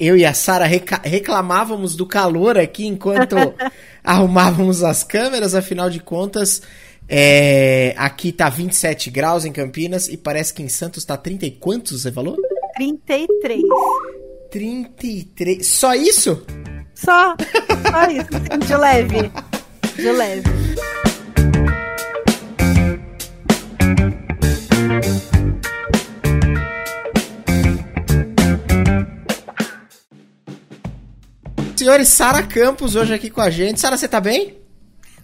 eu e a Sara reclamávamos do calor aqui enquanto arrumávamos as câmeras, afinal de contas, é, aqui tá 27 graus em Campinas e parece que em Santos tá 30 e quantos, você falou? 33. 33. Só isso? Só, só isso, de leve. De leve. Senhores, Sara Campos hoje aqui com a gente. Sara, você tá bem?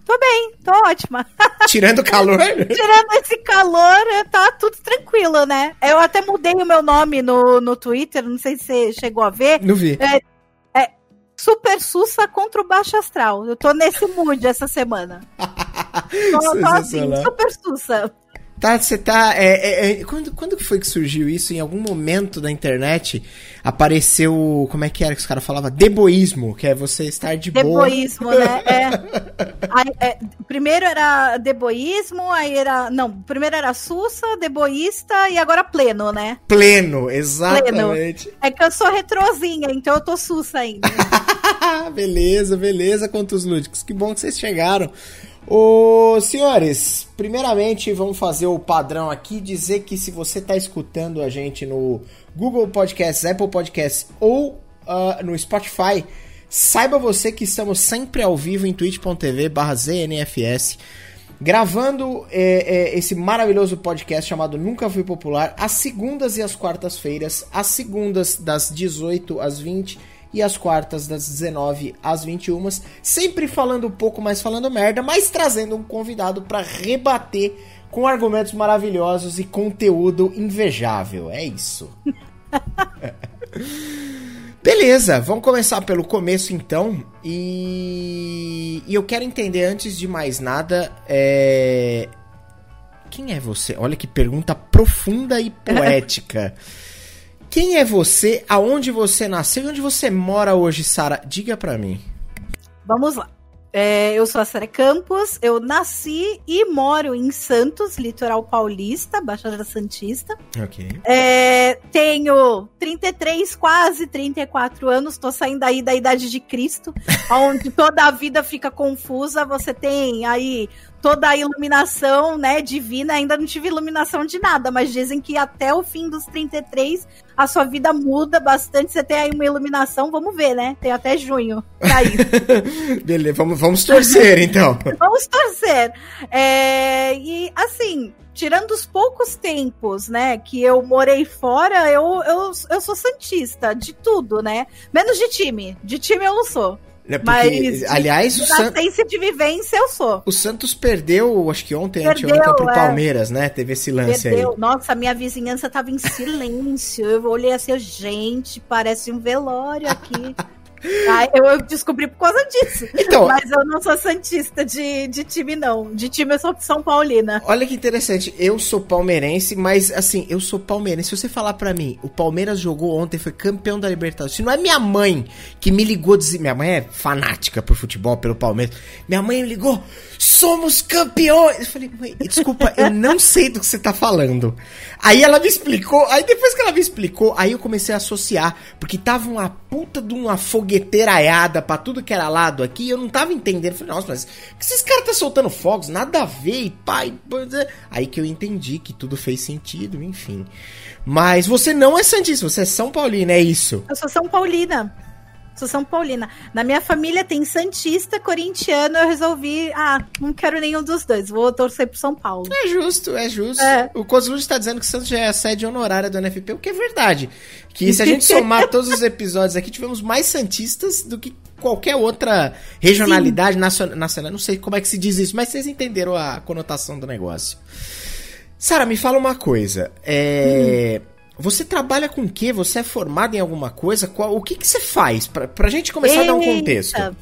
Tô bem, tô ótima. Tirando o calor? Tirando esse calor, tá tudo tranquilo, né? Eu até mudei o meu nome no, no Twitter, não sei se você chegou a ver. Não vi. É, é Super Sussa contra o Baixo Astral. Eu tô nesse mood essa semana. tô, tô assim, Super Sussa. Tá, você tá. É, é, é, quando, quando foi que surgiu isso? Em algum momento da internet apareceu. Como é que era que os caras falavam? Deboísmo, que é você estar de boa. Deboísmo, né? É. Aí, é, primeiro era deboísmo, aí era. Não, primeiro era sussa, deboísta e agora pleno, né? Pleno, exatamente. Pleno. É que eu sou retrozinha, então eu tô sussa ainda. beleza, beleza, quantos lúdicos. Que bom que vocês chegaram. Ô, senhores, primeiramente vamos fazer o padrão aqui, dizer que se você está escutando a gente no Google Podcasts, Apple Podcasts ou uh, no Spotify, saiba você que estamos sempre ao vivo em twitch.tv ZNFS, gravando é, é, esse maravilhoso podcast chamado Nunca Fui Popular, às segundas e às quartas-feiras, às segundas das 18 às 20 e as quartas das 19 às 21, sempre falando um pouco mais falando merda, mas trazendo um convidado para rebater com argumentos maravilhosos e conteúdo invejável. É isso. Beleza, vamos começar pelo começo então. E, e eu quero entender antes de mais nada, é... quem é você? Olha que pergunta profunda e poética. Quem é você? Aonde você nasceu e onde você mora hoje, Sara? Diga para mim. Vamos lá. É, eu sou a Sara Campos, eu nasci e moro em Santos, litoral paulista, Baixada Santista. Ok. É, tenho 33, quase 34 anos, tô saindo aí da idade de Cristo, onde toda a vida fica confusa. Você tem aí toda a iluminação, né, divina. Ainda não tive iluminação de nada, mas dizem que até o fim dos 33 a sua vida muda bastante. Você tem aí uma iluminação, vamos ver, né? Tem até junho pra isso. Beleza, vamos, vamos torcer então. vamos torcer. É, e assim, tirando os poucos tempos, né, que eu morei fora, eu, eu, eu sou santista de tudo, né? Menos de time. De time eu não sou. É porque, Mas, aliás, o Santos. de vivência eu sou. O Santos perdeu, acho que ontem, perdeu, anteontem, pro é. Palmeiras, né? Teve esse lance perdeu. aí. Nossa, minha vizinhança tava em silêncio. eu olhei assim, gente, parece um velório aqui. Ah, eu descobri por causa disso. Então, Mas eu não sou santista de, de time, não. De time eu sou São Paulina. Olha que interessante. Eu sou palmeirense, mas assim, eu sou palmeirense. Se você falar para mim, o Palmeiras jogou ontem, foi campeão da Libertadores. Se não é minha mãe que me ligou, dizer, minha mãe é fanática por futebol, pelo Palmeiras. Minha mãe me ligou, somos campeões. Eu falei, mãe, desculpa, eu não sei do que você tá falando. Aí ela me explicou, aí depois que ela me explicou, aí eu comecei a associar, porque tava uma puta de uma fogueteiraiada pra tudo que era lado aqui, eu não tava entendendo. Falei, nossa, mas que esses caras tá soltando fogos? Nada a ver, pai. É. Aí que eu entendi que tudo fez sentido, enfim. Mas você não é Santista, você é São Paulina, é isso? Eu sou São Paulina. Sou São Paulina. Na minha família tem Santista, corintiano, eu resolvi, ah, não quero nenhum dos dois, vou torcer pro São Paulo. É justo, é justo. É. O Coslude está dizendo que Santos já é a sede honorária do NFP, o que é verdade. Que se a gente somar todos os episódios aqui, tivemos mais Santistas do que qualquer outra regionalidade nacional, nacional. Não sei como é que se diz isso, mas vocês entenderam a conotação do negócio. Sara, me fala uma coisa. É. Hum você trabalha com o quê? Você é formado em alguma coisa? Qual, o que, que você faz? Pra, pra gente começar Eita. a dar um contexto.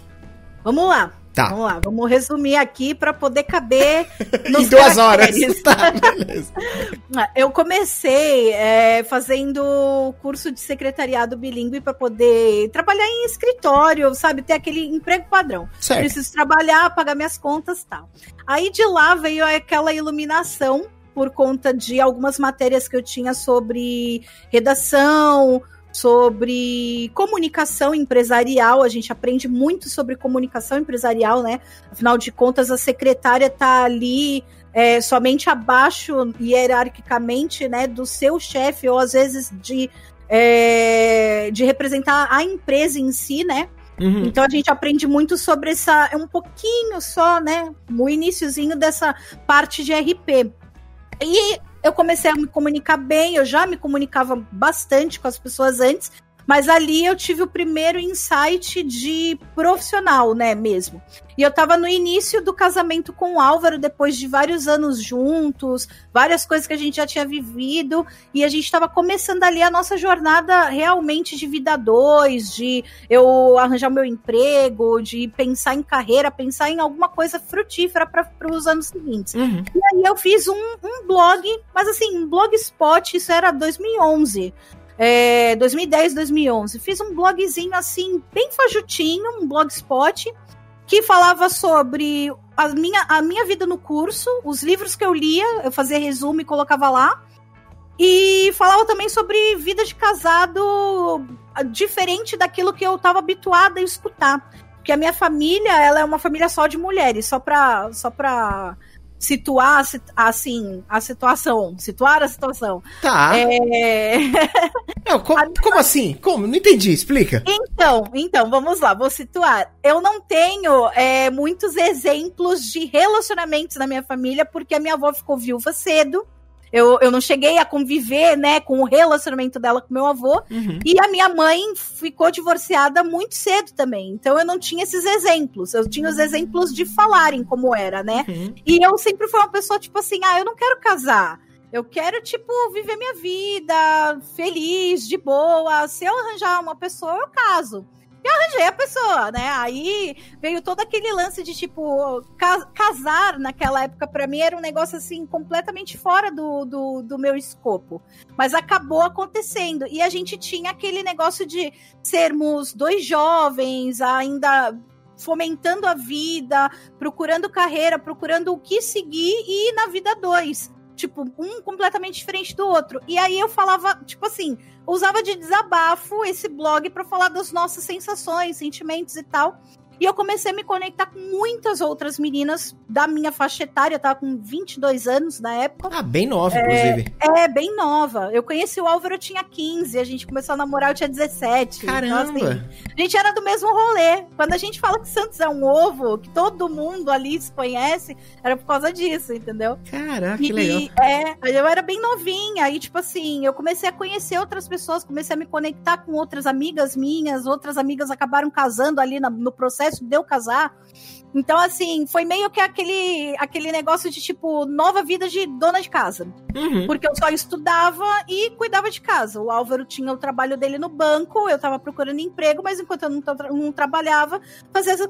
Vamos lá. Tá. Vamos lá, vamos resumir aqui para poder caber em duas horas. Tá, beleza. Eu comecei é, fazendo curso de secretariado bilíngue para poder trabalhar em escritório, sabe, ter aquele emprego padrão. Certo. Preciso trabalhar, pagar minhas contas, tal. Aí de lá veio aquela iluminação por conta de algumas matérias que eu tinha sobre redação, sobre comunicação empresarial. A gente aprende muito sobre comunicação empresarial, né? Afinal de contas, a secretária está ali é, somente abaixo hierarquicamente, né, do seu chefe ou às vezes de é, de representar a empresa em si, né? Uhum. Então a gente aprende muito sobre essa, é um pouquinho só, né, o iníciozinho dessa parte de RP. E eu comecei a me comunicar bem, eu já me comunicava bastante com as pessoas antes, mas ali eu tive o primeiro insight de profissional, né, mesmo. E eu tava no início do casamento com o Álvaro, depois de vários anos juntos, várias coisas que a gente já tinha vivido, e a gente tava começando ali a nossa jornada realmente de vida dois, de eu arranjar o meu emprego, de pensar em carreira, pensar em alguma coisa frutífera para os anos seguintes. Uhum. E aí eu fiz um, um blog, mas assim, um blogspot, isso era 2011 é, 2010, 2011. Fiz um blogzinho assim, bem fajutinho, um blogspot, que falava sobre a minha, a minha vida no curso, os livros que eu lia, eu fazia resumo e colocava lá. E falava também sobre vida de casado diferente daquilo que eu estava habituada a escutar. Porque a minha família, ela é uma família só de mulheres, só pra, só pra situar assim a situação, situar a situação. Tá. É... Não, como, como, assim? Como? Não entendi, explica. Então, então, vamos lá, vou situar. Eu não tenho é, muitos exemplos de relacionamentos na minha família, porque a minha avó ficou viúva cedo. Eu, eu não cheguei a conviver, né, com o relacionamento dela com meu avô. Uhum. E a minha mãe ficou divorciada muito cedo também. Então eu não tinha esses exemplos. Eu tinha os exemplos de falarem como era, né? Uhum. E eu sempre fui uma pessoa, tipo assim, ah, eu não quero casar. Eu quero, tipo, viver minha vida feliz, de boa. Se eu arranjar uma pessoa, eu caso. Arranjei a pessoa, né? Aí veio todo aquele lance de, tipo, casar naquela época, para mim, era um negócio, assim, completamente fora do, do, do, meu escopo. Mas acabou acontecendo. E a gente tinha aquele negócio de sermos dois jovens, ainda fomentando a vida, procurando carreira, procurando o que seguir e ir na vida dois tipo, um completamente diferente do outro. E aí eu falava, tipo assim, usava de desabafo esse blog para falar das nossas sensações, sentimentos e tal. E eu comecei a me conectar com muitas outras meninas da minha faixa etária, eu tava com 22 anos na época. Ah, bem nova, é, inclusive. É, bem nova. Eu conheci o Álvaro, eu tinha 15, a gente começou a namorar, eu tinha 17. Caramba! Então, assim, a gente era do mesmo rolê. Quando a gente fala que Santos é um ovo, que todo mundo ali se conhece, era por causa disso, entendeu? Caraca, que legal. E, é, eu era bem novinha, aí, tipo assim, eu comecei a conhecer outras pessoas, comecei a me conectar com outras amigas minhas, outras amigas acabaram casando ali na, no processo processo de eu casar. Então, assim, foi meio que aquele, aquele negócio de, tipo, nova vida de dona de casa. Uhum. Porque eu só estudava e cuidava de casa. O Álvaro tinha o trabalho dele no banco, eu tava procurando emprego, mas enquanto eu não, não trabalhava, fazia as,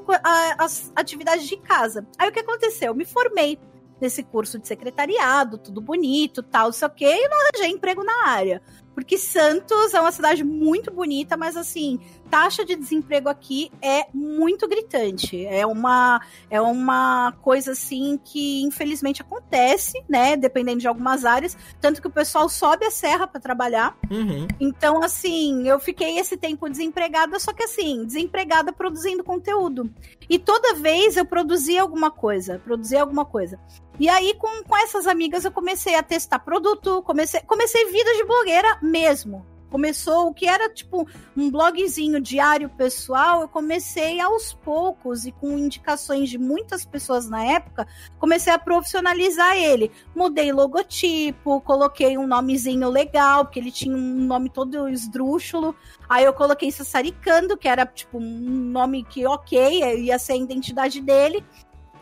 as atividades de casa. Aí o que aconteceu? Eu me formei nesse curso de secretariado, tudo bonito, tal, sei o quê, e não arranjei emprego na área. Porque Santos é uma cidade muito bonita, mas assim, taxa de desemprego aqui é muito gritante. É uma, é uma coisa assim que infelizmente acontece, né? Dependendo de algumas áreas. Tanto que o pessoal sobe a serra para trabalhar. Uhum. Então, assim, eu fiquei esse tempo desempregada, só que assim, desempregada produzindo conteúdo. E toda vez eu produzia alguma coisa, produzia alguma coisa. E aí, com, com essas amigas, eu comecei a testar produto, comecei, comecei vida de blogueira mesmo. Começou o que era tipo um blogzinho diário pessoal, eu comecei aos poucos e com indicações de muitas pessoas na época, comecei a profissionalizar ele. Mudei logotipo, coloquei um nomezinho legal, porque ele tinha um nome todo esdrúxulo. Aí eu coloquei Sassaricando, que era tipo um nome que ok, ia ser a identidade dele.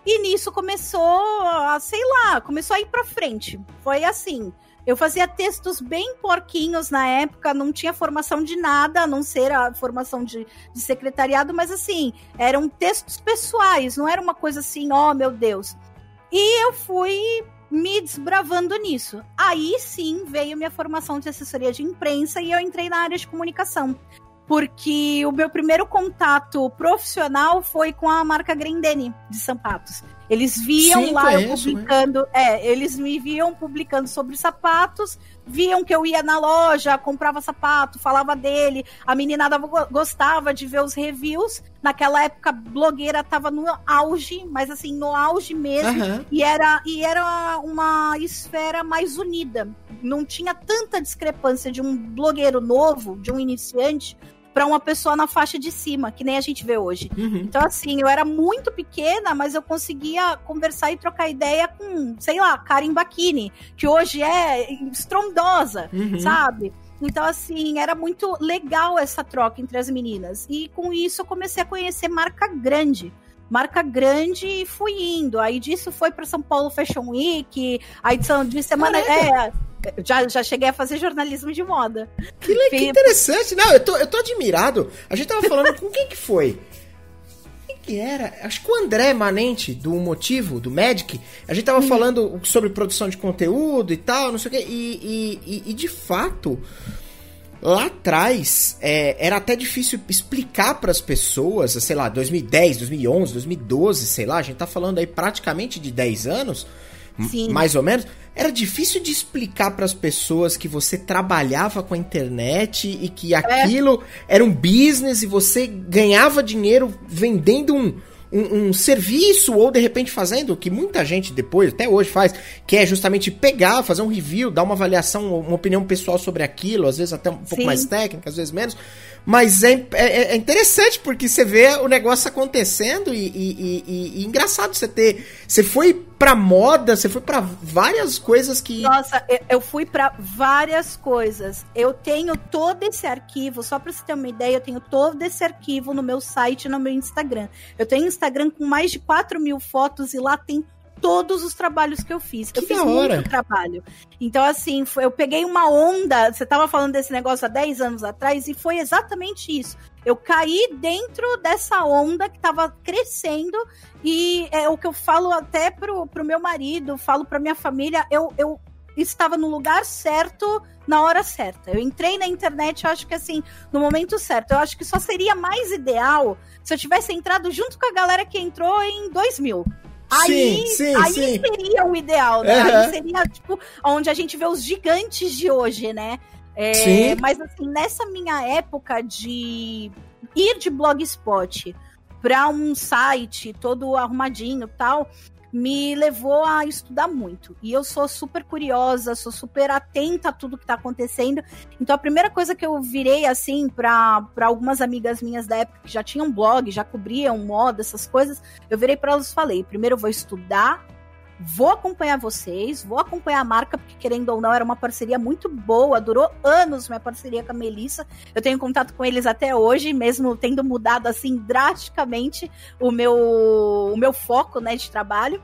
E nisso começou a, sei lá, começou a ir pra frente. Foi assim. Eu fazia textos bem porquinhos na época, não tinha formação de nada, a não ser a formação de, de secretariado, mas assim, eram textos pessoais, não era uma coisa assim, ó oh, meu Deus. E eu fui me desbravando nisso. Aí sim veio minha formação de assessoria de imprensa e eu entrei na área de comunicação. porque o meu primeiro contato profissional foi com a marca Grendene de sapatos. Eles viam Sim, lá eu publicando, é, eles me viam publicando sobre sapatos, viam que eu ia na loja, comprava sapato, falava dele, a meninada gostava de ver os reviews. Naquela época, blogueira tava no auge, mas assim, no auge mesmo, uhum. e, era, e era uma esfera mais unida. Não tinha tanta discrepância de um blogueiro novo, de um iniciante, para uma pessoa na faixa de cima, que nem a gente vê hoje. Uhum. Então, assim, eu era muito pequena, mas eu conseguia conversar e trocar ideia com, sei lá, Karen Bakini, que hoje é estrondosa, uhum. sabe? Então, assim, era muito legal essa troca entre as meninas. E com isso eu comecei a conhecer marca grande marca grande e fui indo. Aí disso foi para São Paulo Fashion Week, a edição de semana. É, já, já cheguei a fazer jornalismo de moda. Que, que interessante. Não, eu tô, eu tô admirado. A gente tava falando com quem que foi? Quem que era? Acho que o André Manente, do Motivo, do Magic. A gente tava hum. falando sobre produção de conteúdo e tal, não sei o quê. E, e, e, e de fato, lá atrás é, era até difícil explicar para as pessoas, sei lá, 2010, 2011, 2012, sei lá, a gente tá falando aí praticamente de 10 anos, Sim. mais ou menos era difícil de explicar para as pessoas que você trabalhava com a internet e que é. aquilo é. era um business e você ganhava dinheiro vendendo um, um, um, serviço ou de repente fazendo o que muita gente depois, até hoje faz, que é justamente pegar, fazer um review, dar uma avaliação, uma opinião pessoal sobre aquilo, às vezes até um pouco Sim. mais técnica, às vezes menos. Mas é, é, é, interessante porque você vê o negócio acontecendo e, e, e, e engraçado você ter. Você foi pra moda, você foi para várias coisas que. Nossa, eu fui para várias coisas. Eu tenho todo esse arquivo, só pra você ter uma ideia, eu tenho todo esse arquivo no meu site e no meu Instagram. Eu tenho Instagram com mais de 4 mil fotos e lá tem todos os trabalhos que eu fiz. Que eu fiz hora. muito trabalho. Então, assim, foi, eu peguei uma onda. Você estava falando desse negócio há 10 anos atrás, e foi exatamente isso. Eu caí dentro dessa onda que estava crescendo, e é o que eu falo até pro, pro meu marido, falo pra minha família, eu, eu estava no lugar certo na hora certa. Eu entrei na internet, eu acho que assim, no momento certo. Eu acho que só seria mais ideal se eu tivesse entrado junto com a galera que entrou em 2000. Aí, sim, sim, aí sim. seria o ideal, né? Uhum. Aí seria, tipo, onde a gente vê os gigantes de hoje, né? É, sim. Mas, assim, nessa minha época de ir de blogspot para um site todo arrumadinho tal, me levou a estudar muito. E eu sou super curiosa, sou super atenta a tudo que tá acontecendo. Então a primeira coisa que eu virei assim para algumas amigas minhas da época que já tinham blog, já cobriam moda, essas coisas, eu virei para elas e falei: primeiro eu vou estudar Vou acompanhar vocês, vou acompanhar a marca, porque querendo ou não, era uma parceria muito boa, durou anos minha parceria com a Melissa. Eu tenho contato com eles até hoje, mesmo tendo mudado assim drasticamente o meu, o meu foco né, de trabalho.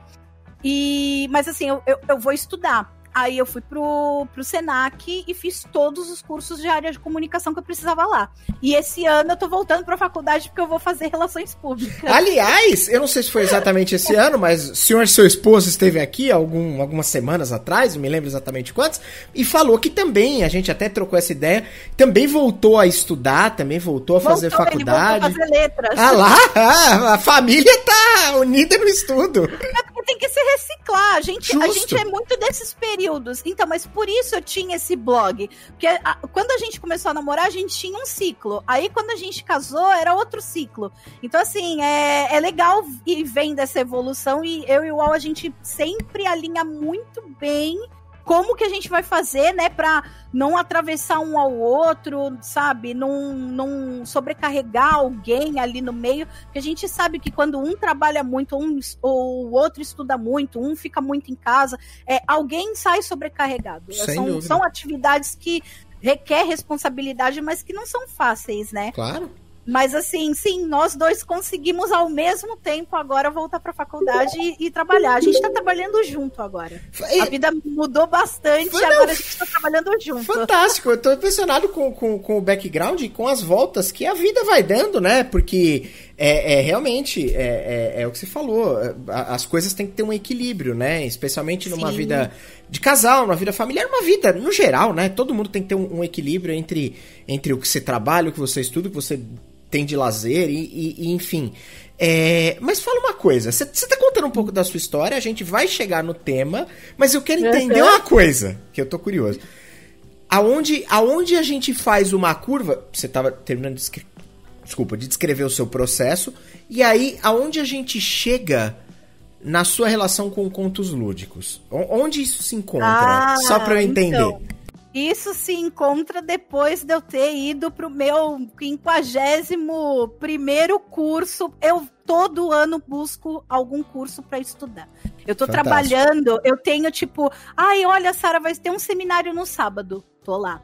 E, mas assim, eu, eu, eu vou estudar. Aí eu fui pro, pro Senac e fiz todos os cursos de área de comunicação que eu precisava lá. E esse ano eu tô voltando pra faculdade porque eu vou fazer relações públicas. Aliás, eu não sei se foi exatamente esse ano, mas o senhor seu esposo esteve aqui algum, algumas semanas atrás, não me lembro exatamente quantas, e falou que também, a gente até trocou essa ideia, também voltou a estudar, também voltou a fazer voltou, faculdade. Ele voltou a fazer letras. Ah lá, a família tá unida no estudo. É tem que se reciclar. A gente, a gente é muito desses períodos. Então, mas por isso eu tinha esse blog. Porque a, quando a gente começou a namorar, a gente tinha um ciclo. Aí, quando a gente casou, era outro ciclo. Então, assim, é, é legal e vem dessa evolução. E eu e o Al, a gente sempre alinha muito bem como que a gente vai fazer, né, para não atravessar um ao outro, sabe? Não, não sobrecarregar alguém ali no meio, porque a gente sabe que quando um trabalha muito, um, ou o outro estuda muito, um fica muito em casa, é, alguém sai sobrecarregado. São, são atividades que requer responsabilidade, mas que não são fáceis, né? Claro. Mas assim, sim, nós dois conseguimos ao mesmo tempo agora voltar para a faculdade e, e, trabalhar. A gente está trabalhando junto agora. A vida mudou bastante e agora a gente está trabalhando junto. Fantástico, eu estou impressionado com, com, com o background e com as voltas que a vida vai dando, né? Porque é, é realmente é, é, é, o que você falou. As coisas têm que ter um equilíbrio, né? Especialmente numa Sim. vida de casal, numa vida familiar, uma vida no geral, né? Todo mundo tem que ter um, um, equilíbrio entre, entre o que você trabalha, o que você estuda, o que você tem de lazer e, e, e enfim. É, mas fala uma coisa, você tá contando um pouco da sua história, a gente vai chegar no tema, mas eu quero entender uma coisa, que eu tô curioso. Aonde, aonde a gente faz uma curva, você tava terminando de desculpa, de descrever o seu processo. E aí, aonde a gente chega na sua relação com contos lúdicos? Onde isso se encontra? Ah, Só para eu entender. Então, isso se encontra depois de eu ter ido pro meu 51 primeiro curso. Eu todo ano busco algum curso para estudar. Eu tô Fantástico. trabalhando, eu tenho tipo, ai, olha, Sara, vai ter um seminário no sábado. Tô lá.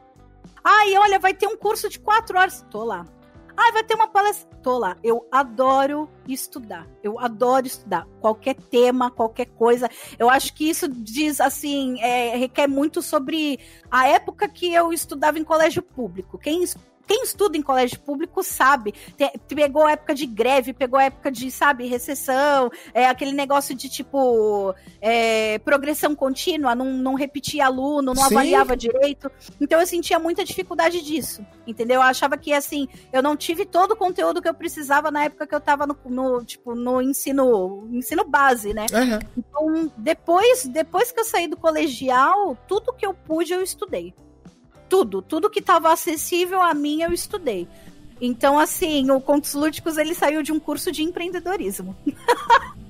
Ai, olha, vai ter um curso de quatro horas. Tô lá. Ah, vai ter uma palestra. Tô lá. Eu adoro estudar. Eu adoro estudar. Qualquer tema, qualquer coisa. Eu acho que isso diz, assim, é, requer muito sobre a época que eu estudava em colégio público. Quem quem estuda em colégio público sabe. Te, pegou época de greve, pegou época de, sabe, recessão, é, aquele negócio de tipo é, progressão contínua, não, não repetia aluno, não Sim. avaliava direito. Então eu sentia muita dificuldade disso. Entendeu? Eu achava que assim, eu não tive todo o conteúdo que eu precisava na época que eu tava no, no tipo, no ensino, ensino base, né? Uhum. Então, depois, depois que eu saí do colegial, tudo que eu pude eu estudei tudo, tudo que estava acessível a mim eu estudei. Então, assim, o Contos Lúdicos ele saiu de um curso de empreendedorismo.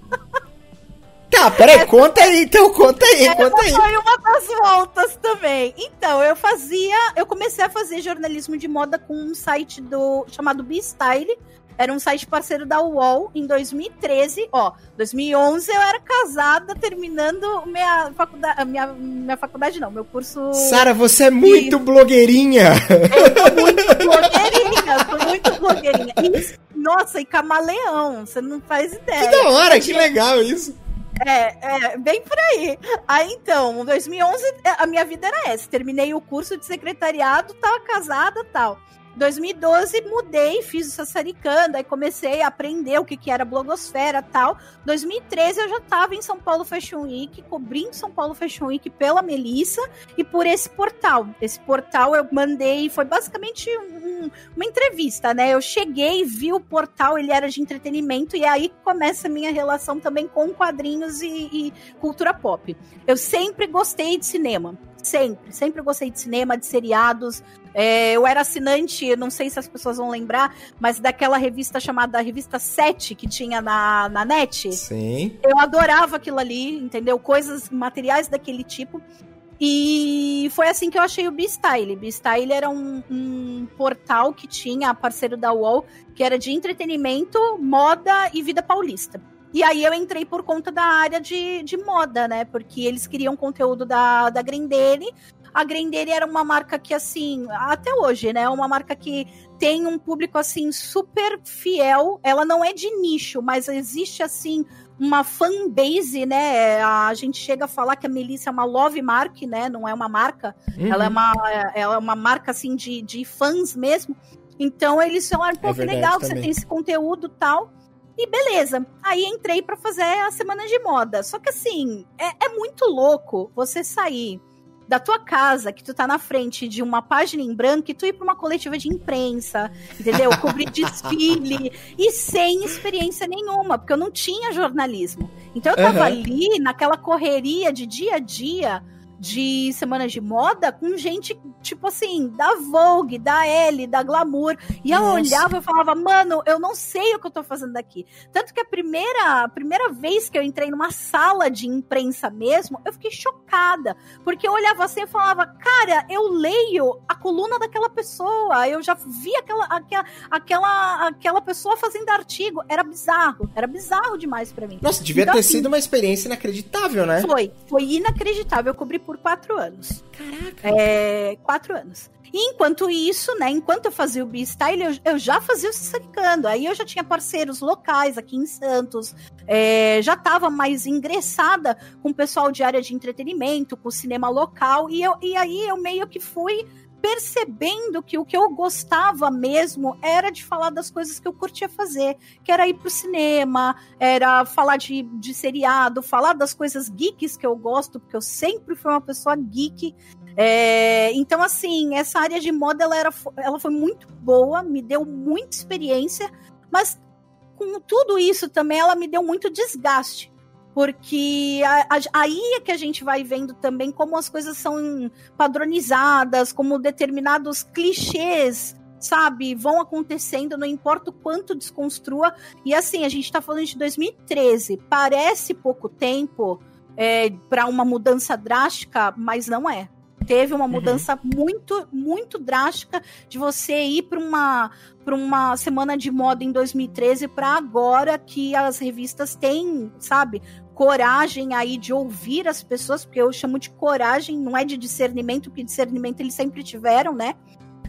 Tá, peraí, é, conta aí, então, conta aí, é, conta aí. Foi uma das voltas também. Então, eu fazia, eu comecei a fazer jornalismo de moda com um site do chamado B-Style, era um site parceiro da UOL em 2013. Ó, 2011 eu era casada, terminando minha faculdade. Minha, minha faculdade, não, meu curso. Sara, você é muito de... blogueirinha! Eu tô muito blogueirinha, tô muito blogueirinha. E, nossa, e camaleão, você não faz ideia. Que da hora, que legal isso. É, é, bem por aí. Aí então, em 2011, a minha vida era essa. Terminei o curso de secretariado, tava casada tal. 2012 mudei, fiz o Sassaricando, aí comecei a aprender o que, que era blogosfera tal. 2013 eu já estava em São Paulo Fashion Week, cobrindo São Paulo Fashion Week pela Melissa e por esse portal. Esse portal eu mandei, foi basicamente um, uma entrevista, né? Eu cheguei, vi o portal, ele era de entretenimento e aí começa a minha relação também com quadrinhos e, e cultura pop. Eu sempre gostei de cinema. Sempre, sempre gostei de cinema, de seriados. É, eu era assinante, não sei se as pessoas vão lembrar, mas daquela revista chamada Revista 7 que tinha na, na net. Sim. Eu adorava aquilo ali, entendeu? Coisas, materiais daquele tipo. E foi assim que eu achei o B-Style. B-Style era um, um, portal que tinha, parceiro da UOL, que era de entretenimento, moda e vida paulista. E aí eu entrei por conta da área de, de moda, né? Porque eles queriam conteúdo da, da Grendene. A Grendene era uma marca que, assim, até hoje, né? É uma marca que tem um público, assim, super fiel. Ela não é de nicho, mas existe, assim, uma fanbase, né? A gente chega a falar que a Melissa é uma love mark, né? Não é uma marca. Uhum. Ela, é uma, ela é uma marca, assim, de, de fãs mesmo. Então eles falaram, pô, é que legal você tem esse conteúdo tal. E beleza. Aí entrei para fazer a semana de moda. Só que assim, é, é, muito louco você sair da tua casa, que tu tá na frente de uma página em branco, e tu ir pra uma coletiva de imprensa, entendeu? Cobrir desfile, e sem experiência nenhuma, porque eu não tinha jornalismo. Então eu tava uhum. ali naquela correria de dia a dia de semanas de moda com gente, tipo assim, da Vogue, da Elle, da Glamour. E eu Nossa. olhava e falava, mano, eu não sei o que eu tô fazendo aqui. Tanto que a primeira, a primeira vez que eu entrei numa sala de imprensa mesmo, eu fiquei chocada. Porque eu olhava assim e falava, cara, eu leio a coluna daquela pessoa, eu já vi aquela, aquela, aquela, aquela pessoa fazendo artigo. Era bizarro, era bizarro demais para mim. Nossa, devia então, ter assim, sido uma experiência inacreditável, né? Foi, foi inacreditável. Eu cobri por quatro anos. Caraca! É, quatro anos. E enquanto isso, né, enquanto eu fazia o B-Style, eu, eu, já fazia o Sassaricando. Aí eu já tinha parceiros locais aqui em Santos, é, já estava mais ingressada com o pessoal de área de entretenimento, com o cinema local, e, eu, e aí eu meio que fui percebendo que o que eu gostava mesmo era de falar das coisas que eu curtia fazer, que era ir pro cinema, era falar de, de seriado, falar das coisas geeks que eu gosto, porque eu sempre fui uma pessoa geek. É, então, assim, essa área de moda ela, era, ela foi muito boa, me deu muita experiência, mas com tudo isso também ela me deu muito desgaste porque aí é que a gente vai vendo também como as coisas são padronizadas, como determinados clichês, sabe, vão acontecendo, não importa o quanto desconstrua. E assim, a gente tá falando de 2013, parece pouco tempo é, para uma mudança drástica, mas não é teve uma uhum. mudança uhum. muito, muito drástica de você ir para uma para uma semana de moda em 2013 para agora que as revistas têm, sabe, coragem aí de ouvir as pessoas, porque eu chamo de coragem, não é de discernimento, porque discernimento eles sempre tiveram, né?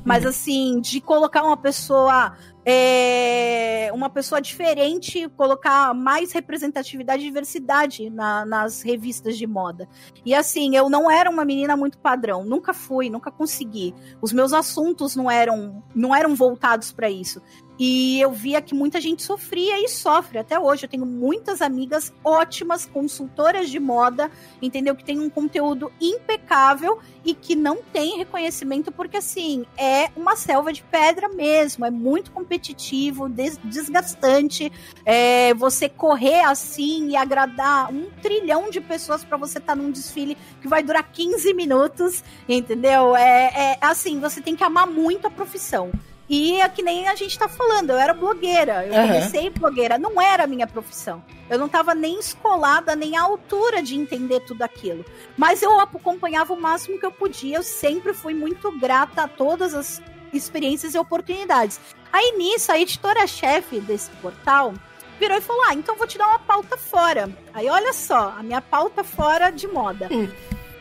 Mas uhum. assim, de colocar uma pessoa é, uma pessoa diferente, colocar mais representatividade e diversidade na, nas revistas de moda. E assim, eu não era uma menina muito padrão, nunca fui, nunca consegui. Os meus assuntos não eram, não eram voltados para isso. E eu via que muita gente sofria e sofre até hoje. Eu tenho muitas amigas ótimas, consultoras de moda, entendeu? Que tem um conteúdo impecável e que não tem reconhecimento, porque assim, é uma selva de pedra mesmo, é muito competitivo, des desgastante. É, você correr assim e agradar um trilhão de pessoas para você estar tá num desfile que vai durar 15 minutos, entendeu? É, é assim, você tem que amar muito a profissão. E é que nem a gente tá falando, eu era blogueira, eu uhum. comecei blogueira, não era a minha profissão. Eu não estava nem escolada, nem à altura de entender tudo aquilo. Mas eu acompanhava o máximo que eu podia, eu sempre fui muito grata a todas as experiências e oportunidades. Aí nisso, a editora-chefe desse portal virou e falou: Ah, então vou te dar uma pauta fora. Aí olha só, a minha pauta fora de moda. Hum.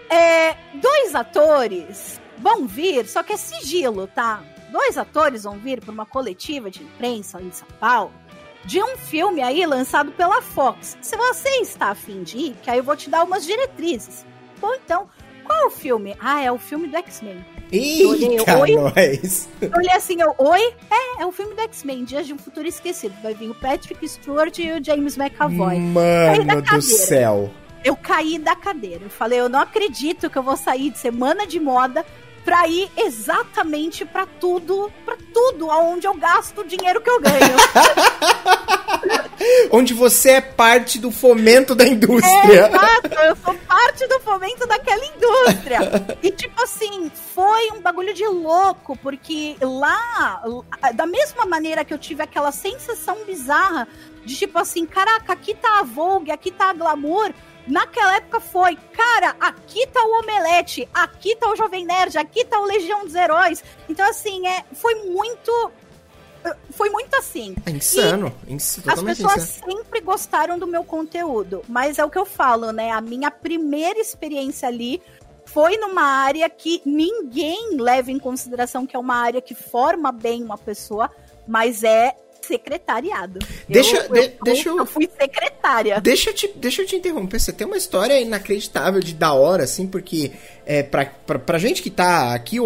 É, dois atores vão vir, só que é sigilo, tá? Dois atores vão vir para uma coletiva de imprensa em São Paulo de um filme aí lançado pela Fox. Se você está afim de ir, que aí eu vou te dar umas diretrizes. Bom, então, qual é o filme? Ah, é o filme do X-Men. Eita, oi. nós! Eu olhei assim, eu, oi? É, é o filme do X-Men, Dias de um Futuro Esquecido. Vai vir o Patrick Stewart e o James McAvoy. Mano do céu! Eu caí da cadeira. Eu falei, eu não acredito que eu vou sair de semana de moda pra ir exatamente para tudo, para tudo aonde eu gasto o dinheiro que eu ganho. onde você é parte do fomento da indústria. É, exato, eu sou parte do fomento daquela indústria. E tipo assim, foi um bagulho de louco, porque lá, da mesma maneira que eu tive aquela sensação bizarra de tipo assim, caraca, aqui tá a Vogue, aqui tá a Glamour, Naquela época foi, cara, aqui tá o Omelete, aqui tá o Jovem Nerd, aqui tá o Legião dos Heróis. Então, assim, é, foi muito. Foi muito assim. É insano. Ins as pessoas insano. sempre gostaram do meu conteúdo. Mas é o que eu falo, né? A minha primeira experiência ali foi numa área que ninguém leva em consideração que é uma área que forma bem uma pessoa, mas é secretariado. Deixa eu, de, deixa eu, eu fui secretária. Deixa eu, te, deixa eu te interromper. Você tem uma história inacreditável de da hora, assim, porque é, pra, pra, pra gente que tá aqui,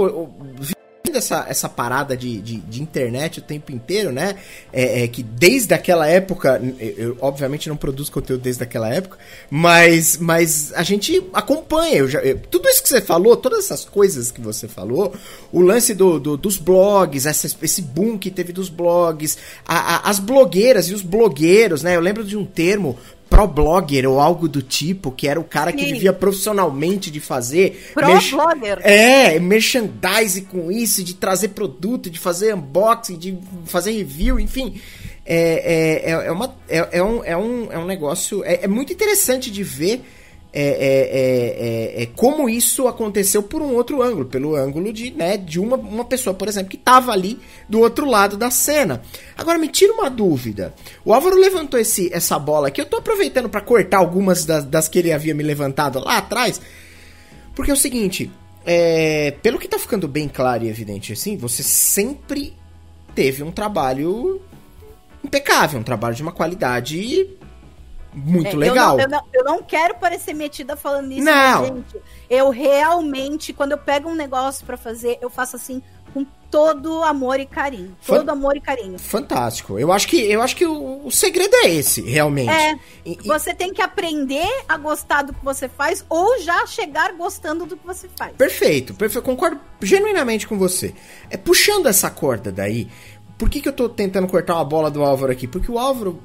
essa, essa parada de, de, de, internet o tempo inteiro, né? É, é, que desde aquela época, eu obviamente não produzo conteúdo desde aquela época, mas, mas a gente acompanha. Eu já, eu, tudo isso que você falou, todas essas coisas que você falou, o lance do, do dos blogs, essa, esse boom que teve dos blogs, a, a, as blogueiras e os blogueiros, né? Eu lembro de um termo pro-blogger ou algo do tipo, que era o cara que Sim. vivia profissionalmente de fazer. Pro-blogger. É, merchandising com isso, de trazer produto, de fazer unboxing, de fazer review, enfim. É, é, é, é uma, é, é, um, é, um, é um negócio. É, é muito interessante de ver é, é, é, é, como isso aconteceu por um outro ângulo, pelo ângulo de, né, de uma, uma pessoa, por exemplo, que estava ali do outro lado da cena. Agora me tira uma dúvida. O Álvaro levantou esse, essa bola aqui, eu tô aproveitando para cortar algumas das, das que ele havia me levantado lá atrás, porque é o seguinte, é, pelo que tá ficando bem claro e evidente assim, você sempre teve um trabalho impecável, um trabalho de uma qualidade Muito é, legal. Eu não, eu, não, eu não, quero parecer metida falando isso, não. gente. Eu realmente, quando eu pego um negócio para fazer, eu faço assim com todo amor e carinho. Todo Fan amor e carinho. Fantástico. Eu acho que, eu acho que o, o segredo é esse, realmente. É. E, você tem que aprender a gostar do que você faz ou já chegar gostando do que você faz. Perfeito, perfeito. Concordo genuinamente com você. É puxando essa corda daí. Por que, que eu tô tentando cortar uma bola do Álvaro aqui? Porque o Álvaro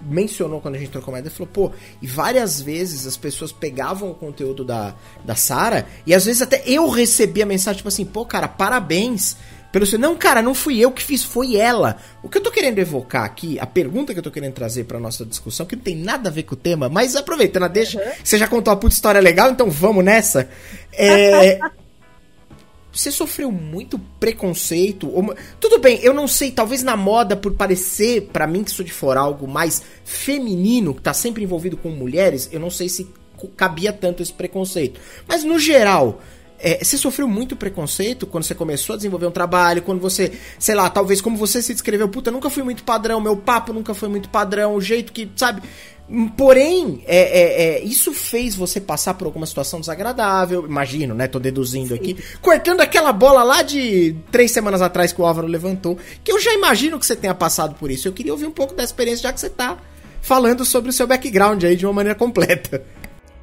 mencionou quando a gente trocou uma ideia, falou, pô, e várias vezes as pessoas pegavam o conteúdo da, da Sara e às vezes até eu recebia mensagem tipo assim, pô, cara, parabéns pelo seu. Não, cara, não fui eu que fiz, foi ela. O que eu tô querendo evocar aqui, a pergunta que eu tô querendo trazer pra nossa discussão, que não tem nada a ver com o tema, mas aproveitando deixa, uhum. você já contou uma puta história legal, então vamos nessa. É. Você sofreu muito preconceito? Tudo bem, eu não sei, talvez na moda, por parecer, para mim que sou de fora, algo mais feminino, que tá sempre envolvido com mulheres, eu não sei se cabia tanto esse preconceito. Mas no geral, é, você sofreu muito preconceito quando você começou a desenvolver um trabalho, quando você, sei lá, talvez como você se descreveu, puta, nunca fui muito padrão, meu papo nunca foi muito padrão, o jeito que, sabe? Porém, é, é, é, isso fez você passar por alguma situação desagradável, imagino, né? Tô deduzindo Sim. aqui. Cortando aquela bola lá de três semanas atrás que o Álvaro levantou, que eu já imagino que você tenha passado por isso. Eu queria ouvir um pouco da experiência, já que você tá falando sobre o seu background aí de uma maneira completa.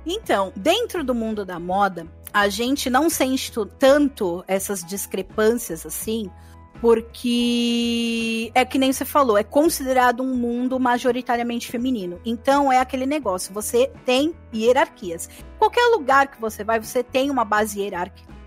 Então, dentro do mundo da moda, a gente não sente tanto essas discrepâncias assim, porque é que nem você falou, é considerado um mundo majoritariamente feminino. Então é aquele negócio, você tem hierarquias. Qualquer lugar que você vai, você tem uma base hierárquica.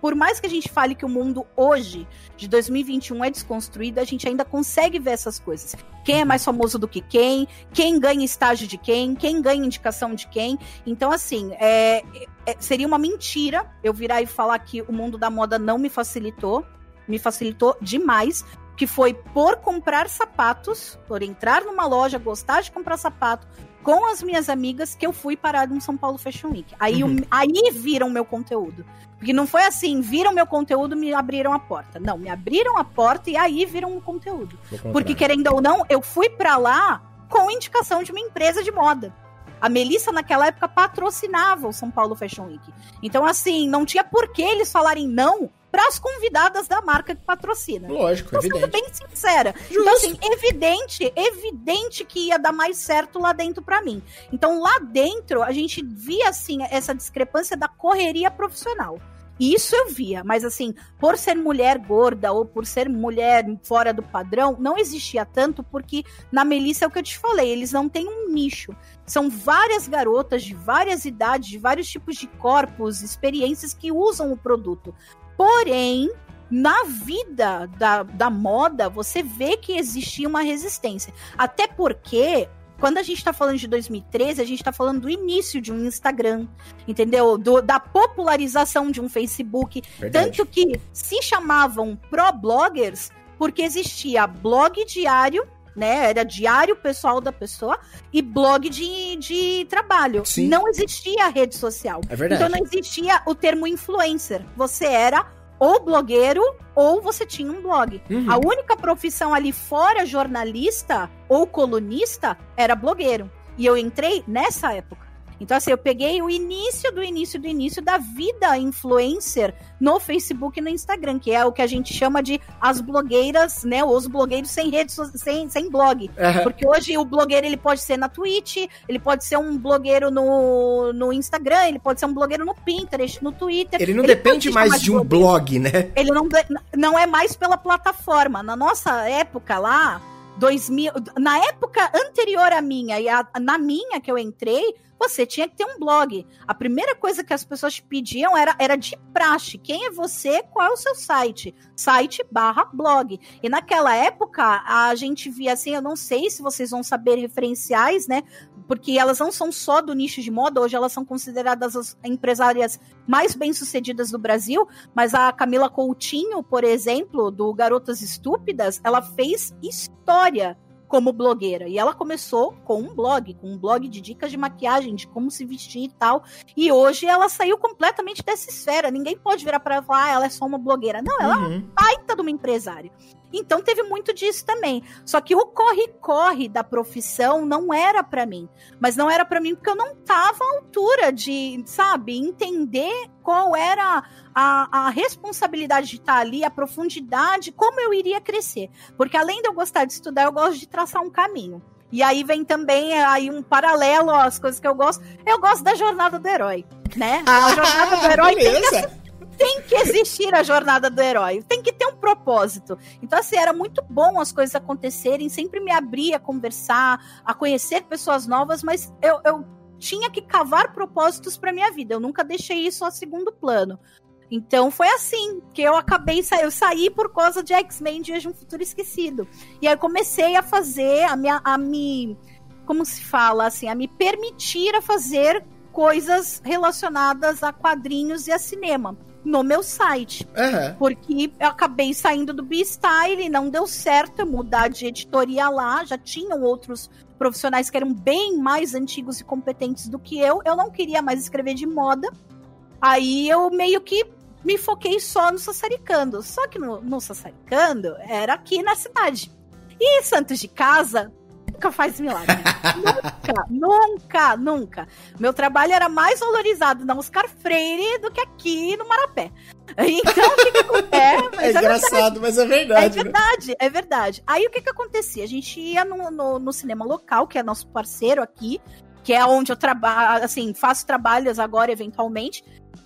Por mais que a gente fale que o mundo hoje, de 2021, é desconstruído, a gente ainda consegue ver essas coisas. Quem é mais famoso do que quem, quem ganha estágio de quem, quem ganha indicação de quem. Então, assim, é, é, seria uma mentira eu virar e falar que o mundo da moda não me facilitou me facilitou demais, que foi por comprar sapatos, por entrar numa loja, gostar de comprar sapato com as minhas amigas que eu fui parar no São Paulo Fashion Week. Aí, uhum. aí viram meu conteúdo. Porque não foi assim, viram meu conteúdo, me abriram a porta. Não, me abriram a porta e aí viram o conteúdo. Porque querendo ou não, eu fui para lá com indicação de uma empresa de moda. A Melissa, naquela época, patrocinava o São Paulo Fashion Week. Então, assim, não tinha por que eles falarem não para as convidadas da marca que patrocina. Lógico, Tô evidente. bem sincera. Justo. Então, assim, evidente, evidente que ia dar mais certo lá dentro para mim. Então, lá dentro, a gente via, assim, essa discrepância da correria profissional. Isso eu via, mas assim, por ser mulher gorda ou por ser mulher fora do padrão, não existia tanto, porque na Melissa é o que eu te falei, eles não têm um nicho. São várias garotas de várias idades, de vários tipos de corpos, experiências que usam o produto. Porém, na vida da, da moda, você vê que existia uma resistência. Até porque quando a gente está falando de 2013, a gente está falando do início de um Instagram, entendeu? Do, da popularização de um Facebook. Verdade. Tanto que se chamavam pro-bloggers porque existia blog diário, né? Era diário pessoal da pessoa e blog de, de trabalho. Sim. Não existia rede social. É verdade. Então não existia o termo influencer. Você era ou blogueiro ou você tinha um blog. Uhum. A única profissão ali fora jornalista ou colunista era blogueiro. E eu entrei nessa época. Então, assim, eu peguei o início do início do início da vida influencer no Facebook e no Instagram, que é o que a gente chama de as blogueiras, né? Os blogueiros sem redes, sem, sem blog. Uhum. Porque hoje o blogueiro ele pode ser na Twitch, ele pode ser um blogueiro no, no Instagram, ele pode ser um blogueiro no Pinterest, no Twitter. Ele não ele depende mais de um blog, né? Ele não, não é mais pela plataforma. Na nossa época lá, 2000, na época anterior à minha e a, na minha que eu entrei, você tinha que ter um blog. A primeira coisa que as pessoas pediam era, era de praxe. Quem é você? Qual é o seu site? Site barra blog. E naquela época, a gente via assim, eu não sei se vocês vão saber referenciais, né? Porque elas não são só do nicho de moda, hoje elas são consideradas as empresárias mais bem-sucedidas do Brasil, mas a Camila Coutinho, por exemplo, do Garotas Estúpidas, ela fez história como blogueira. E ela começou com um blog, com um blog de dicas de maquiagem, de como se vestir e tal. E hoje ela saiu completamente dessa esfera. Ninguém pode virar para ela e falar, ah, ela é só uma blogueira. Não, ela uhum. é uma baita de uma empresária. Então teve muito disso também. Só que o corre-corre da profissão não era para mim. Mas não era para mim porque eu não tava à altura de, sabe, entender qual era a, a responsabilidade de estar ali, a profundidade, como eu iria crescer. Porque além de eu gostar de estudar, eu gosto de traçar um caminho. E aí vem também aí um paralelo às coisas que eu gosto. Eu gosto da jornada do herói, né? A jornada do herói tem que, tem que existir a jornada do herói. Tem que ter um propósito. Então, assim, era muito bom as coisas acontecerem. Sempre me abria a conversar, a conhecer pessoas novas, mas eu, eu tinha que cavar propósitos para minha vida. Eu nunca deixei isso a segundo plano. Então foi assim que eu acabei eu saí por causa de X-Men Dias de um Futuro Esquecido. E aí comecei a fazer a minha a me como se fala assim, a me permitir a fazer coisas relacionadas a quadrinhos e a cinema no meu site. Uhum. Porque eu acabei saindo do B-Style e não deu certo mudar de editoria lá. Já tinham outros profissionais que eram bem mais antigos e competentes do que eu. Eu não queria mais escrever de moda. Aí eu meio que me foquei só no Sassaricando. Só que no, no Sassaricando era aqui na cidade. E Santos de Casa nunca faz milagre. nunca, nunca, nunca. Meu trabalho era mais valorizado na Oscar Freire do que aqui no Marapé. Então, o que, que acontece? É, é engraçado, mas é verdade. É verdade, né? é verdade. Aí o que que acontecia? A gente ia no, no, no cinema local, que é nosso parceiro aqui, que é onde eu trabalho, assim, faço trabalhos agora eventualmente.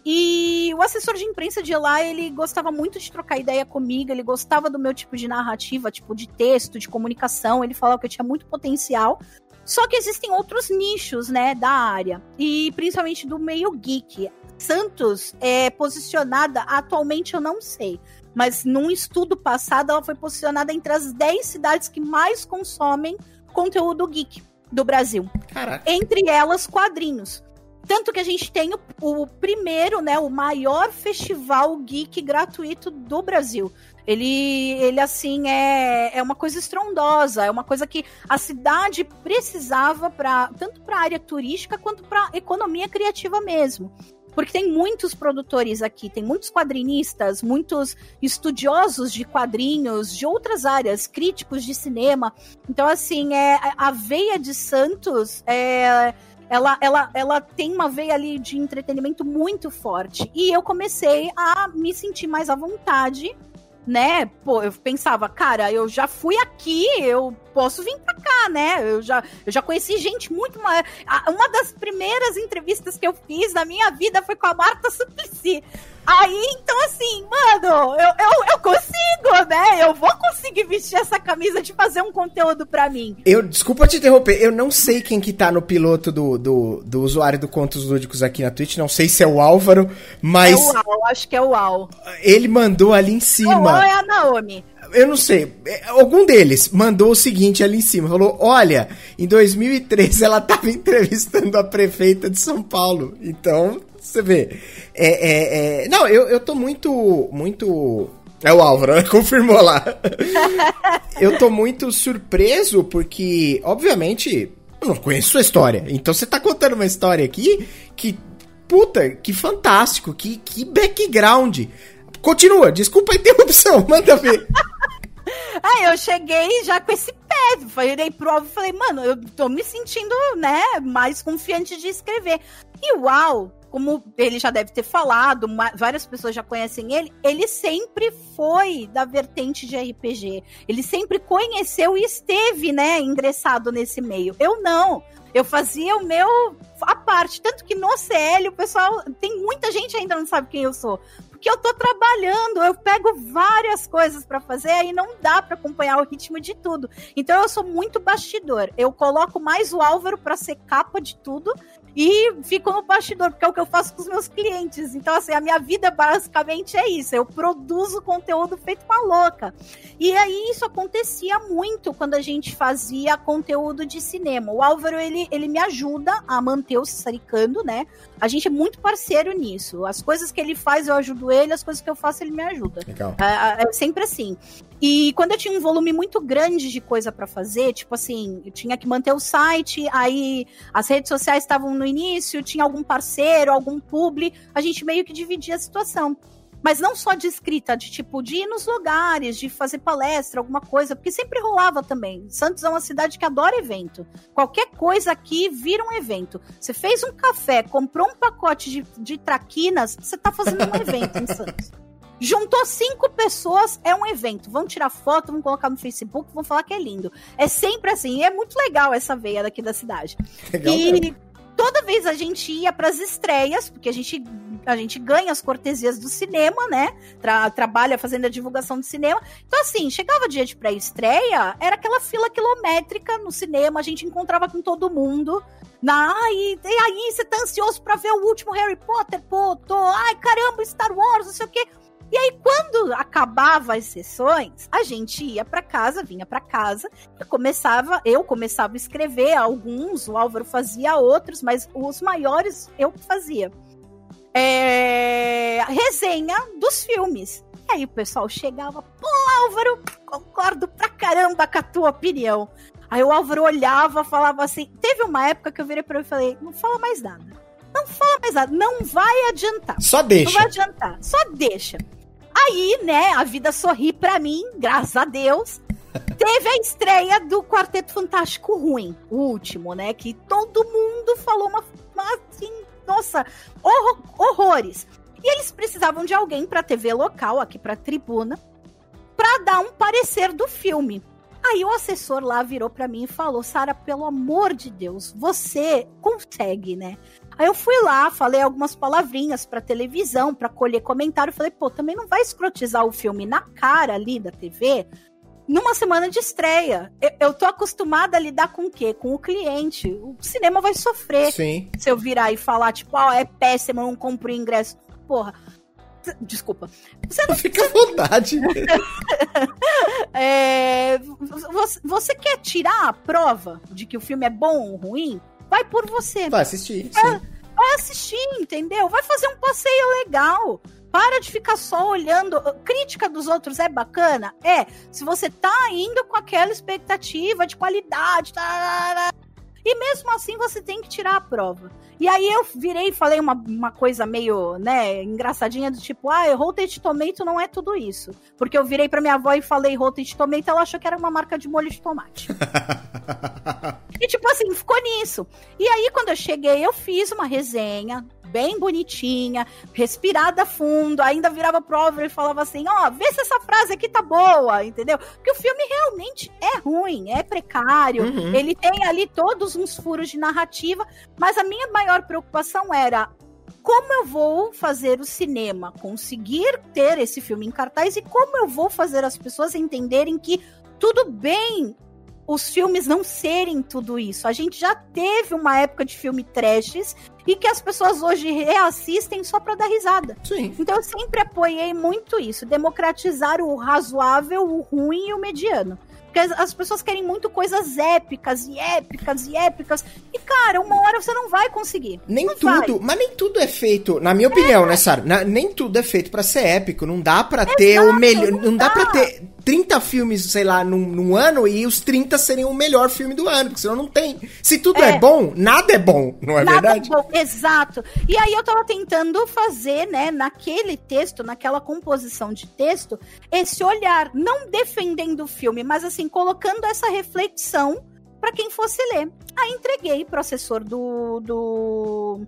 E o assessor de imprensa de lá, ele gostava muito de trocar ideia comigo, ele gostava do meu tipo de narrativa, tipo de texto, de comunicação, ele falava que eu tinha muito potencial. Só que existem outros nichos, né, da área, e principalmente do meio geek. Santos é posicionada, atualmente eu não sei, mas num estudo passado ela foi posicionada entre as 10 cidades que mais consomem conteúdo geek do Brasil. Caraca. Entre elas, quadrinhos. Tanto que a gente tem o, o, primeiro, né, o maior festival geek gratuito do Brasil. Ele, ele assim, é, é uma coisa estrondosa, é uma coisa que a cidade precisava para tanto para a área turística quanto para economia criativa mesmo. Porque tem muitos produtores aqui, tem muitos quadrinistas, muitos estudiosos de quadrinhos, de outras áreas, críticos de cinema. Então, assim, é, a veia de Santos é, ela, ela, ela tem uma veia ali de entretenimento muito forte. E eu comecei a me sentir mais à vontade né? Pô, eu pensava, cara, eu já fui aqui, eu posso vir pra cá, né? Eu já, eu já conheci gente muito mais. Uma das primeiras entrevistas que eu fiz na minha vida foi com a Marta Suplicy. Aí, então, assim, mano, eu, eu, eu consigo, né? Eu vou conseguir vestir essa camisa de fazer um conteúdo pra mim. Eu, desculpa te interromper, eu não sei quem que tá no piloto do, do, do usuário do Contos Lúdicos aqui na Twitch, não sei se é o Álvaro, mas... É o Al, acho que é o Al. Ele mandou ali em cima... Ou é a Naomi eu não sei, é, algum deles mandou o seguinte ali em cima, falou, olha, em 2013 ela tava entrevistando a prefeita de São Paulo, então você vê. É, é, é... Não, eu, eu tô muito. Muito. É o Álvaro, né? confirmou lá. eu tô muito surpreso porque, obviamente, eu não conheço sua história. Então você tá contando uma história aqui que. Puta, que fantástico, que, que background. Continua, desculpa a interrupção, manda ver. Aí eu cheguei já com esse pé, falei pro e falei, mano, eu tô me sentindo, né, mais confiante de escrever. E uau, como ele já deve ter falado, várias pessoas já conhecem ele, ele sempre foi da vertente de RPG. Ele sempre conheceu e esteve, né, ingressado nesse meio. Eu não. Eu fazia o meu a parte, tanto que no CL o pessoal tem muita gente ainda não sabe quem eu sou, porque eu tô trabalhando, eu pego várias coisas para fazer e não dá para acompanhar o ritmo de tudo. Então eu sou muito bastidor. Eu coloco mais o Álvaro para ser capa de tudo e fico no bastidor, porque é o que eu faço com os meus clientes. Então, assim, a minha vida basicamente é isso. Eu produzo conteúdo feito com a louca. E aí isso acontecia muito quando a gente fazia conteúdo de cinema. O Álvaro, ele, ele me ajuda a manter o Saricando, né? A gente é muito parceiro nisso. As coisas que ele faz, eu ajudo ele, as coisas que eu faço, ele me ajuda. Legal. É, é sempre assim. E quando eu tinha um volume muito grande de coisa para fazer, tipo assim, eu tinha que manter o site, aí as redes sociais estavam no início, tinha algum parceiro, algum publi, a gente meio que dividia a situação. Mas não só de escrita, de tipo, de ir nos lugares, de fazer palestra, alguma coisa, porque sempre rolava também. Santos é uma cidade que adora evento. Qualquer coisa aqui vira um evento. Você fez um café, comprou um pacote de, de traquinas, você tá fazendo um evento em Santos. Juntou cinco pessoas, é um evento. Vão tirar foto, vão colocar no Facebook, vão falar que é lindo. É sempre assim. E é muito legal essa veia daqui da cidade. Legal, e toda vez a gente ia para as estreias, porque a gente a gente ganha as cortesias do cinema, né? Tra trabalha fazendo a divulgação do cinema. Então, assim, chegava dia de pré-estreia, era aquela fila quilométrica no cinema, a gente encontrava com todo mundo. Na, ai, e aí, você tá ansioso para ver o último Harry Potter? Pô, tô. Ai, caramba, Star Wars, não sei o quê. E aí, quando acabava as sessões, a gente ia para casa, vinha para casa e começava, eu começava a escrever alguns, o Álvaro fazia outros, mas os maiores eu fazia é, resenha dos filmes. E aí o pessoal chegava, pô, Álvaro, concordo pra caramba com a tua opinião. Aí o Álvaro olhava, falava assim. Teve uma época que eu virei pra ele e falei: não fala mais nada. Não fala mais nada. Não vai adiantar. Só deixa. Não vai adiantar. Só deixa. Aí, né, a vida sorri pra mim, graças a Deus. Teve a estreia do Quarteto Fantástico Ruim, o último, né? Que todo mundo falou uma, uma assim, nossa, horror, horrores. E eles precisavam de alguém para TV local, aqui para tribuna, para dar um parecer do filme. Aí o assessor lá virou para mim e falou: Sara, pelo amor de Deus, você consegue, né? Aí eu fui lá, falei algumas palavrinhas pra televisão, pra colher comentário. Falei, pô, também não vai escrotizar o filme na cara ali da TV? numa semana de estreia. Eu, eu tô acostumada a lidar com o quê? Com o cliente. O cinema vai sofrer Sim. se eu virar e falar, tipo, ah, é péssimo, eu não compro ingresso. Porra. Desculpa. Você não fica à vontade. é, você, você, quer tirar a prova de que o filme é bom ou ruim? Vai por você. Vai assistir. É, vai assistir, entendeu? Vai fazer um passeio legal. Para de ficar só olhando. Crítica dos outros é bacana? É. Se você tá indo com aquela expectativa de qualidade, tá, tá, tá, e mesmo assim você tem que tirar a prova. E aí eu virei e falei uma, uma coisa meio, né, engraçadinha do tipo, ah, Rotten Tomato não é tudo isso. Porque eu virei pra minha avó e falei Rotten Tomato, ela achou que era uma marca de molho de tomate. e tipo assim, ficou nisso. E aí quando eu cheguei, eu fiz uma resenha bem bonitinha, respirada fundo, ainda virava prova e falava assim: ó, oh, vê se essa frase aqui tá boa, entendeu? Porque o filme realmente é ruim, é precário, uhum. ele tem ali todos uns furos de narrativa, mas a minha maior preocupação era como eu vou fazer o cinema conseguir ter esse filme em cartaz e como eu vou fazer as pessoas entenderem que tudo bem os filmes não serem tudo isso. A gente já teve uma época de filme trashes e que as pessoas hoje reassistem só para dar risada. Sim. Então eu sempre apoiei muito isso, democratizar o razoável, o ruim e o mediano. Porque as pessoas querem muito coisas épicas e épicas e épicas. E, cara, uma hora você não vai conseguir. Nem não tudo, vai. mas nem tudo é feito, na minha opinião, é. né, Sara? Nem tudo é feito para ser épico. Não dá para ter o melhor. Não, não dá, dá para ter 30 filmes, sei lá, num, num, ano e os 30 seriam o melhor filme do ano, porque senão não tem. Se tudo é, é bom, nada é bom, não é nada verdade? É bom, exato. E aí eu tava tentando fazer, né, naquele texto, naquela composição de texto, esse olhar, não defendendo o filme, mas assim, colocando essa reflexão para quem fosse ler. Aí entreguei pro assessor do, do,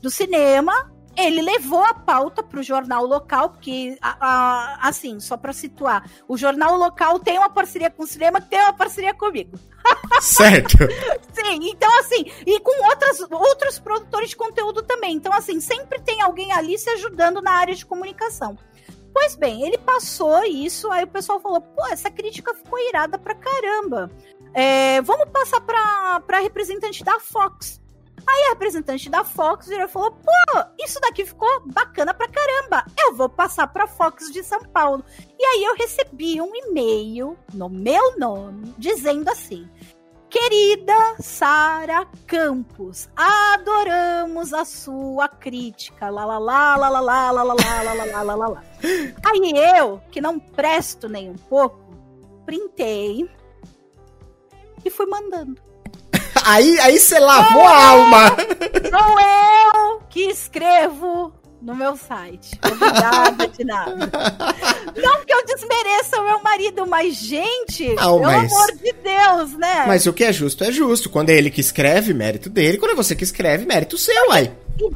do cinema, ele levou a pauta para o jornal local, porque, a, a, assim, só para situar, o jornal local tem uma parceria com o cinema que tem uma parceria comigo. Certo. Sim, então assim, e com outras, outros produtores de conteúdo também. Então, assim, sempre tem alguém ali se ajudando na área de comunicação. Pois bem, ele passou isso, aí o pessoal falou: pô, essa crítica ficou irada pra caramba. É, vamos passar pra, pra representante da Fox. Aí a representante da Fox virou e falou: pô, isso daqui ficou bacana pra caramba. Eu vou passar pra Fox de São Paulo. E aí eu recebi um e-mail no meu nome dizendo assim. Querida Sara Campos, adoramos a sua crítica. Lá, lá, lá, lá, lá, lá, lá, lá, lá, lá, lá, lá. Aí eu, que não presto nem um pouco, printei e fui mandando. Aí aí você lavou a alma. Sou eu que escrevo no meu site. Obrigada de nada. Não que eu desmereça o meu marido, mas, gente, Não, pelo mas- amor de Deus, né? Mas o que é justo é justo. Quando é ele que escreve, mérito dele. Quando é você que escreve, mérito seu, uai.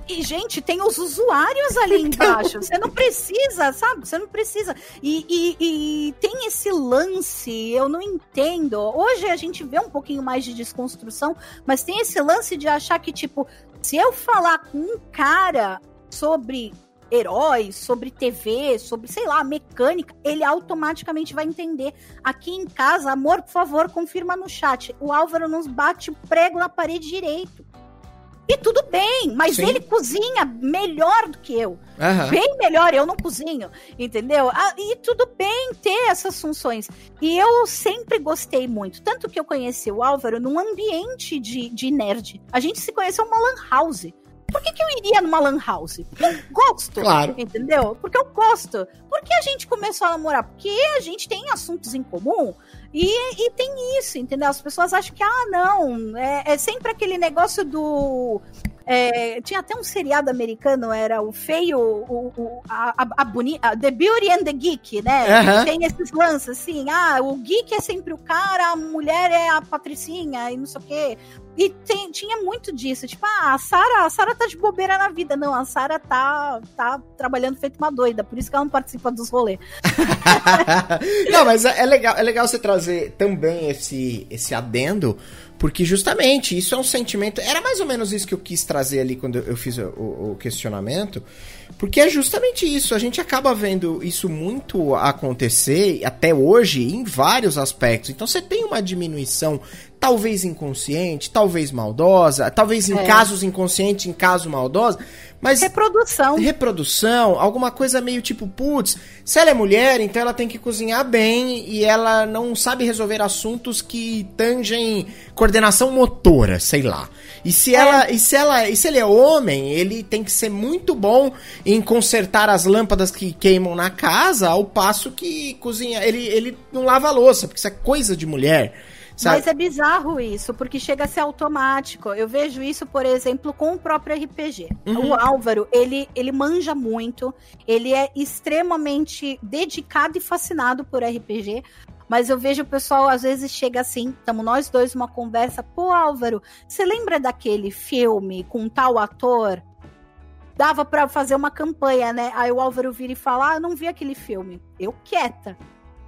E, e, gente, tem os usuários ali Então. embaixo. Você não precisa, sabe? Você não precisa. E, e- e tem esse lance, eu não entendo. Hoje a gente vê um pouquinho mais de desconstrução, mas tem esse lance de achar que, tipo, se eu falar com um cara sobre heróis, sobre TV, sobre, sei lá, mecânica, ele automaticamente vai entender. Aqui em casa, amor, por favor, confirma no chat. O Álvaro nos bate o prego na parede direito. E tudo bem, mas Sim. ele cozinha melhor do que eu. Aham. Bem melhor, eu não cozinho, entendeu? Ah, e tudo bem ter essas funções. E eu sempre gostei muito. Tanto que eu conheci o Álvaro num ambiente de, de nerd. A gente se conheceu numa lan house. Por que, que eu iria numa lan house? Porque eu gosto. Claro. Entendeu? Porque eu gosto. Por que a gente começou a namorar? Porque a gente tem assuntos em comum e, e tem isso, entendeu? As pessoas acham que, ah, não, é, é sempre aquele negócio do. é, tinha até um seriado americano, era o feio, o, o- a, a, a boni- a- The Beauty and the Geek, né? Aham. Tem esses lances assim, ah, o geek é sempre o cara, a mulher é a patricinha e não sei o quê. E tem- tinha muito disso, tipo, ah, a Sara, a Sara tá de bobeira na vida. Não, a Sara tá, tá trabalhando feito uma doida, por isso que ela não participa dos rolês. Não, mas é é legal, é legal você trazer também esse, esse adendo, porque justamente isso é um sentimento. Era mais ou menos isso que eu quis trazer ali quando eu fiz o, o questionamento. Porque é justamente isso. A gente acaba vendo isso muito acontecer até hoje em vários aspectos. Então você tem uma diminuição, talvez inconsciente, talvez maldosa, talvez em É. casos inconscientes, em casos maldosa. Mas Reprodução. reprodução, alguma coisa meio tipo, putz, se ela é mulher, então ela tem que cozinhar bem e ela não sabe resolver assuntos que tangem coordenação motora, sei lá. E se ela, e se ela, e se ele é homem, ele tem que ser muito bom em consertar as lâmpadas que queimam na casa, ao passo que cozinha, ele, ele não lava a louça, porque isso é coisa de mulher. Sabe? Mas é bizarro isso, porque chega a ser automático. Eu vejo isso, por exemplo, com o próprio RPG. Uhum. O Álvaro, ele, ele manja muito, ele é extremamente dedicado e fascinado por RPG. Mas eu vejo o pessoal, às vezes, chega assim, estamos nós dois numa conversa, pô, Álvaro, você lembra daquele filme com tal ator? Dava pra fazer uma campanha, né? Aí o Álvaro vira e fala, ah, eu não vi aquele filme. Eu quieta.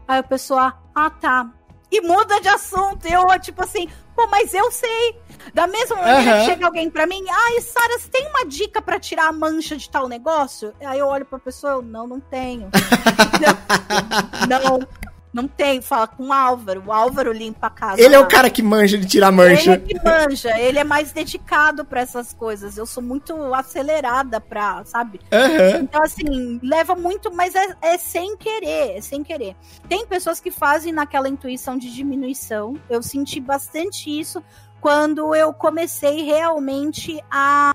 Aí a pessoa, ah, tá. E muda de assunto. Eu, tipo assim, pô, mas eu sei. Da mesma maneira Aham. que chega alguém pra mim, ai, Sara, você tem uma dica pra tirar a mancha de tal negócio? Aí eu olho pra pessoa, eu, não, não tenho. não, não, não tenho. Fala com o Álvaro. O Álvaro limpa a casa. Ele é lá. o cara que manja de tirar Ele é mancha. que manja, ele é mais dedicado pra essas coisas. Eu sou muito acelerada pra, sabe? Aham. Então, assim, leva muito, mas é, é sem querer, é sem querer. Tem pessoas que fazem naquela intuição de diminuição. Eu senti bastante isso quando eu comecei realmente a,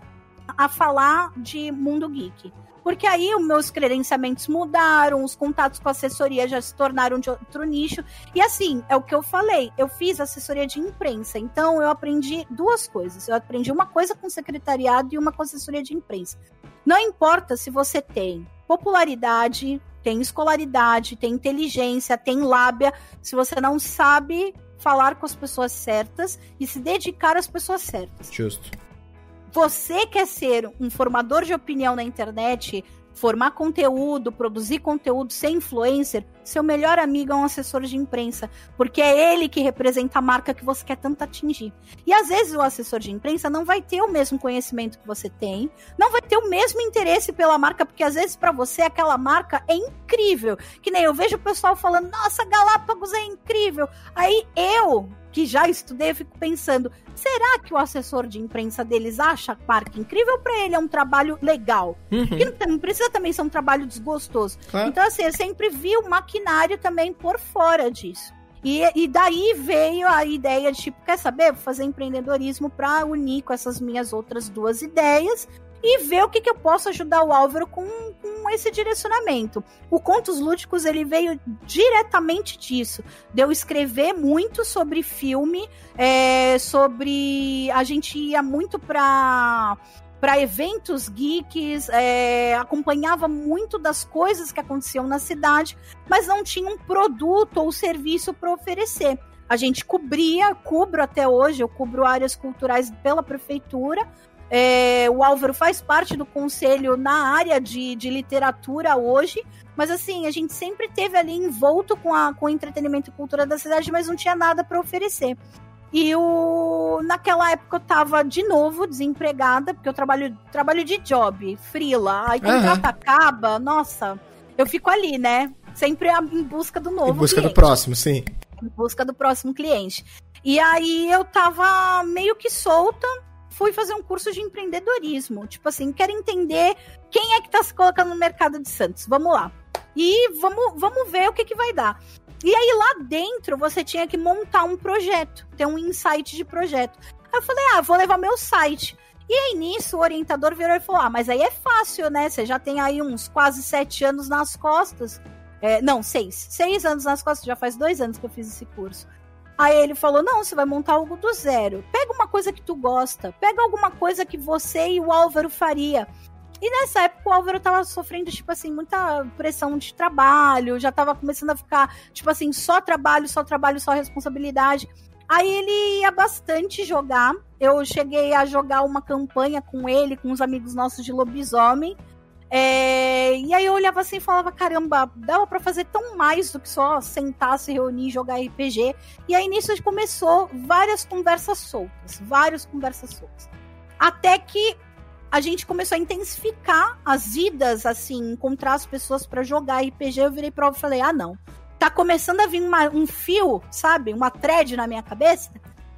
a falar de mundo geek. Porque aí os meus credenciamentos mudaram, os contatos com a assessoria já se tornaram de outro nicho. E assim, é o que eu falei, eu fiz assessoria de imprensa, então eu aprendi duas coisas. Eu aprendi uma coisa com secretariado e uma com assessoria de imprensa. Não importa se você tem popularidade, tem escolaridade, tem inteligência, tem lábia, se você não sabe falar com as pessoas certas e se dedicar às pessoas certas. Justo. Você quer ser um formador de opinião na internet, formar conteúdo, produzir conteúdo, ser influencer, seu melhor amigo é um assessor de imprensa, porque é ele que representa a marca que você quer tanto atingir. E às vezes o assessor de imprensa não vai ter o mesmo conhecimento que você tem, não vai ter o mesmo interesse pela marca, porque às vezes para você aquela marca é incrível. Que nem eu vejo o pessoal falando: "Nossa, Galápagos é incrível". Aí eu, que já estudei, fico pensando: será que o assessor de imprensa deles acha a marca incrível para ele é um trabalho legal? Uhum. Que não, não precisa também ser um trabalho desgostoso. Claro. Então, assim, eu sempre vi o maquinário também por fora disso. E, e daí veio a ideia de, tipo, quer saber? Vou fazer empreendedorismo para unir com essas minhas outras duas ideias e ver o que, que eu posso ajudar o Álvaro com, com esse direcionamento. O Contos Lúdicos, ele veio diretamente disso. De eu escrever muito sobre filme, é, sobre... A gente ia muito pra para eventos geeks, é, acompanhava muito das coisas que aconteciam na cidade, mas não tinha um produto ou serviço para oferecer. A gente cobria, cubro até hoje, eu cubro áreas culturais pela prefeitura. É, o Álvaro faz parte do conselho na área de, de literatura hoje, mas assim, a gente sempre teve ali envolto com, a, com o entretenimento e cultura da cidade, mas não tinha nada para oferecer. E o, naquela época eu tava de novo desempregada, porque eu trabalho, trabalho de job, frila. Aí quando uhum. acaba, nossa, eu fico ali, né? Sempre em busca do novo. Em busca cliente. do próximo, sim. Em busca do próximo cliente. E aí eu tava meio que solta, fui fazer um curso de empreendedorismo. Tipo assim, quero entender quem é que tá se colocando no mercado de Santos. Vamos lá. E vamos, vamos ver o que, que vai dar. E aí lá dentro você tinha que montar um projeto, ter um insight de projeto. Aí eu falei, ah, vou levar meu site. E aí nisso o orientador virou e falou: Ah, mas aí é fácil, né? Você já tem aí uns quase sete anos nas costas. É, não, seis. Seis anos nas costas, já faz dois anos que eu fiz esse curso. Aí ele falou: Não, você vai montar algo do zero. Pega uma coisa que tu gosta, pega alguma coisa que você e o Álvaro faria. E nessa época o Álvaro tava sofrendo, tipo assim, muita pressão de trabalho, já tava começando a ficar, tipo assim, só trabalho, só trabalho, só responsabilidade. Aí ele ia bastante jogar. Eu cheguei a jogar uma campanha com ele, com os amigos nossos de lobisomem. É... E aí eu olhava assim e falava: caramba, dava para fazer tão mais do que só sentar, se reunir jogar RPG. E aí nisso começou várias conversas soltas, várias conversas soltas. Até que a gente começou a intensificar as idas, assim, encontrar as pessoas para jogar RPG. Eu virei prova e falei: ah, não. Tá começando a vir uma, um fio, sabe? Uma thread na minha cabeça.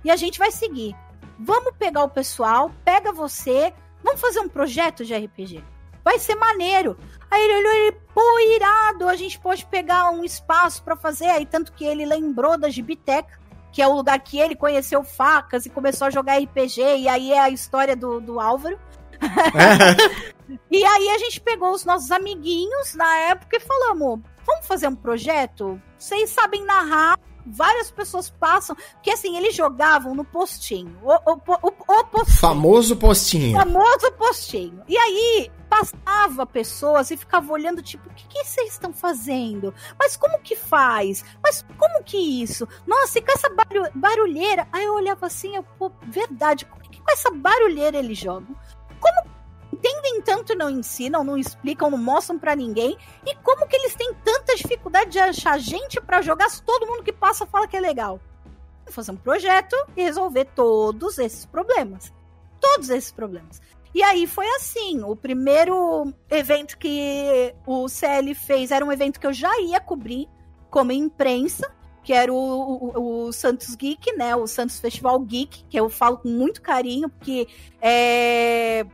E a gente vai seguir. Vamos pegar o pessoal, pega você, vamos fazer um projeto de RPG. Vai ser maneiro. Aí ele olhou e pô, irado, a gente pode pegar um espaço para fazer. Aí tanto que ele lembrou da Gibiteca, que é o lugar que ele conheceu facas e começou a jogar RPG. E aí é a história do, do Álvaro. e aí a gente pegou os nossos amiguinhos na época e falamos: vamos fazer um projeto? Vocês sabem narrar, várias pessoas passam. Porque assim, eles jogavam no postinho. O, o, o, o postinho. Famoso postinho. Famoso postinho. E aí passava pessoas e ficava olhando, tipo, o que, que vocês estão fazendo? Mas como que faz? Mas como que isso? Nossa, e com essa barulheira. Aí eu olhava assim, eu, pô, verdade, com que com essa barulheira eles jogam? Como entendem tanto e não ensinam, não explicam, não mostram para ninguém? E como que eles têm tanta dificuldade de achar gente para jogar se todo mundo que passa fala que é legal? Vou fazer um projeto e resolver todos esses problemas. Todos esses problemas. E aí foi assim, o primeiro evento que o CL fez era um evento que eu já ia cobrir como imprensa, que era o, o, o, Santos Geek, né? O Santos Festival Geek, que eu falo com muito carinho, porque é,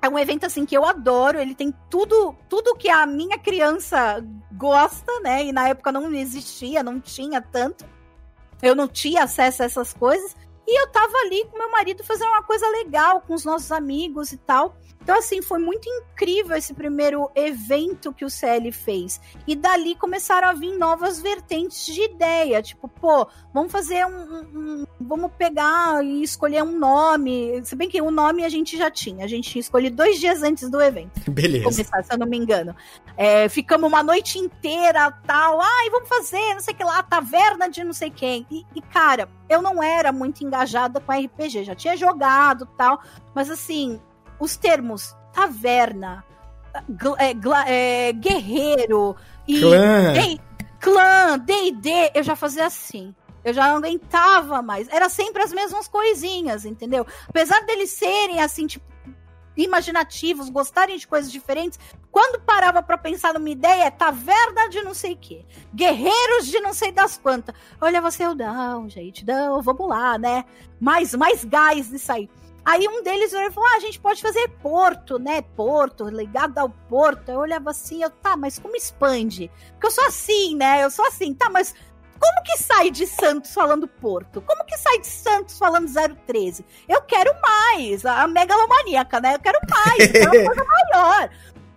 é um evento assim que eu adoro. Ele tem tudo, tudo que a minha criança gosta, né? E na época não existia, não tinha tanto. Eu não tinha acesso a essas coisas. E eu tava ali com meu marido fazendo uma coisa legal com os nossos amigos e tal. Então, assim, foi muito incrível esse primeiro evento que o CL fez. E dali começaram a vir novas vertentes de ideia. Tipo, pô, vamos fazer um. um vamos pegar e escolher um nome. Se bem que o nome a gente já tinha. A gente escolheu dois dias antes do evento. Beleza. Começar, se eu não me engano. É, ficamos uma noite inteira, tal. Ai, vamos fazer, não sei o que lá, taverna de não sei quem. E, e, cara, eu não era muito engajada com RPG. Já tinha jogado tal. Mas assim, os termos taverna, é, é, guerreiro e clã, D&D, eu já fazia assim. Eu já não aguentava mais. Era sempre as mesmas coisinhas, entendeu? Apesar deles serem assim, tipo, imaginativos, gostarem de coisas diferentes, quando parava para pensar numa ideia, é taverna de não sei o quê, guerreiros de não sei das quantas. Olha, você, eu não, gente, não, vamos lá, né? Mais, mais gás nisso aí. Aí um deles falou: ah, a gente pode fazer Porto, né? Porto, ligado ao Porto. Eu olhava assim, eu, tá, mas como expande? Porque eu sou assim, né? Eu sou assim, tá, mas como que sai de Santos falando Porto? Como que sai de Santos falando 013? Eu quero mais, a megalomaníaca, né? Eu quero mais, eu quero uma coisa maior.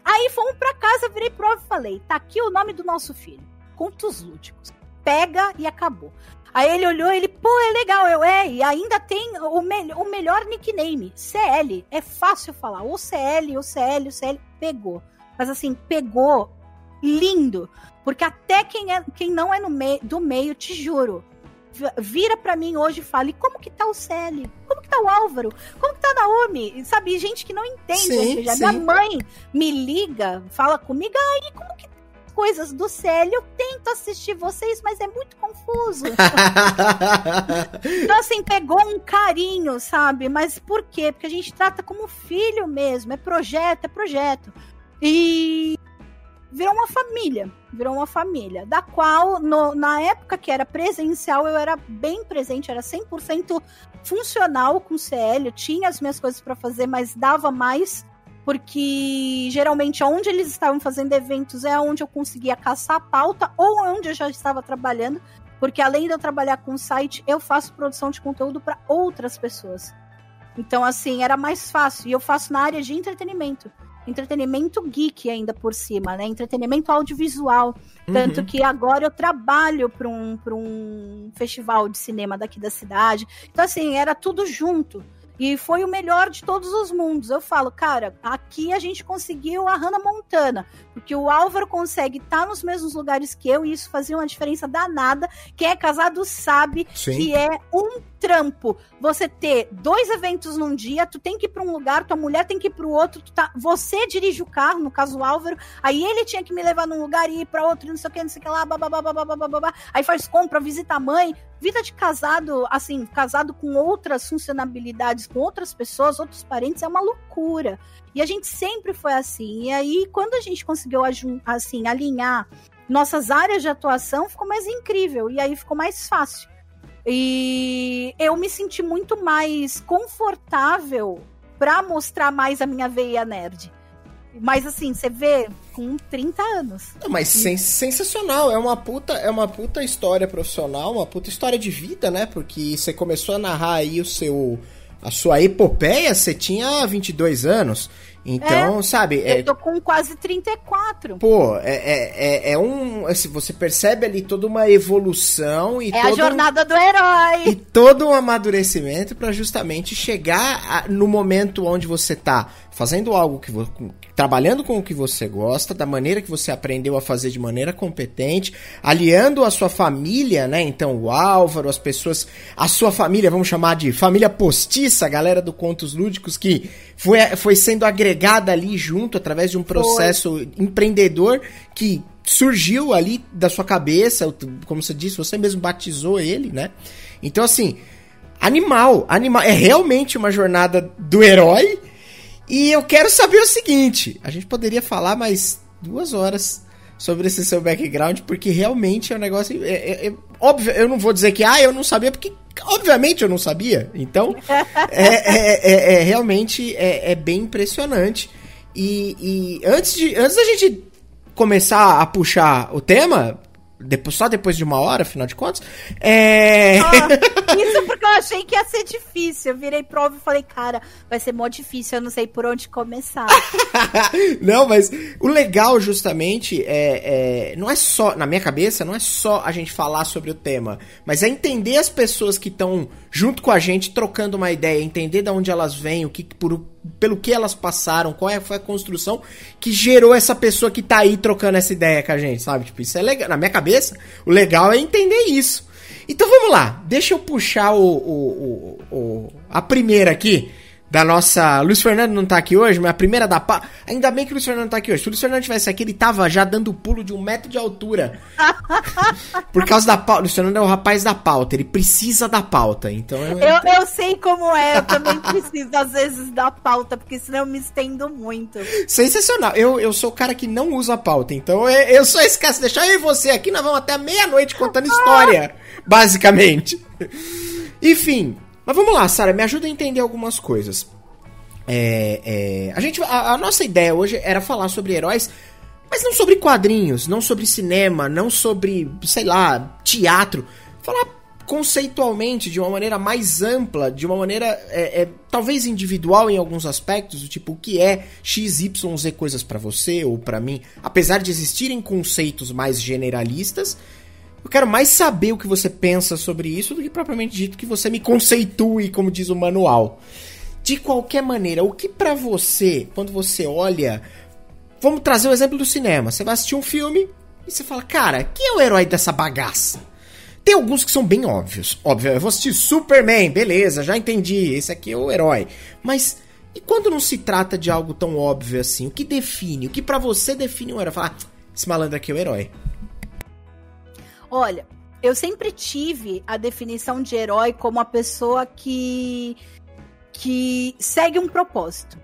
Aí fomos pra casa, virei prova e falei: tá aqui o nome do nosso filho, Contos Lúdicos. Pega e acabou. Aí ele olhou ele, pô, é legal, eu é, e ainda tem o, me o melhor nickname, CL. É fácil falar. O CL, o CL, o CL pegou. Mas assim, pegou lindo. Porque até quem, é, quem não é no meio, do meio, te juro, vira para mim hoje e fala: e como que tá o Célio? Como que tá o Álvaro? Como que tá a Naomi? Sabe, gente que não entende. Sim, sim. Minha mãe me liga, fala comigo, aí como que coisas do Célio, eu tento assistir vocês, mas é muito confuso. então, assim, pegou um carinho, sabe? Mas por quê? Porque a gente trata como filho mesmo, é projeto, é projeto. E virou uma família, virou uma família, da qual no, na época que era presencial eu era bem presente, era 100% funcional com o CL, eu tinha as minhas coisas para fazer, mas dava mais porque geralmente onde eles estavam fazendo eventos é onde eu conseguia caçar a pauta ou onde eu já estava trabalhando, porque além de eu trabalhar com o site, eu faço produção de conteúdo para outras pessoas. Então, assim, era mais fácil. E eu faço na área de entretenimento entretenimento geek ainda por cima, né? Entretenimento audiovisual. Uhum. Tanto que agora eu trabalho para um, um festival de cinema daqui da cidade. Então, assim, era tudo junto. E foi o melhor de todos os mundos. Eu falo, cara, aqui a gente conseguiu a Hannah Montana, porque o Álvaro consegue estar tá nos mesmos lugares que eu, e isso fazia uma diferença danada. Quem é casado sabe Sim. que é um trampo você ter dois eventos num dia, tu tem que ir para um lugar, tua mulher tem que ir para o outro, tá, você dirige o carro, no caso o Álvaro, aí ele tinha que me levar num lugar e ir para outro, não sei o que, não sei o que lá, babá, aí faz compra, visita a mãe, vida de casado, assim, casado com outras funcionalidades, com outras pessoas, outros parentes, é uma loucura. E a gente sempre foi assim. E aí, quando a gente conseguiu, assim, alinhar nossas áreas de atuação, ficou mais incrível. E aí ficou mais fácil. E eu me senti muito mais confortável para mostrar mais a minha veia nerd. Mas assim, você vê com 30 anos. Não, mas sens sensacional, é uma puta, é uma puta história profissional, uma puta história de vida, né? Porque você começou a narrar aí o seu a sua epopeia, você tinha 22 anos. Então, é, sabe. Eu é, tô com quase 34. Pô, é, é, é, é um. Assim, você percebe ali toda uma evolução e. É a jornada do herói. E todo um amadurecimento para justamente chegar a, no momento onde você tá fazendo algo que trabalhando com o que você gosta, da maneira que você aprendeu a fazer de maneira competente, aliando a sua família, né? Então, o Álvaro, as pessoas, a sua família, vamos chamar de família postiça, a galera do Contos Lúdicos que foi, foi sendo agregada ali junto através de um processo foi. empreendedor que surgiu ali da sua cabeça, como você disse, você mesmo batizou ele, né? Então, assim, animal, animal, é realmente uma jornada do herói e eu quero saber o seguinte: a gente poderia falar mais duas horas sobre esse seu background, porque realmente é um negócio. É, é, é, óbvio, eu não vou dizer que, ah, eu não sabia, porque obviamente eu não sabia. Então, é, é, é, é, realmente é, bem impressionante. E, e, antes, de, antes da gente começar a puxar o tema, depois, só depois de uma hora, afinal de contas. É. Oh, isso porque eu achei que ia ser difícil. Eu virei prova e falei, cara, vai ser mó difícil, eu não sei por onde começar. não, mas o legal, justamente, é, é, não é só, na minha cabeça, não é só a gente falar sobre o tema, mas é entender as pessoas que estão junto com a gente, trocando uma ideia, entender de onde elas vêm, o que por pelo que elas passaram, qual é, foi a construção que gerou essa pessoa que tá aí trocando essa ideia com a gente, sabe? Tipo, isso é legal. Na minha cabeça, o legal é entender isso. Então vamos lá, deixa eu puxar o, o, o, o a primeira aqui da nossa. Luiz Fernando não tá aqui hoje, mas a primeira da pauta. Ainda bem que o Luiz Fernando tá aqui hoje. Se o Luiz Fernando tivesse aqui, ele tava já dando pulo de um metro de altura. Por causa da pauta. Luiz Fernando é o rapaz da pauta, ele precisa da pauta. Então eu... eu. Eu, sei como é, eu também preciso às vezes da pauta, porque senão eu me estendo muito. Sensacional. Eu, eu sou o cara que não usa a pauta, então eu, eu só esqueço. Deixar eu e você aqui, nós vamos até meia-noite contando história, basicamente. Enfim, mas vamos lá, Sara, me ajuda a entender algumas coisas. É, é, a, gente, a, a, nossa ideia hoje era falar sobre heróis, mas não sobre quadrinhos, não sobre cinema, não sobre, sei lá, teatro. Falar conceitualmente, de uma maneira mais ampla, de uma maneira é, é, talvez individual em alguns aspectos, do tipo o que é XYZ coisas para você ou para mim, apesar de existirem conceitos mais generalistas Eu quero mais saber o que você pensa sobre isso do que propriamente dito que você me conceitue, como diz o manual. De qualquer maneira, o que para você, quando você olha. Vamos trazer o exemplo do cinema. Você vai assistir um filme e você fala, cara, quem é o herói dessa bagaça? Tem alguns que são bem óbvios. Óbvio, eu vou assistir Superman, beleza, já entendi, esse aqui é o herói. Mas e quando não se trata de algo tão óbvio assim? O que define? O que para você define um herói? Falar, ah, esse malandro aqui é o herói. Olha, eu sempre tive a definição de herói como a pessoa que que segue um propósito.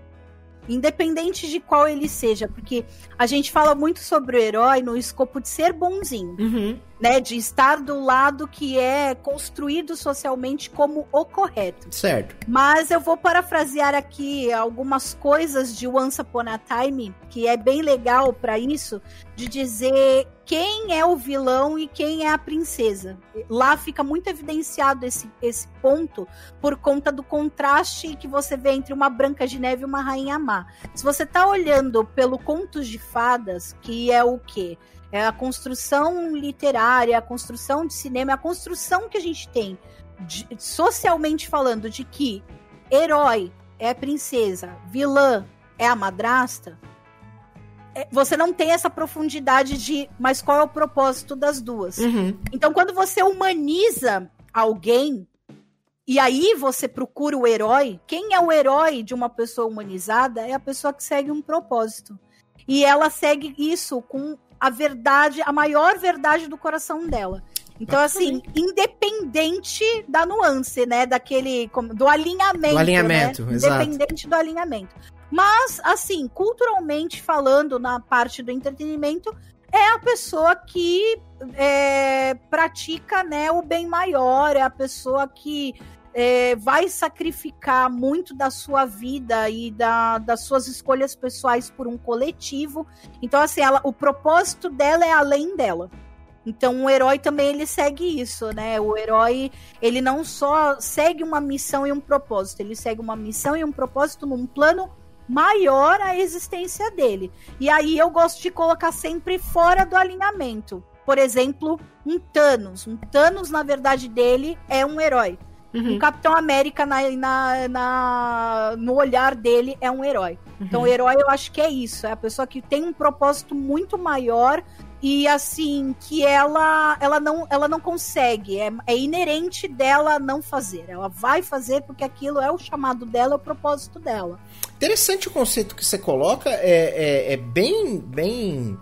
Independente de qual ele seja, porque a gente fala muito sobre o herói no escopo de ser bonzinho. Uhum né, de estar do lado que é construído socialmente como o correto. Certo. Mas eu vou parafrasear aqui algumas coisas de Once Upon a Time, que é bem legal para isso, de dizer quem é o vilão e quem é a princesa. Lá fica muito evidenciado esse, esse ponto por conta do contraste que você vê entre uma Branca de Neve e uma Rainha Má. Se você tá olhando pelo Contos de Fadas, que é o quê? É a construção literária, a construção de cinema, a construção que a gente tem, de, socialmente falando, de que herói é princesa, vilã é a madrasta, é, você não tem essa profundidade de, mas qual é o propósito das duas? Uhum. Então, quando você humaniza alguém, e aí você procura o herói, quem é o herói de uma pessoa humanizada é a pessoa que segue um propósito. E ela segue isso com a verdade, a maior verdade do coração dela. Então, assim, independente da nuance, né? Daquele. Do alinhamento. Do alinhamento, né? exato. Independente do alinhamento. Mas, assim, culturalmente falando, na parte do entretenimento, é a pessoa que é, pratica né, o bem maior, é a pessoa que é, vai sacrificar muito da sua vida e da, das suas escolhas pessoais por um coletivo. Então, assim, ela, o propósito dela é além dela. Então, o herói também ele segue isso, né? O herói, ele não só segue uma missão e um propósito, ele segue uma missão e um propósito num plano maior a existência dele. E aí eu gosto de colocar sempre fora do alinhamento. Por exemplo, um Thanos. Um Thanos, na verdade, dele é um herói. Uhum. O Capitão América, na, na, na, no olhar dele, é um herói. Uhum. Então, o herói, eu acho que é isso. É a pessoa que tem um propósito muito maior e, assim, que ela, ela, não, ela não consegue. É, é inerente dela não fazer. Ela vai fazer porque aquilo é o chamado dela, é o propósito dela. Interessante o conceito que você coloca. É, é, é bem, bem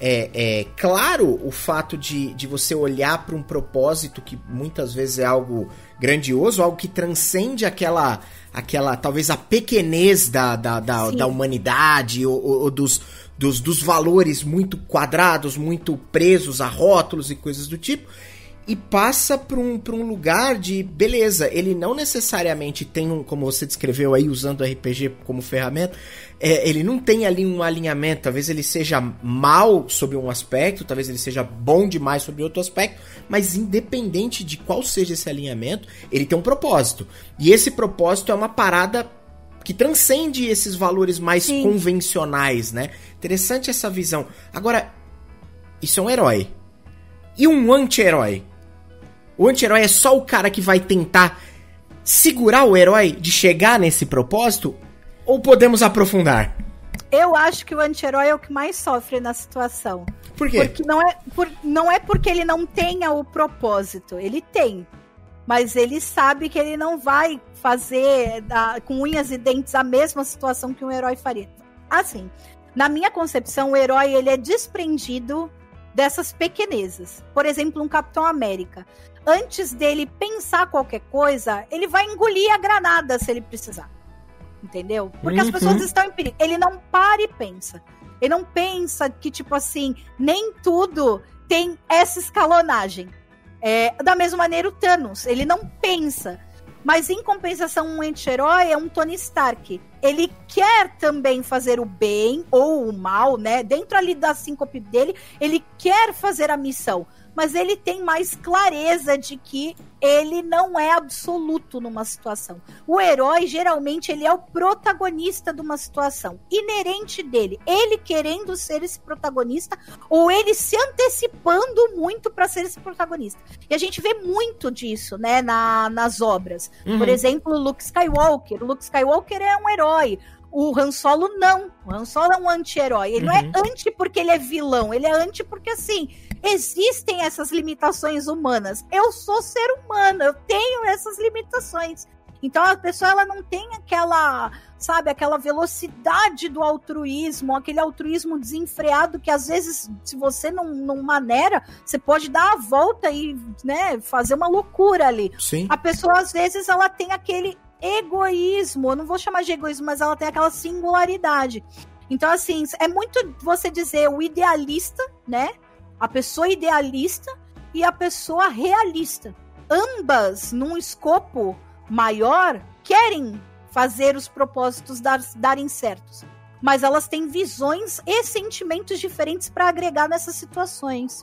é, é, claro o fato de, de você olhar para um propósito que muitas vezes é algo grandioso, algo que transcende aquela, aquela talvez a pequenez da, da, da, da humanidade ou, ou, dos, dos, dos valores muito quadrados, muito presos a rótulos e coisas do tipo e passa para um, um lugar de beleza. Ele não necessariamente tem um, como você descreveu aí, usando o RPG como ferramenta, é, ele não tem ali um alinhamento. Talvez ele seja mal sobre um aspecto, talvez ele seja bom demais sobre outro aspecto, mas independente de qual seja esse alinhamento, ele tem um propósito. E esse propósito é uma parada que transcende esses valores mais Sim. convencionais, né? Interessante essa visão. Agora, isso é um herói. E um anti-herói? O anti-herói é só o cara que vai tentar segurar o herói de chegar nesse propósito? Ou podemos aprofundar? Eu acho que o anti-herói é o que mais sofre na situação. Por quê? Porque não é, por, não é porque ele não tenha o propósito. Ele tem. Mas ele sabe que ele não vai fazer da, com unhas e dentes a mesma situação que um herói faria. Assim, na minha concepção, o herói ele é desprendido dessas pequenezas. Por exemplo, um Capitão América antes dele pensar qualquer coisa, ele vai engolir a granada se ele precisar. Entendeu? Porque uhum. as pessoas estão em perigo. Ele não para e pensa. Ele não pensa que, tipo assim, nem tudo tem essa escalonagem. É, da mesma maneira, o Thanos, ele não pensa. Mas em compensação, um anti-herói é um Tony Stark. Ele quer também fazer o bem ou o mal, né? Dentro ali da síncope dele, ele quer fazer a missão mas ele tem mais clareza de que ele não é absoluto numa situação. O herói, geralmente, ele é o protagonista de uma situação, inerente dele. Ele querendo ser esse protagonista ou ele se antecipando muito para ser esse protagonista. E a gente vê muito disso, né, na, nas obras. Uhum. Por exemplo, Luke Skywalker. O Luke Skywalker é um herói. O Han Solo não. O Han Solo é um anti-herói. Ele uhum. não é uhum. anti porque ele é vilão. Ele é anti porque, assim, existem essas limitações humanas. Eu sou ser humano, eu tenho essas limitações. Então a pessoa ela não tem aquela, sabe, aquela velocidade do altruísmo, aquele altruísmo desenfreado que às vezes, se você não, não maneira, você pode dar a volta e, né, fazer uma loucura ali. Sim. A pessoa às vezes ela tem aquele egoísmo, eu não vou chamar de egoísmo, mas ela tem aquela singularidade. Então assim, é muito você dizer o idealista, né? A pessoa idealista e a pessoa realista. Ambas, num escopo maior, querem fazer os propósitos dar, darem certos. Mas elas têm visões e sentimentos diferentes para agregar nessas situações.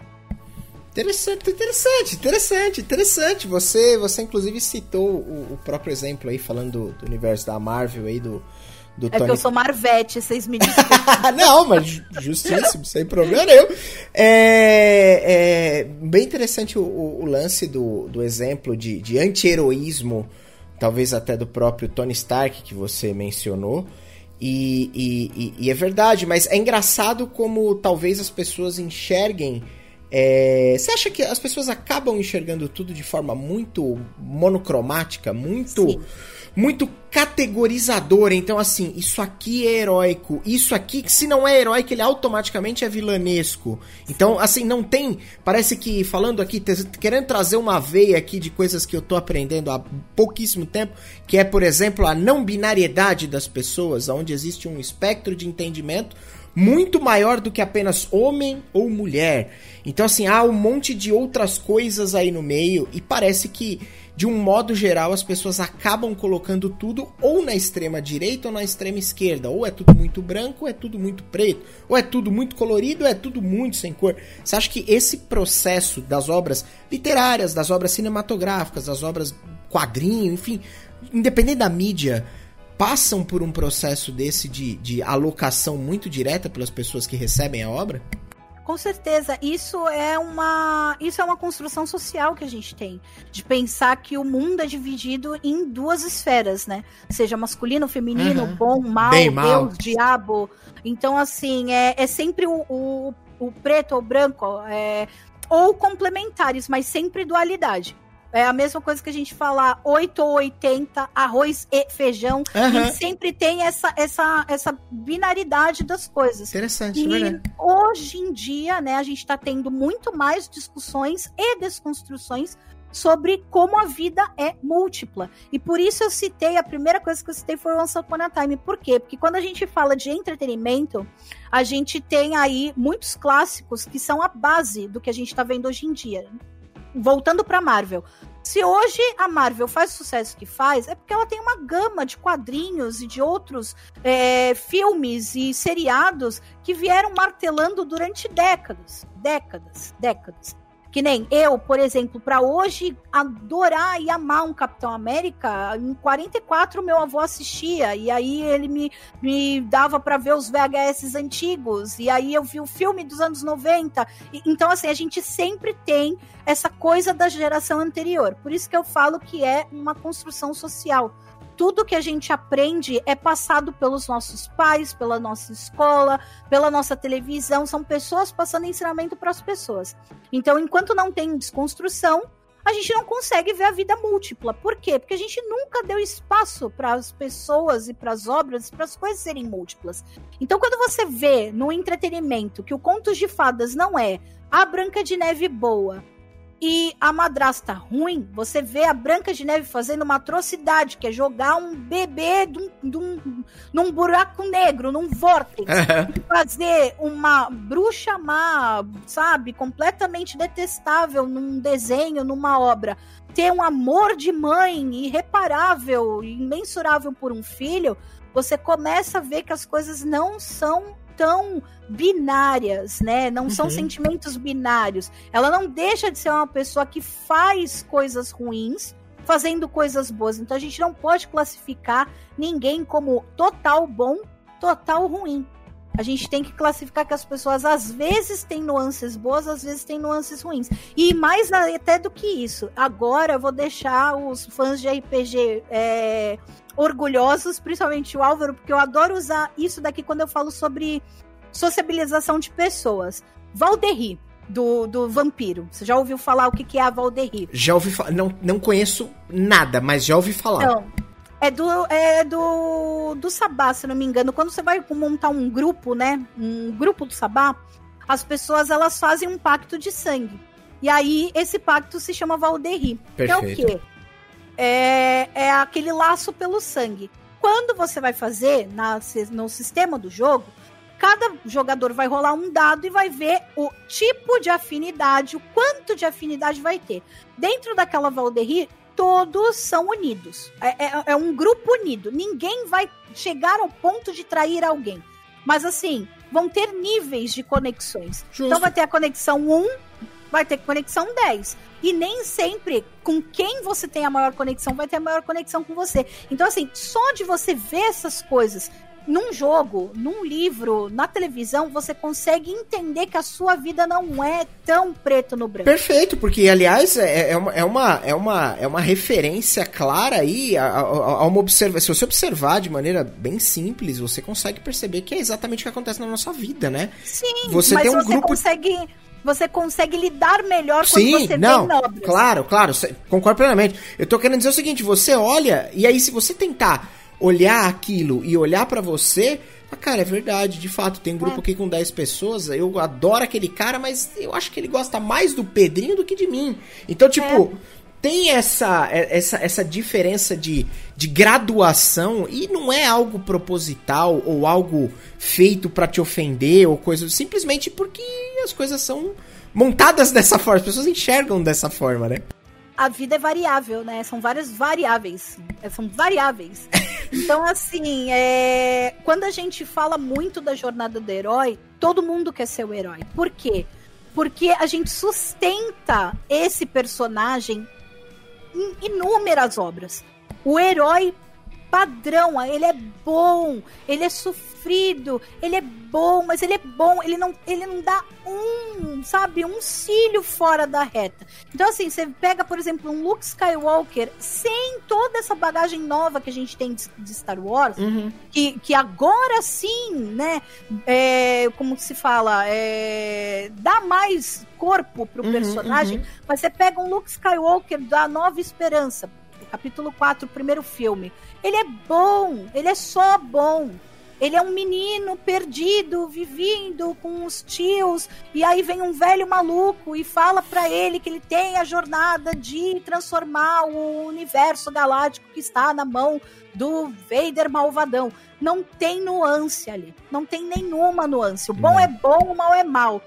Interessante, interessante, interessante, interessante. Você, você inclusive citou o, o próprio exemplo aí, falando do, do universo da Marvel aí, do, do é Tony... que eu sou Marvete, vocês me desculpem. não, mas justíssimo, sem problema nenhum. É, é bem interessante o, o, lance do, do exemplo de, de anti-heroísmo, talvez até do próprio Tony Stark que você mencionou. E, e, e, é verdade, mas é engraçado como talvez as pessoas enxerguem. É... Você acha que as pessoas acabam enxergando tudo de forma muito monocromática, muito. Sim muito categorizador. Então, assim, isso aqui é heróico. Isso aqui, se não é heróico, ele automaticamente é vilanesco. Então, assim, não tem. Parece que, falando aqui, querendo trazer uma veia aqui de coisas que eu tô aprendendo há pouquíssimo tempo, que é, por exemplo, a não binariedade das pessoas, onde existe um espectro de entendimento muito maior do que apenas homem ou mulher. Então, assim, há um monte de outras coisas aí no meio e parece que de um modo geral, as pessoas acabam colocando tudo ou na extrema direita ou na extrema esquerda. Ou é tudo muito branco, ou é tudo muito preto, ou é tudo muito colorido, ou é tudo muito sem cor. Você acha que esse processo das obras literárias, das obras cinematográficas, das obras quadrinho, enfim, independente da mídia, passam por um processo desse de, de alocação muito direta pelas pessoas que recebem a obra? Com certeza, isso é uma isso é uma construção social que a gente tem, de pensar que o mundo é dividido em duas esferas, né? Seja masculino, feminino, uhum. bom, mal, Bem mal, Deus, diabo. Então, assim, é, é sempre o, o, o preto ou branco, é, ou complementares, mas sempre dualidade. É a mesma coisa que a gente falar 8 ou 80, arroz e feijão. Uhum. Sempre tem essa, essa, essa binaridade das coisas. Interessante, e verdade. hoje em dia, né, a gente está tendo muito mais discussões e desconstruções sobre como a vida é múltipla. E por isso eu citei, a primeira coisa que eu citei foi o Once Upon a Time. Por quê? Porque quando a gente fala de entretenimento, a gente tem aí muitos clássicos que são a base do que a gente está vendo hoje em dia voltando para Marvel. Se hoje a Marvel faz o sucesso que faz, é porque ela tem uma gama de quadrinhos e de outros é, filmes e seriados que vieram martelando durante décadas. Décadas, décadas. Que nem eu, por exemplo, para hoje adorar e amar um Capitão América, em 44 meu avô assistia, e aí ele me, me dava para ver os VHS antigos, e aí eu vi o filme dos anos 90. E, então, assim, a gente sempre tem essa coisa da geração anterior. Por isso que eu falo que é uma construção social tudo que a gente aprende é passado pelos nossos pais, pela nossa escola, pela nossa televisão, são pessoas passando ensinamento para as pessoas. Então, enquanto não tem desconstrução, a gente não consegue ver a vida múltipla. Por quê? Porque a gente nunca deu espaço para as pessoas e para as obras, para as coisas serem múltiplas. Então, quando você vê no entretenimento que o Contos de Fadas não é a Branca de Neve boa, e a madrasta ruim, você vê a Branca de Neve fazendo uma atrocidade, que é jogar um bebê dum, dum, num buraco negro, num vórtice. fazer uma bruxa má, sabe, completamente detestável num desenho, numa obra. Ter um amor de mãe irreparável, imensurável por um filho, você começa a ver que as coisas não são tão binárias, né? Não são Uhum. sentimentos binários. Ela não deixa de ser uma pessoa que faz coisas ruins, fazendo coisas boas. Então a gente não pode classificar ninguém como total bom, total ruim. A gente tem que classificar que as pessoas às vezes têm nuances boas, às vezes têm nuances ruins. E mais até do que isso, agora eu vou deixar os fãs de RPG é, orgulhosos, principalmente o Álvaro, porque eu adoro usar isso daqui quando eu falo sobre sociabilização de pessoas. Valderri, do, do vampiro. Você já ouviu falar o que, que é a Valderri? Já ouvi falar. Não, não conheço nada, mas já ouvi falar. Então, é do, é do, do Sabá, se não me engano. Quando você vai montar um grupo, né? Um grupo do Sabá, as pessoas elas fazem um pacto de sangue. E aí, esse pacto se chama Valderri. Que é o Perfeito. quê? É, é aquele laço pelo sangue. Quando você vai fazer na, no sistema do jogo, cada jogador vai rolar um dado e vai ver o tipo de afinidade, o quanto de afinidade vai ter. Dentro daquela Valderri, todos são unidos. É, é- é um grupo unido. Ninguém vai chegar ao ponto de trair alguém. Mas assim, vão ter níveis de conexões. Justo. Então vai ter a conexão 1, vai ter conexão 10. E nem sempre com quem você tem a maior conexão vai ter a maior conexão com você. Então, assim, só de você ver essas coisas num jogo, num livro, na televisão, você consegue entender que a sua vida não é tão preto no branco. Perfeito, porque aliás é, é uma, é, uma, é, uma, é uma referência clara aí a, a, a uma observa Se você observar de maneira bem simples, você consegue perceber que é exatamente o que acontece na nossa vida, né? Sim, Você mas tem um você grupo- consegue. Você consegue lidar melhor Sim, quando você não, vê nobres. claro, claro, concordo plenamente. Eu tô querendo dizer o seguinte, você olha, e aí se você tentar olhar aquilo e olhar pra você, ah, cara, é verdade, de fato, tem um grupo É. aqui com 10 pessoas, eu adoro aquele cara, mas eu acho que ele gosta mais do Pedrinho do que de mim. Então, tipo, tem essa, é- essa, essa diferença de, de graduação e não é algo proposital ou algo feito pra te ofender ou coisa, simplesmente porque as coisas são montadas dessa forma, as pessoas enxergam dessa forma, né? a vida é variável, né? São várias variáveis. É, São variáveis. Então, assim, é... quando a gente fala muito da jornada do herói, todo mundo quer ser o herói. Por quê? Porque a gente sustenta esse personagem em inúmeras obras. O herói padrão, ele é bom, ele é sofrido, ele é bom, mas ele é bom, ele não, ele não dá um, sabe, um cílio fora da reta. Então, assim, você pega, por exemplo, um Luke Skywalker sem toda essa bagagem nova que a gente tem de, Star Wars, que, que agora sim, né, é, como se fala, é, dá mais corpo pro Uhum, personagem, uhum. mas você pega um Luke Skywalker da Nova Esperança, capítulo 4, o primeiro filme. Ele é bom, ele é só bom. Ele é um menino perdido, vivendo com os tios, e aí vem um velho maluco e fala pra ele que ele tem a jornada de transformar o universo galáctico que está na mão do Vader malvadão. Não tem nuance ali, não tem nenhuma nuance. O bom Não. é bom, o mal é mal.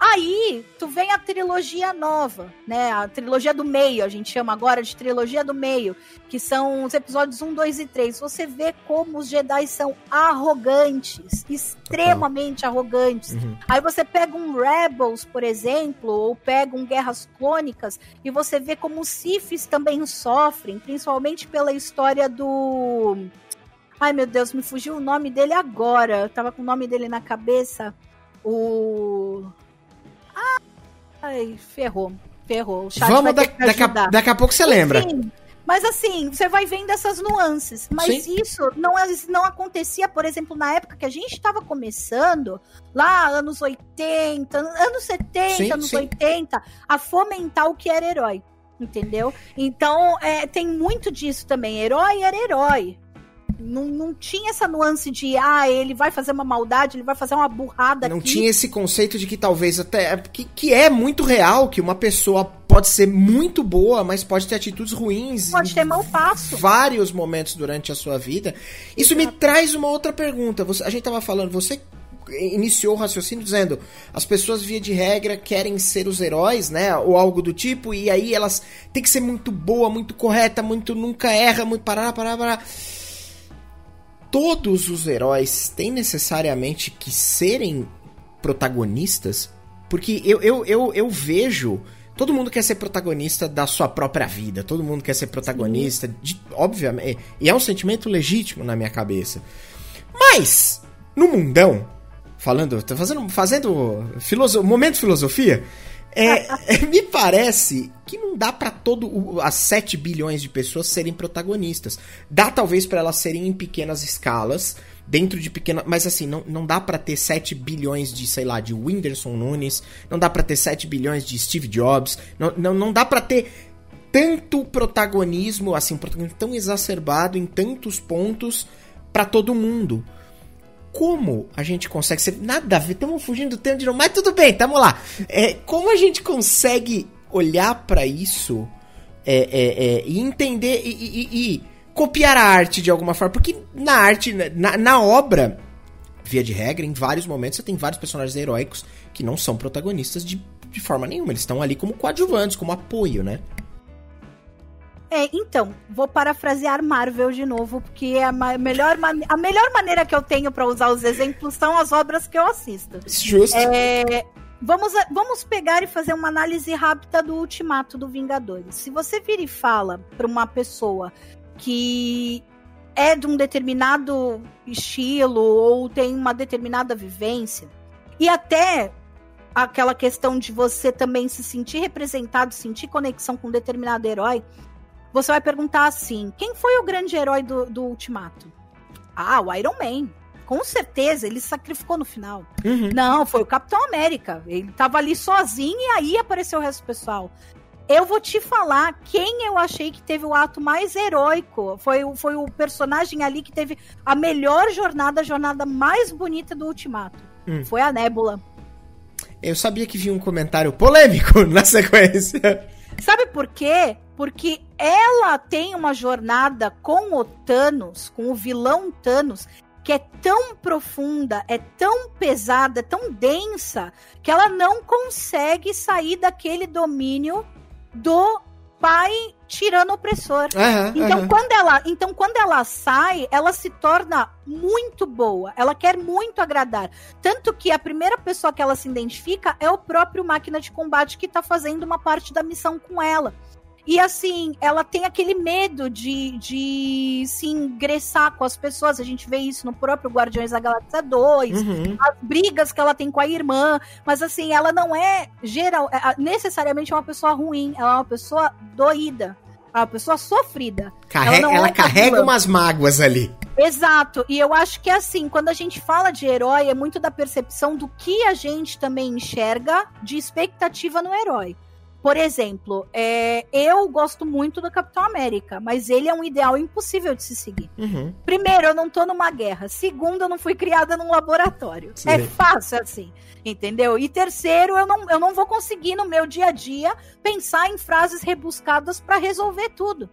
Aí, tu vem a trilogia nova, né? A trilogia do meio, a gente chama agora de trilogia do meio, que são os episódios 1, 2 e 3. Você vê como os Jedi são arrogantes, extremamente arrogantes. Uhum. Aí você pega um Rebels, por exemplo, ou pega um Guerras Clônicas, e você vê como os Siths também sofrem, principalmente pela história do. Ai meu Deus, me fugiu o nome dele agora. Eu tava com o nome dele na cabeça. O. Ai, ferrou. Ferrou. Vamos, da, daqui, a, daqui a pouco você lembra. Enfim, mas assim, você vai vendo essas nuances. Mas Sim. isso não, não acontecia, por exemplo, na época que a gente estava começando, lá anos 80, anos 70, Sim, anos sim. 80, a fomentar o que era herói. Entendeu? Então, é, tem muito disso também. Herói era herói. Não, não tinha essa nuance de, ah, ele vai fazer uma maldade, ele vai fazer uma burrada Não aqui. tinha esse conceito de que talvez até. Que, que é muito real, que uma pessoa pode ser muito boa, mas pode ter atitudes ruins Pode ter mau passo. vários momentos durante a sua vida. Isso me traz uma outra pergunta. Você- a gente tava falando, você iniciou o raciocínio dizendo as pessoas via de regra querem ser os heróis, né, ou algo do tipo, e aí elas têm que ser muito boa, muito correta, muito nunca erra, muito parará, parará, parará. Todos os heróis têm necessariamente que serem protagonistas? Porque eu, eu, eu, eu vejo. Todo mundo quer ser protagonista da sua própria vida. Todo mundo quer ser protagonista, de, obviamente. E é um sentimento legítimo na minha cabeça. Mas, no mundão, falando, tô fazendo, fazendo filoso, momento filosofia, é, me parece que não dá para todo as 7 bilhões de pessoas serem protagonistas. Dá talvez para elas serem em pequenas escalas, dentro de pequena, mas assim, não, não dá para ter 7 bilhões de, sei lá, de Whindersson Nunes, não dá para ter 7 bilhões de Steve Jobs, não, não, não dá para ter tanto protagonismo, assim, um protagonismo tão exacerbado em tantos pontos para todo mundo como a gente consegue. Ser, nada a ver, estamos fugindo do tempo de novo, mas tudo bem, tamo lá. É, como a gente consegue olhar para isso é, é, é, e entender e, e, e, copiar a arte de alguma forma? Porque na arte, na, na obra, via de regra, em vários momentos você tem vários personagens heróicos que não são protagonistas de, de forma nenhuma. Eles estão ali como coadjuvantes, como apoio, né? É, então, vou parafrasear Marvel de novo, porque a, melhor, a melhor maneira que eu tenho para usar os exemplos são as obras que eu assisto. Justo. É, vamos, vamos pegar e fazer uma análise rápida do Ultimato do Vingadores. Se você vira e fala para uma pessoa que é de um determinado estilo ou tem uma determinada vivência, e até aquela questão de você também se sentir representado, sentir conexão com um determinado herói, você vai perguntar assim: quem foi o grande herói do, do Ultimato? Ah, o Iron Man. Com certeza, ele sacrificou no final. Uhum. Não, foi o Capitão América. Ele tava ali sozinho e aí apareceu o resto do pessoal. Eu vou te falar quem eu achei que teve o ato mais heróico. Foi, foi o personagem ali que teve a melhor jornada, a jornada mais bonita do Ultimato. Hum. Foi a Nebula. Eu sabia que vinha um comentário polêmico na sequência. Sabe por quê? Porque ela tem uma jornada com o Thanos, com o vilão Thanos, que é tão profunda, é tão pesada, é tão densa, que ela não consegue sair daquele domínio do pai tirano opressor. Uhum, então, uhum. Quando ela, então, quando ela sai, ela se torna muito boa. Ela quer muito agradar. Tanto que a primeira pessoa que ela se identifica é o próprio máquina de combate que tá fazendo uma parte da missão com ela. E assim, ela tem aquele medo de, de se ingressar com as pessoas. A gente vê isso no próprio Guardiões da Galáxia 2, uhum. as brigas que ela tem com a irmã. Mas assim, ela não é geral, é, necessariamente uma pessoa ruim, ela é uma pessoa doída. É uma pessoa sofrida. Carrega, ela, ela é carrega umas mágoas ali. Exato, e eu acho que é assim, quando a gente fala de herói, é muito da percepção do que a gente também enxerga de expectativa no herói. Por exemplo, é, eu gosto muito do Capitão América, mas ele é um ideal impossível de se seguir. Uhum. Primeiro, eu não tô numa guerra. Segundo, eu não fui criada num laboratório. Sim. É fácil assim, entendeu? E terceiro, eu não, eu não vou conseguir no meu dia a dia pensar em frases rebuscadas para resolver tudo.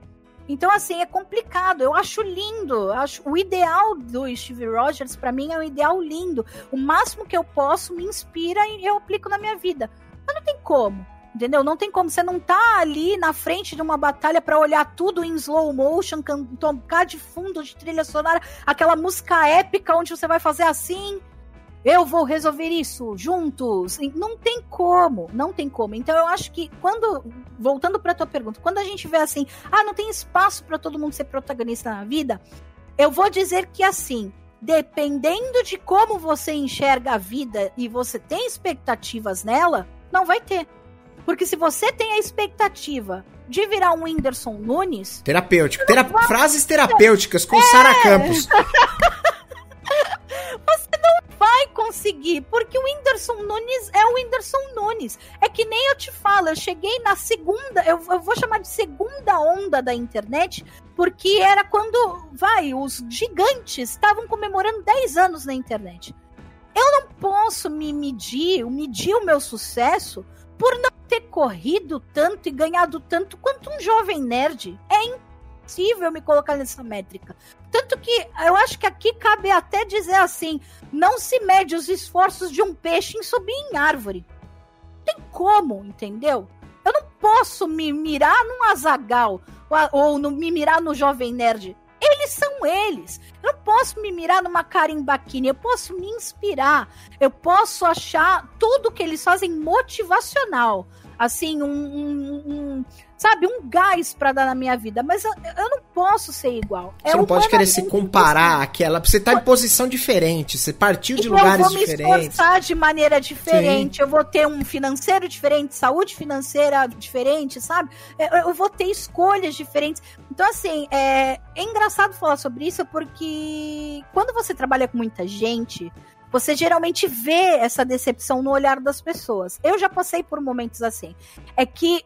Então, assim, é complicado. Eu acho lindo. Acho o ideal do Steve Rogers, para mim, é um ideal lindo. O máximo que eu posso me inspira e eu aplico na minha vida. Mas não tem como. Entendeu? Não tem como. Você não tá ali na frente de uma batalha para olhar tudo em slow motion, tocar de fundo de trilha sonora, aquela música épica onde você vai fazer assim. Eu vou resolver isso juntos. Não tem como, não tem como. Então eu acho que quando voltando para tua pergunta, quando a gente vê assim, ah, não tem espaço para todo mundo ser protagonista na vida, eu vou dizer que assim, dependendo de como você enxerga a vida e você tem expectativas nela, não vai ter. Porque se você tem a expectativa de virar um Whindersson Nunes. Terapêutico. Tera vai... Frases terapêuticas com é... Sara Campos. você não vai conseguir, porque o Whindersson Nunes é o Whindersson Nunes. É que nem eu te falo, eu cheguei na segunda, eu, eu vou chamar de segunda onda da internet, porque era quando, vai, os gigantes estavam comemorando 10 anos na internet. Eu não posso me medir, medir o meu sucesso por não ter corrido tanto e ganhado tanto quanto um jovem nerd. É impossível me colocar nessa métrica. Tanto que eu acho que aqui cabe até dizer assim: não se mede os esforços de um peixe em subir em árvore. Tem como, entendeu? Eu não posso me mirar num azagal ou, ou no, me mirar no jovem nerd. Ele heróis são eles. Eu posso me mirar numa Bakini, eu posso me inspirar, eu posso achar tudo que eles fazem motivacional. Assim, um, um, um sabe, um gás para dar na minha vida, mas eu, eu não posso ser igual. Você é não pode querer se comparar àquela, você tá em posição diferente, você partiu de então, lugares diferentes. Eu vou me esforçar de maneira diferente, Sim. eu vou ter um financeiro diferente, saúde financeira diferente, sabe? Eu, eu vou ter escolhas diferentes. Então, assim, é, é engraçado falar sobre isso porque quando você trabalha com muita gente, você geralmente vê essa decepção no olhar das pessoas. Eu já passei por momentos assim. É que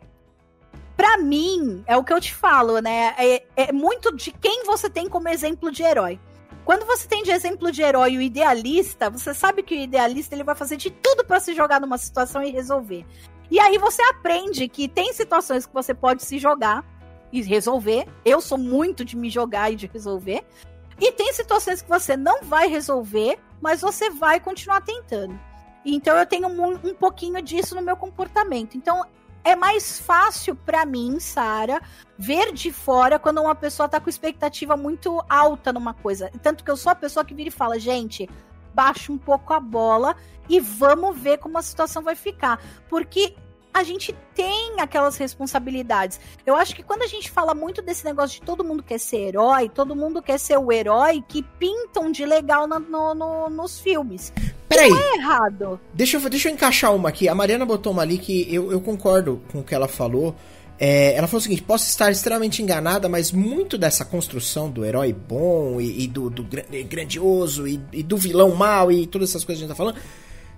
para mim, é o que eu te falo, né? É, é, muito de quem você tem como exemplo de herói. Quando você tem de exemplo de herói o idealista, você sabe que o idealista ele vai fazer de tudo para se jogar numa situação e resolver. E aí você aprende que tem situações que você pode se jogar e resolver. Eu sou muito de me jogar e de resolver. E tem situações que você não vai resolver, mas você vai continuar tentando. Então eu tenho um, um pouquinho disso no meu comportamento. Então é mais fácil para mim, Sara, ver de fora quando uma pessoa tá com expectativa muito alta numa coisa. Tanto que eu sou a pessoa que vira e fala, gente, baixa um pouco a bola e vamos ver como a situação vai ficar. Porque a gente tem aquelas responsabilidades. Eu acho que quando a gente fala muito desse negócio de todo mundo quer ser herói, todo mundo quer ser o herói que pintam de legal no, no, no, nos filmes. Peraí. Não é errado. Deixa eu, deixa eu encaixar uma aqui. A Mariana botou uma ali que eu, eu concordo com o que ela falou. É, ela falou o seguinte: posso estar extremamente enganada, mas muito dessa construção do herói bom e, e do, do, grandioso e, e, do vilão mal e todas essas coisas que a gente tá falando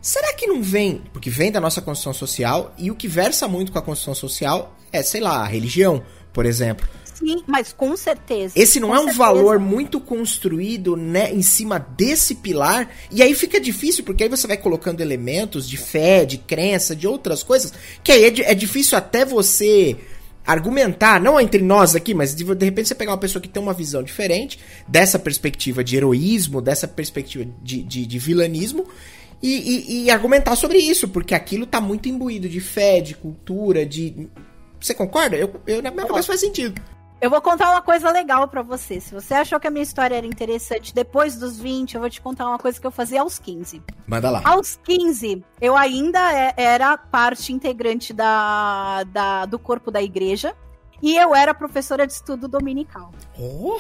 Será que não vem? Porque vem da nossa construção social e o que versa muito com a construção social é, sei lá, a religião, por exemplo. Sim, mas com certeza. Esse não é um certeza. valor muito construído né, em cima desse pilar. E aí fica difícil, porque aí você vai colocando elementos de fé, de crença, de outras coisas, que aí é, é difícil até você argumentar, não entre nós aqui, mas de, de, repente você pegar uma pessoa que tem uma visão diferente dessa perspectiva de heroísmo, dessa perspectiva de, de, de vilanismo, e, e, e, argumentar sobre isso, porque aquilo tá muito imbuído de fé, de cultura, de. Você concorda? Eu, eu na minha cabeça faz sentido. Eu vou contar uma coisa legal para você. Se você achou que a minha história era interessante depois dos 20, eu vou te contar uma coisa que eu fazia aos 15. Manda lá. Aos 15, eu ainda é, era parte integrante da, da, do corpo da igreja e eu era professora de estudo dominical. Oh!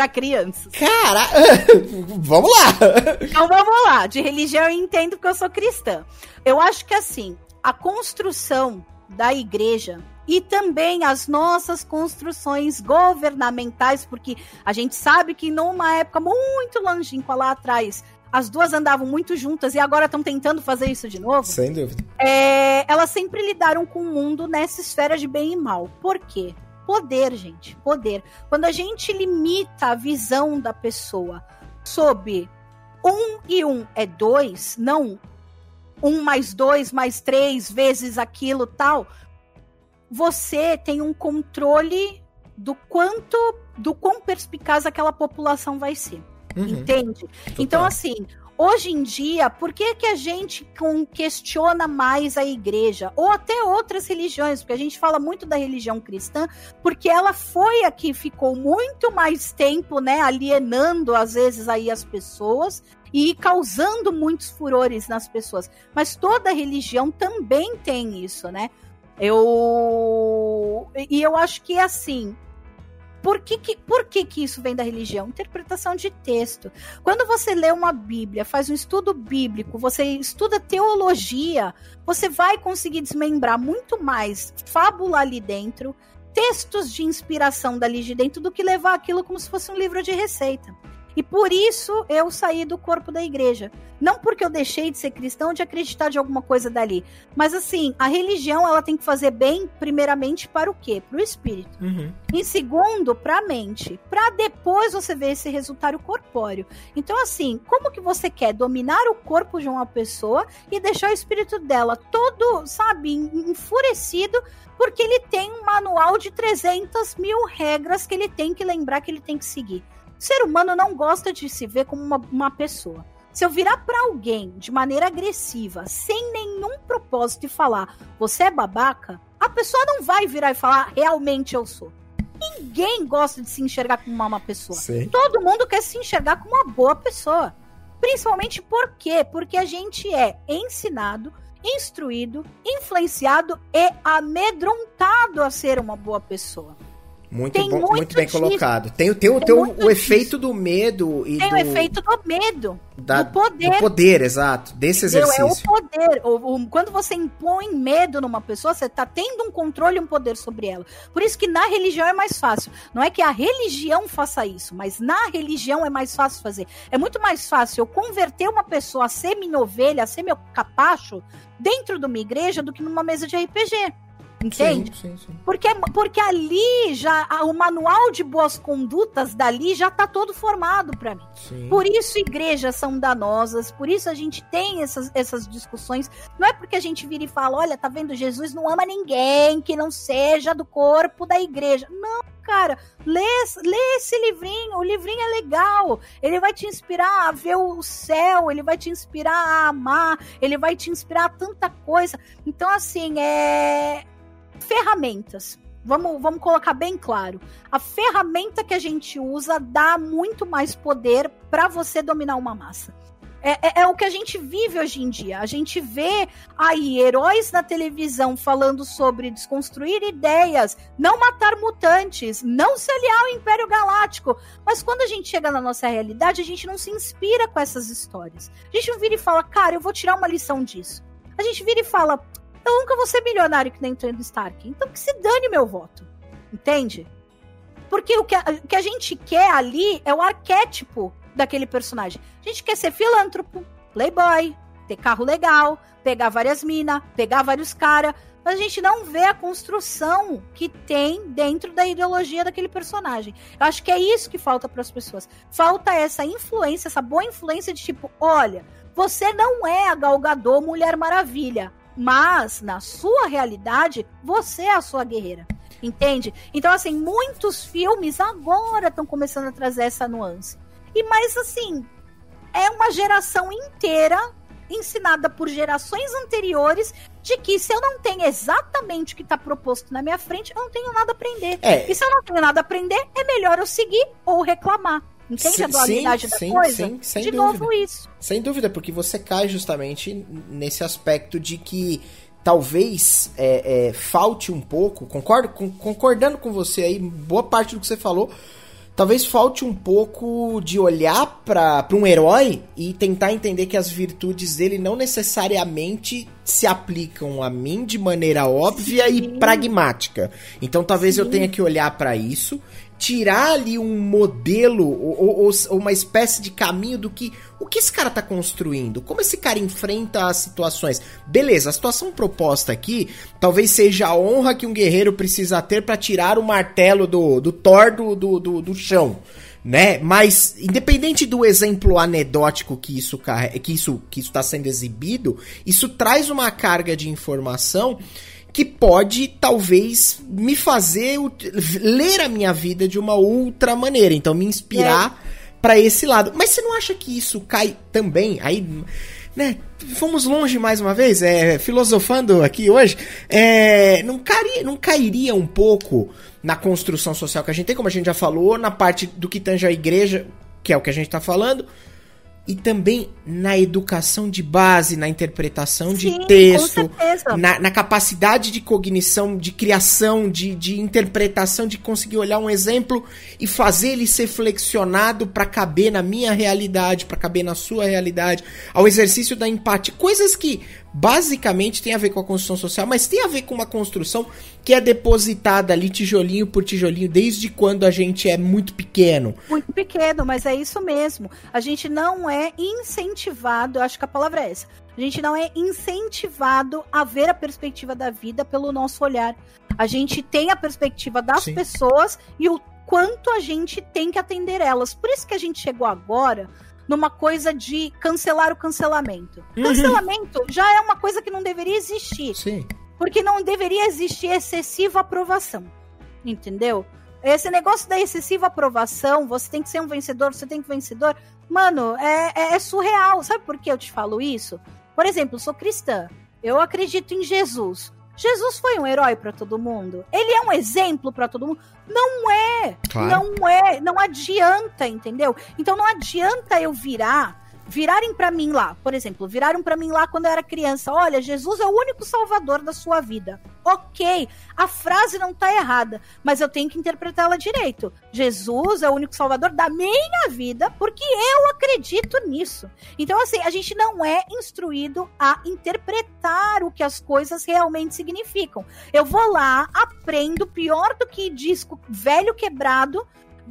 Para crianças. Cara, vamos lá. Então vamos lá. De religião eu entendo porque eu sou cristã. Eu acho que assim, a construção da igreja e também as nossas construções governamentais, porque a gente sabe que numa época muito longínqua lá atrás, as duas andavam muito juntas e agora estão tentando fazer isso de novo. Sem dúvida. É, elas sempre lidaram com o mundo nessa esfera de bem e mal. Por quê? Poder, gente, poder. Quando a gente limita a visão da pessoa sob um e um é dois, não um mais dois mais três vezes aquilo tal, você tem um controle do quanto, do quão perspicaz aquela população vai ser. Uhum. Entende? Total. Então, assim, Hoje em dia, por que, que a gente questiona mais a igreja? Ou até outras religiões, porque a gente fala muito da religião cristã, porque ela foi a que ficou muito mais tempo, né, alienando às vezes aí as pessoas e causando muitos furores nas pessoas. Mas toda religião também tem isso, né? Eu e eu acho que é assim, por que, que, por que, que isso vem da religião? Interpretação de texto. Quando você lê uma Bíblia, faz um estudo bíblico, você estuda teologia, você vai conseguir desmembrar muito mais fábula ali dentro, textos de inspiração dali de dentro, do que levar aquilo como se fosse um livro de receita. E por isso eu saí do corpo da igreja. Não porque eu deixei de ser cristão, de acreditar de alguma coisa dali. Mas assim, a religião ela tem que fazer bem, primeiramente, para o quê? Para o espírito. Uhum. Em segundo, para a mente. Para depois você ver esse resultado corpóreo. Então, assim, como que você quer dominar o corpo de uma pessoa e deixar o espírito dela todo, sabe, enfurecido, porque ele tem um manual de 300 mil regras que ele tem que lembrar que ele tem que seguir. Ser humano não gosta de se ver como uma, uma pessoa. Se eu virar para alguém de maneira agressiva, sem nenhum propósito e falar, você é babaca, a pessoa não vai virar e falar, realmente eu sou. ninguém gosta de se enxergar como uma má pessoa. Sim. Todo mundo quer se enxergar como uma boa pessoa. Principalmente por quê? Porque a gente é ensinado, instruído, influenciado e amedrontado a ser uma boa pessoa. Muito Tem bom, muito muito bem disso. colocado. Tem, tem, o- Tem tem o- o efeito do medo e Tem do, o efeito do medo, da- do poder. do poder, exato, desse Entendeu? É o exercício. poder. O- o- quando você impõe medo numa pessoa, você tá tendo um controle e um poder sobre ela. Por isso que na religião é mais fácil. Não é que a religião faça isso, mas na religião é mais fácil fazer. É muito mais fácil eu converter uma pessoa a ser minha ovelha, a ser meu capacho, dentro de uma igreja do que numa mesa de RPG. Entende? Sim, sim, sim. Porque, porque ali já o manual de boas condutas dali já tá todo formado para mim. sim. Por isso igrejas são danosas, por isso a gente tem essas, essas discussões. Não é porque a gente vira e fala, olha, tá vendo, Jesus não ama ninguém que não seja do corpo da igreja. Não, cara, lê, lê esse livrinho, o livrinho é legal. Ele vai te inspirar a ver o céu, ele vai te inspirar a amar, ele vai te inspirar a tanta coisa. Então, assim, é. Ferramentas. Vamos, vamos colocar bem claro a ferramenta que a gente usa dá muito mais poder para você dominar uma massa. É, é- é o que a gente vive hoje em dia. A gente vê aí heróis na televisão falando sobre desconstruir ideias, não matar mutantes, não se aliar ao Império Galáctico. Mas quando a gente chega na nossa realidade, a gente não se inspira com essas histórias. A gente não vira e fala, cara, eu vou tirar uma lição disso. A gente vira e fala, eu nunca vou ser milionário que nem Tony Stark. Então que se dane meu voto. Entende? Porque o que, a, o que a gente quer ali é o arquétipo daquele personagem. A gente quer ser filântropo, playboy, ter carro legal, pegar várias minas, pegar vários caras. Mas a gente não vê a construção que tem dentro da ideologia daquele personagem. Eu acho que é isso que falta para as pessoas. Falta essa influência, essa boa influência de tipo, olha, você não é a Gal Gadot Mulher Maravilha, mas na sua realidade, você é a sua guerreira. Entende? Então, assim, muitos filmes agora estão começando a trazer essa nuance. E mais assim, é uma geração inteira ensinada por gerações anteriores de que se eu não tenho exatamente o que está proposto na minha frente, eu não tenho nada a aprender. É. E se eu não tenho nada a aprender, é melhor eu seguir ou reclamar. Entende Sim, a dualidade da sim, coisa? sim, sem de dúvida. novo isso. Sem dúvida, porque você cai justamente nesse aspecto de que talvez é, é, falte um pouco, concordo, com- concordando com você aí, boa parte do que você falou, talvez falte um pouco de olhar para um herói e tentar entender que as virtudes dele não necessariamente se aplicam a mim de maneira óbvia e Sim. pragmática. Então talvez eu Sim. tenha que olhar para isso, tirar ali um modelo ou, ou- ou- uma espécie de caminho do que o que esse cara tá construindo, como esse cara enfrenta as situações. Beleza, a situação proposta aqui talvez seja a honra que um guerreiro precisa ter para tirar o martelo do, do Thor do, do, do, do chão. Né? Mas independente do exemplo anedótico que isso que isso que está sendo exibido, isso traz uma carga de informação que pode talvez me fazer ler a minha vida de uma outra maneira, então me inspirar pra esse lado. Mas você não acha que isso cai também aí, né? Fomos longe mais uma vez, é, filosofando aqui hoje, é, não, cairia, não cairia um pouco na construção social que a gente tem, como a gente já falou, na parte do que tange a igreja, que é o que a gente tá falando, e também na educação de base, na interpretação de Sim, texto, na, na capacidade de cognição, de criação, de, de interpretação, de conseguir olhar um exemplo e fazer ele ser flexionado para caber na minha realidade, para caber na sua realidade, ao exercício da empatia, coisas que basicamente tem a ver com a construção social, mas tem a ver com uma construção que é depositada ali tijolinho por tijolinho desde quando a gente é muito pequeno. Muito pequeno, mas é isso mesmo. A gente não é incentivado, eu acho que a palavra é essa. A gente não é incentivado a ver a perspectiva da vida pelo nosso olhar. A gente tem a perspectiva das Sim. pessoas e o quanto a gente tem que atender elas. Por isso que a gente chegou agora numa coisa de cancelar o cancelamento. Uhum. Cancelamento já é uma coisa que não deveria existir. Sim. Porque não deveria existir excessiva aprovação. Entendeu? Esse negócio da excessiva aprovação, você tem que ser um vencedor, você tem que vencedor. Mano, é, é- é surreal. Sabe por que eu te falo isso? Por exemplo, eu sou cristã. Eu acredito em Jesus. Jesus foi um herói para todo mundo? Ele é um exemplo para todo mundo? Não é. Claro. Não é. Não adianta, entendeu? Então não adianta eu virar virarem para mim lá, por exemplo, viraram para mim lá quando eu era criança, olha, Jesus é o único salvador da sua vida. OK, a frase não tá errada, mas eu tenho que interpretá-la direito. Jesus é o único salvador da minha vida porque eu acredito nisso. Então assim, a gente não é instruído a interpretar o que as coisas realmente significam. Eu vou lá, aprendo pior do que disco velho quebrado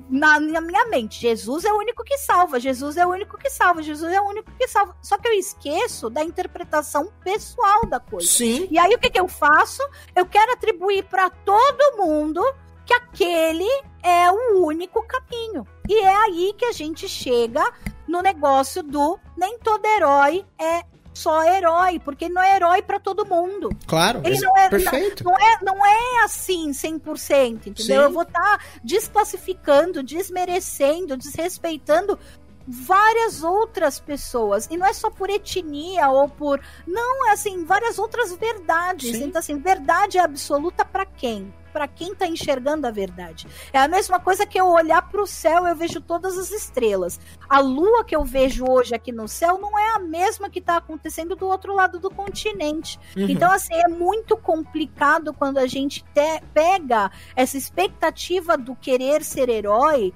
na, na, minha mente. Jesus é o único que salva, Jesus é o único que salva, Jesus é o único que salva. Só que eu esqueço da interpretação pessoal da coisa. Sim. E aí o que, que eu faço? Eu quero atribuir para todo mundo que aquele é o único caminho. E é aí que a gente chega no negócio do nem todo herói é só herói, porque ele não é herói para todo mundo. Claro, ele não é, perfeito. Não, não, é, não é assim 100%, entendeu? Sim. Eu vou estar tá desclassificando, desmerecendo, desrespeitando várias outras pessoas. E não é só por etnia ou por. Não, é assim, várias outras verdades. Sim. Então, assim, verdade absoluta para quem? para quem está enxergando a verdade. É a mesma coisa que eu olhar para o céu, eu vejo todas as estrelas. A lua que eu vejo hoje aqui no céu não é a mesma que está acontecendo do outro lado do continente. Uhum. Então, assim, é muito complicado quando a gente te, pega essa expectativa do querer ser herói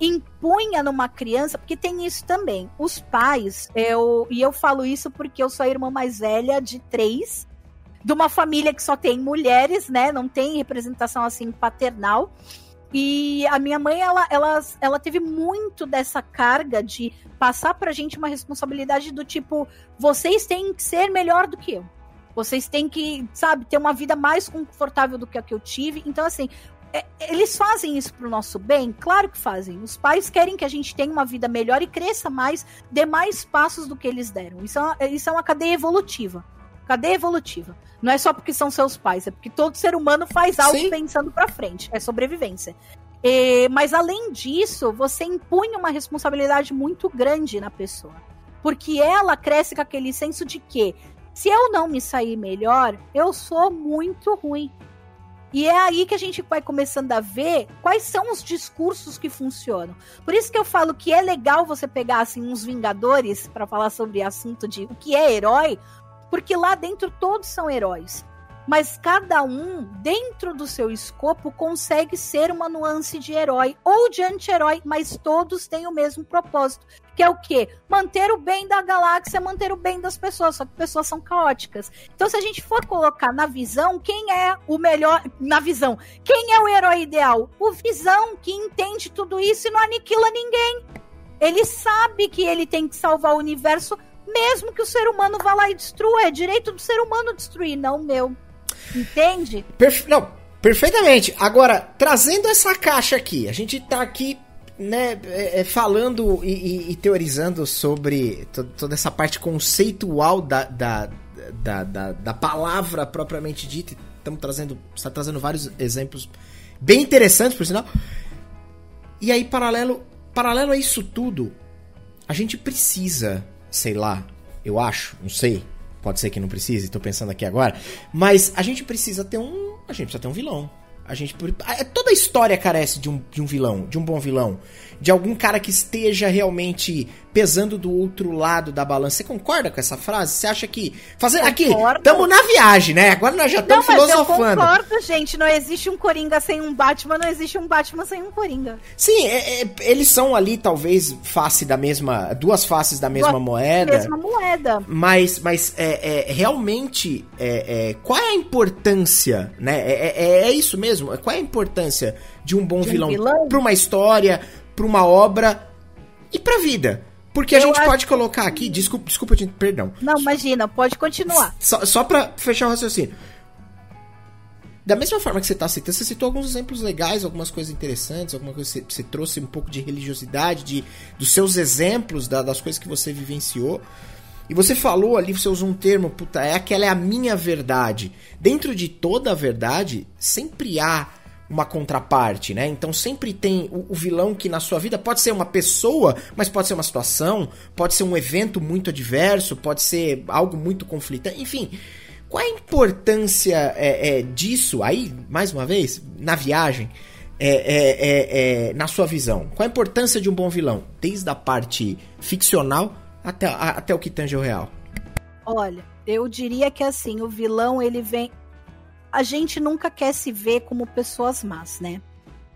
impunha numa criança, porque tem isso também. Os pais, eu, e eu falo isso porque eu sou a irmã mais velha de três, de uma família que só tem mulheres, né? Não tem representação assim paternal. E a minha mãe, ela, ela, ela teve muito dessa carga de passar pra gente uma responsabilidade do tipo: vocês têm que ser melhor do que eu. Vocês têm que, sabe, ter uma vida mais confortável do que a que eu tive. Então, assim, eles fazem isso pro nosso bem? Claro que fazem. Os pais querem que a gente tenha uma vida melhor e cresça mais, dê mais passos do que eles deram. Isso é isso é uma cadeia evolutiva. Cadeia evolutiva. Não é só porque são seus pais, é porque todo ser humano faz algo Sim. pensando para frente. É sobrevivência. E, mas além disso, você impunha uma responsabilidade muito grande na pessoa. Porque ela cresce com aquele senso de que se eu não me sair melhor, eu sou muito ruim. E é aí que a gente vai começando a ver quais são os discursos que funcionam. Por isso que eu falo que é legal você pegar assim uns Vingadores para falar sobre assunto de o que é herói, porque lá dentro todos são heróis. Mas cada um, dentro do seu escopo, consegue ser uma nuance de herói ou de anti-herói, mas todos têm o mesmo propósito. Que é o quê? Manter o bem da galáxia, manter o bem das pessoas, só que pessoas são caóticas. Então, se a gente for colocar na visão, quem é o melhor. Na visão, quem é o herói ideal? O visão que entende tudo isso e não aniquila ninguém. Ele sabe que ele tem que salvar o universo mesmo que o ser humano vá lá e destrua. É direito do ser humano destruir, não meu. Entende? Perfe não, perfeitamente. Agora, trazendo essa caixa aqui, a gente tá aqui né, é, é falando e, e, e, teorizando sobre toda essa parte conceitual da, da, da, da, da palavra propriamente dita. Estamos trazendo, está trazendo vários exemplos bem interessantes, por sinal. E aí, paralelo, paralelo a isso tudo, a gente precisa sei lá, eu acho, não sei. Pode ser que não precise, tô pensando aqui agora. Mas a gente precisa ter um. A gente precisa ter um vilão. A gente. Toda a história carece de um, de um vilão, de um bom vilão de algum cara que esteja realmente pesando do outro lado da balança. Você concorda com essa frase? Você acha que. Fazer aqui, estamos na viagem, né? Agora nós já estamos filosofando. Eu concordo, gente. Não existe um Coringa sem um Batman, não existe um Batman sem um Coringa. Sim, é, é, eles são ali, talvez, face da mesma. Duas faces da mesma duas, moeda. Mesma moeda. Mas, mas é, é realmente. É, é, qual é a importância, né? É, é, isso mesmo? Qual é a importância de um bom de um vilão, vilão? para uma história, para uma obra e para a vida. Porque a gente pode colocar aqui, desculpa, desculpa, perdão. Não, imagina, pode continuar. Só, só para fechar o raciocínio. Da mesma forma que você está citando, você citou alguns exemplos legais, algumas coisas interessantes, alguma coisa você, você trouxe um pouco de religiosidade, de, dos seus exemplos, da, das coisas que você vivenciou. E você falou ali, você usou um termo, puta, é aquela é a minha verdade. Dentro de toda a verdade, sempre há uma contraparte, né? Então sempre tem o, o, vilão que na sua vida pode ser uma pessoa, mas pode ser uma situação, pode ser um evento muito adverso, pode ser algo muito conflitante, enfim. Qual a importância é, é, disso aí, mais uma vez, na viagem, é, é, é, na sua visão? Qual a importância de um bom vilão, desde a parte ficcional até, a, até o que tange o real? Olha, eu diria que assim, o vilão ele vem. A gente nunca quer se ver como pessoas más, né?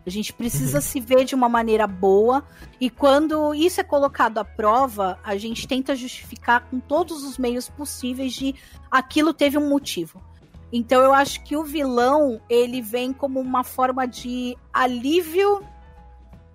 A gente precisa uhum. se ver de uma maneira boa e quando isso é colocado à prova, a gente tenta justificar com todos os meios possíveis de aquilo teve um motivo. Então eu acho que o vilão, ele vem como uma forma de alívio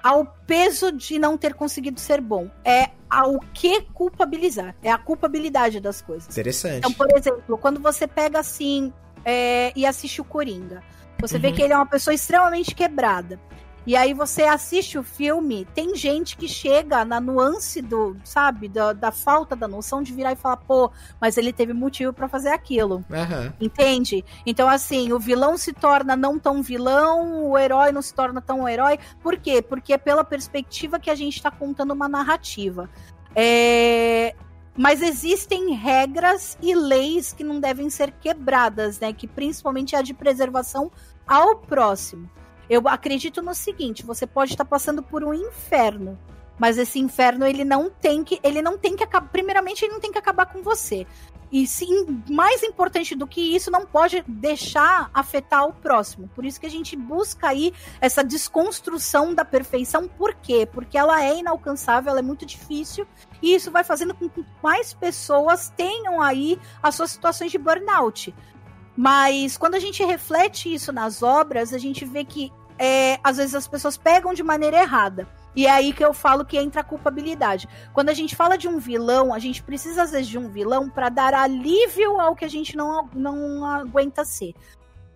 ao peso de não ter conseguido ser bom. É ao que culpabilizar. É a culpabilidade das coisas. Interessante. Então, por exemplo, quando você pega assim é, e assiste o Coringa você uhum. vê que ele é uma pessoa extremamente quebrada. E aí você assiste o filme, tem gente que chega na nuance do, sabe, da, da falta da noção de virar e falar, pô, mas ele teve motivo para fazer aquilo. Uhum. Entende? Então, assim, o vilão se torna não tão vilão, o herói não se torna tão herói. Por quê? Porque é pela perspectiva que a gente tá contando uma narrativa. É... Mas existem regras e leis que não devem ser quebradas, né? Que principalmente é a de preservação ao próximo. Eu acredito no seguinte: você pode estar passando por um inferno, mas esse inferno ele não tem que, ele não tem que acabar. Primeiramente, ele não tem que acabar com você. E sim, mais importante do que isso, não pode deixar afetar o próximo. Por isso que a gente busca aí essa desconstrução da perfeição. Por quê? Porque ela é inalcançável, ela é muito difícil. E isso vai fazendo com que mais pessoas tenham aí as suas situações de burnout. Mas quando a gente reflete isso nas obras, a gente vê que é, às vezes as pessoas pegam de maneira errada. E é aí que eu falo que entra a culpabilidade. Quando a gente fala de um vilão, a gente precisa às vezes de um vilão para dar alívio ao que a gente não, não aguenta ser.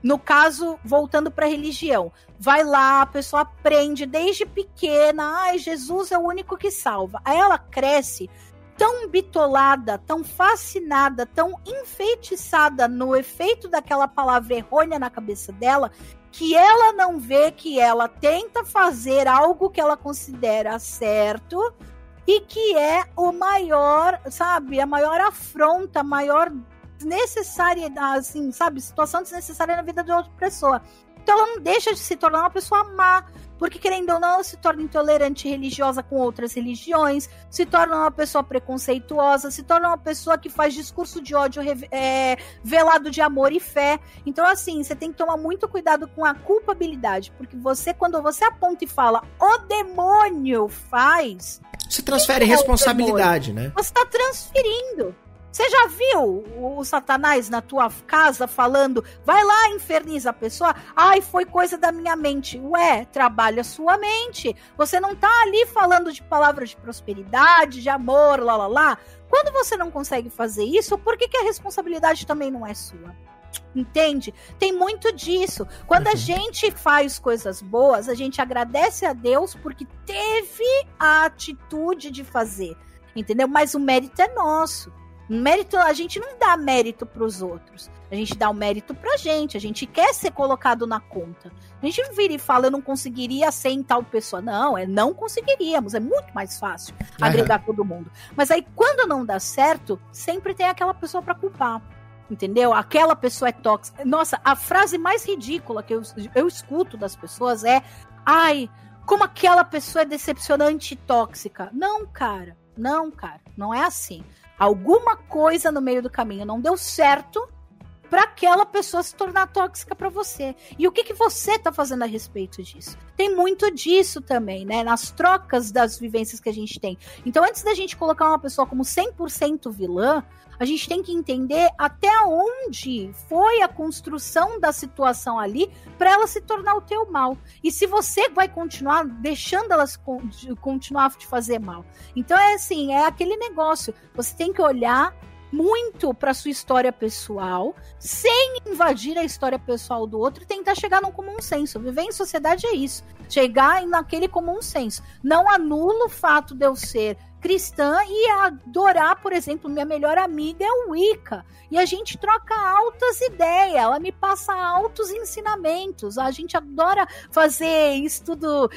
No caso, voltando para a religião, vai lá, a pessoa aprende desde pequena, ai, Jesus é o único que salva. Aí ela cresce tão bitolada, tão fascinada, tão enfeitiçada no efeito daquela palavra errônea na cabeça dela, que ela não vê que ela tenta fazer algo que ela considera certo e que é o maior, sabe, a maior afronta, a maior necessária, assim, sabe, situação desnecessária na vida de outra pessoa. Então ela não deixa de se tornar uma pessoa má, porque querendo ou não, ela se torna intolerante religiosa com outras religiões, se torna uma pessoa preconceituosa, se torna uma pessoa que faz discurso de ódio é, velado de amor e fé. Então, assim, você tem que tomar muito cuidado com a culpabilidade, porque você, quando você aponta e fala, o demônio faz. Você transfere responsabilidade, né? Você está transferindo. Você já viu o, Satanás na tua casa falando, vai lá, inferniza a pessoa? Ai, foi coisa da minha mente. Ué, trabalha sua mente. Você não tá ali falando de palavras de prosperidade, de amor, lá, lá, lá. Quando você não consegue fazer isso, por que, que a responsabilidade também não é sua? Entende? Tem muito disso. Quando a uhum. gente faz coisas boas, a gente agradece a Deus porque teve a atitude de fazer. Entendeu? Mas o mérito é nosso. Mérito, a gente não dá mérito para os outros. A gente dá o mérito pra gente. A gente quer ser colocado na conta. A gente não vira e fala, eu não conseguiria ser em tal pessoa. Não, é não conseguiríamos. É muito mais fácil uhum. agregar todo mundo. Mas aí, quando não dá certo, sempre tem aquela pessoa para culpar. Entendeu? Aquela pessoa é tóxica. Nossa, a frase mais ridícula que eu, eu escuto das pessoas é: ai, como aquela pessoa é decepcionante e tóxica. Não, cara. Não, cara. Não é assim alguma coisa no meio do caminho não deu certo para aquela pessoa se tornar tóxica para você. E o que, que você tá fazendo a respeito disso? Tem muito disso também, né? Nas trocas das vivências que a gente tem. Então, antes da gente colocar uma pessoa como 100% vilã, a gente tem que entender até onde foi a construção da situação ali para ela se tornar o teu mal. E se você vai continuar deixando elas continuar te fazer mal. Então é assim, é aquele negócio. Você tem que olhar muito para sua história pessoal, sem invadir a história pessoal do outro e tentar chegar num comum senso. Viver em sociedade é isso. Chegar naquele comum senso. Não anula o fato de eu ser cristã e adorar, por exemplo, minha melhor amiga é o Wicca. E a gente troca altas ideias, ela me passa altos ensinamentos. A gente adora fazer estudo